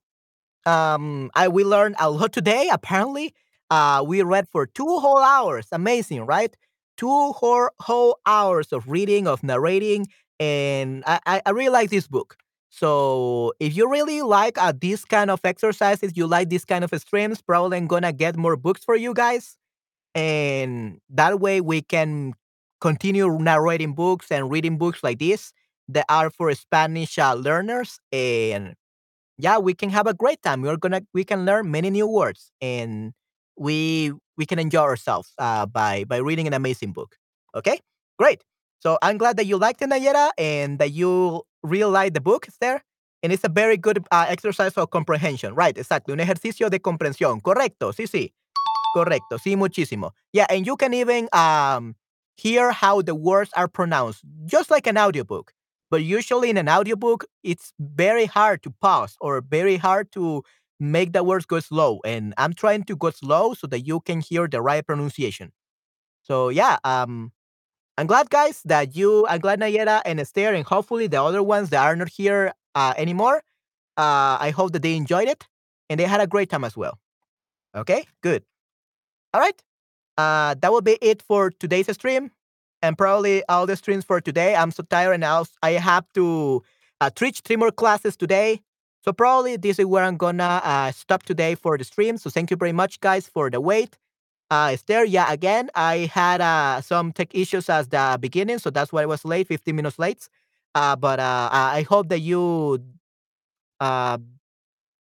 um, I we learned a lot today. Apparently, uh, we read for two whole hours. Amazing, right? Two whole, whole hours of reading, of narrating, and I, I, really like this book. So if you really like uh, this kind of exercises, you like this kind of streams, probably I'm gonna get more books for you guys, and that way we can continue narrating books and reading books like this that are for Spanish uh, learners, and yeah, we can have a great time. We're gonna we can learn many new words, and we we can enjoy ourselves uh, by by reading an amazing book. Okay, great. So I'm glad that you liked it, Nayera, and that you really like the book Is there. And it's a very good uh, exercise for comprehension. Right, exactly. Un ejercicio de comprensión. Correcto. Sí, sí. Correcto. Sí, muchísimo. Yeah, and you can even um hear how the words are pronounced, just like an audiobook. But usually in an audiobook, it's very hard to pause or very hard to make the words go slow. And I'm trying to go slow so that you can hear the right pronunciation. So yeah, um, I'm glad, guys, that you, I'm glad Nayera and Esther, and hopefully the other ones that are not here uh, anymore. Uh, I hope that they enjoyed it and they had a great time as well. Okay, good. All right. Uh, that will be it for today's stream and probably all the streams for today. I'm so tired and now I have to uh, teach three more classes today. So probably this is where I'm gonna uh, stop today for the stream. So thank you very much, guys, for the wait. Uh, Esther, yeah, again, I had uh, some tech issues at the beginning, so that's why I was late, 15 minutes late. Uh, but uh, I hope that you uh,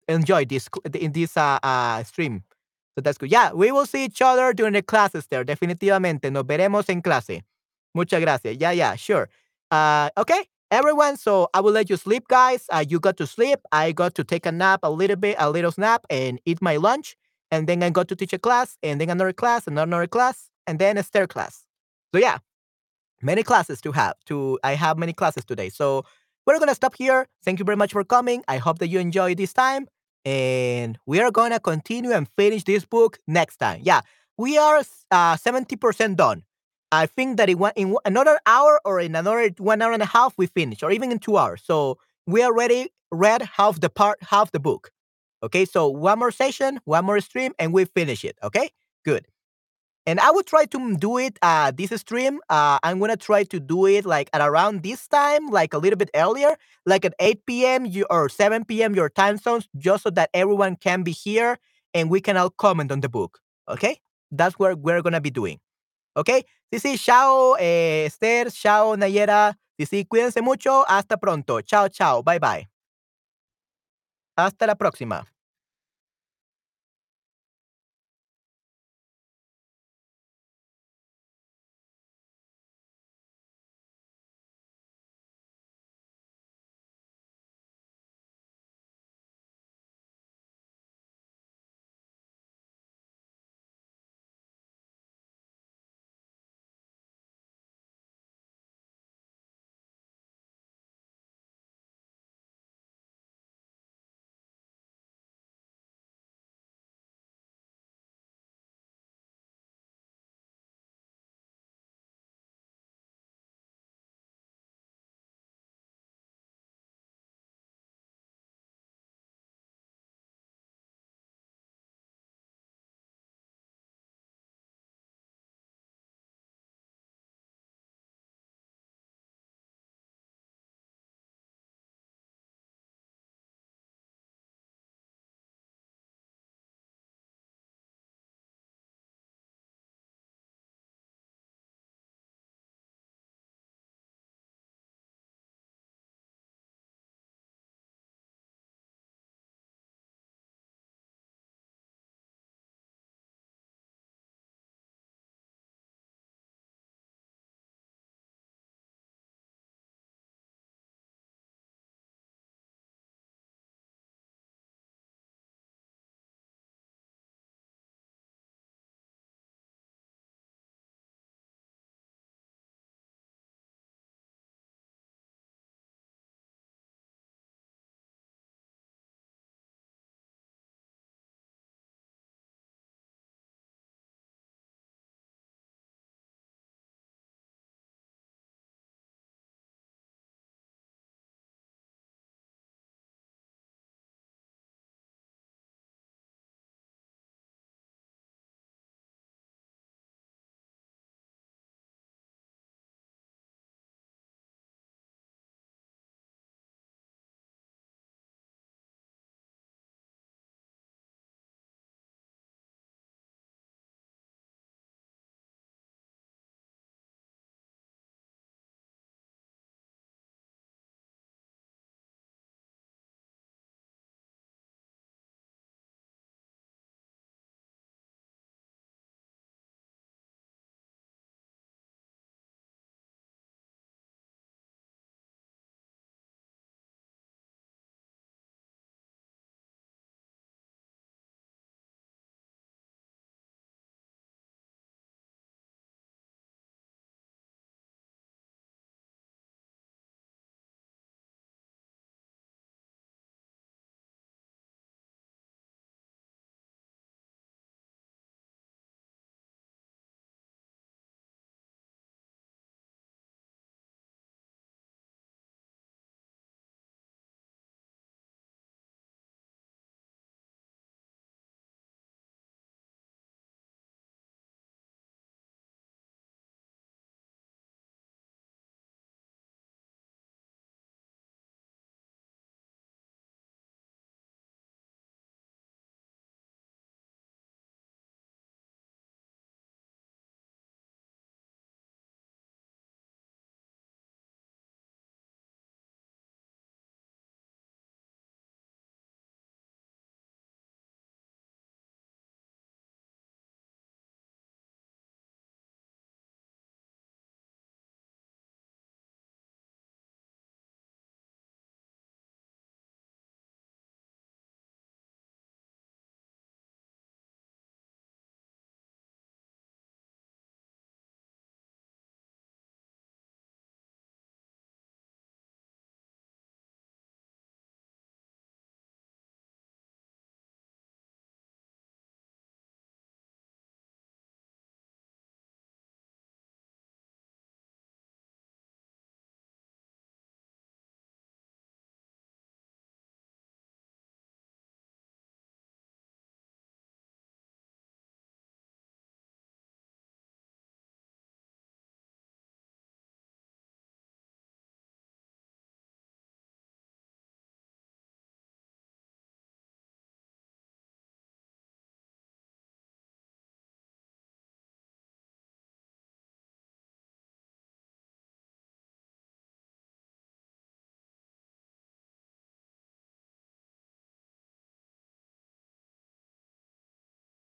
enjoy this in this uh, uh, stream. So that's good. Yeah, we will see each other during the classes there. Definitivamente. Nos veremos en clase. Muchas gracias. Yeah, yeah, sure. Uh, okay, everyone. So I will let you sleep, guys. Uh, you got to sleep. I got to take a nap, a little bit, a little snap, and eat my lunch. And then I got to teach a class, and then another class, and another class, and then a stair class. So yeah, many classes to have. To I have many classes today. So we're gonna stop here. Thank you very much for coming. I hope that you enjoyed this time, and we are gonna continue and finish this book next time. Yeah, we are uh, seventy percent done. I think that in, one, in another hour or in another one hour and a half we finish, or even in two hours. So we already read half the part, half the book. Okay, so one more session, one more stream, and we finish it. Okay, good. And I will try to do it uh this stream. Uh I'm gonna try to do it like at around this time, like a little bit earlier, like at 8 p.m. or 7 p.m. your time zones, just so that everyone can be here and we can all comment on the book. Okay? That's what we're gonna be doing. Okay? Sí, sí, chao, eh, Esther, chao, Nayera. Sí, sí, cuídense mucho. Hasta pronto. Chao, chao. Bye, bye. Hasta la próxima.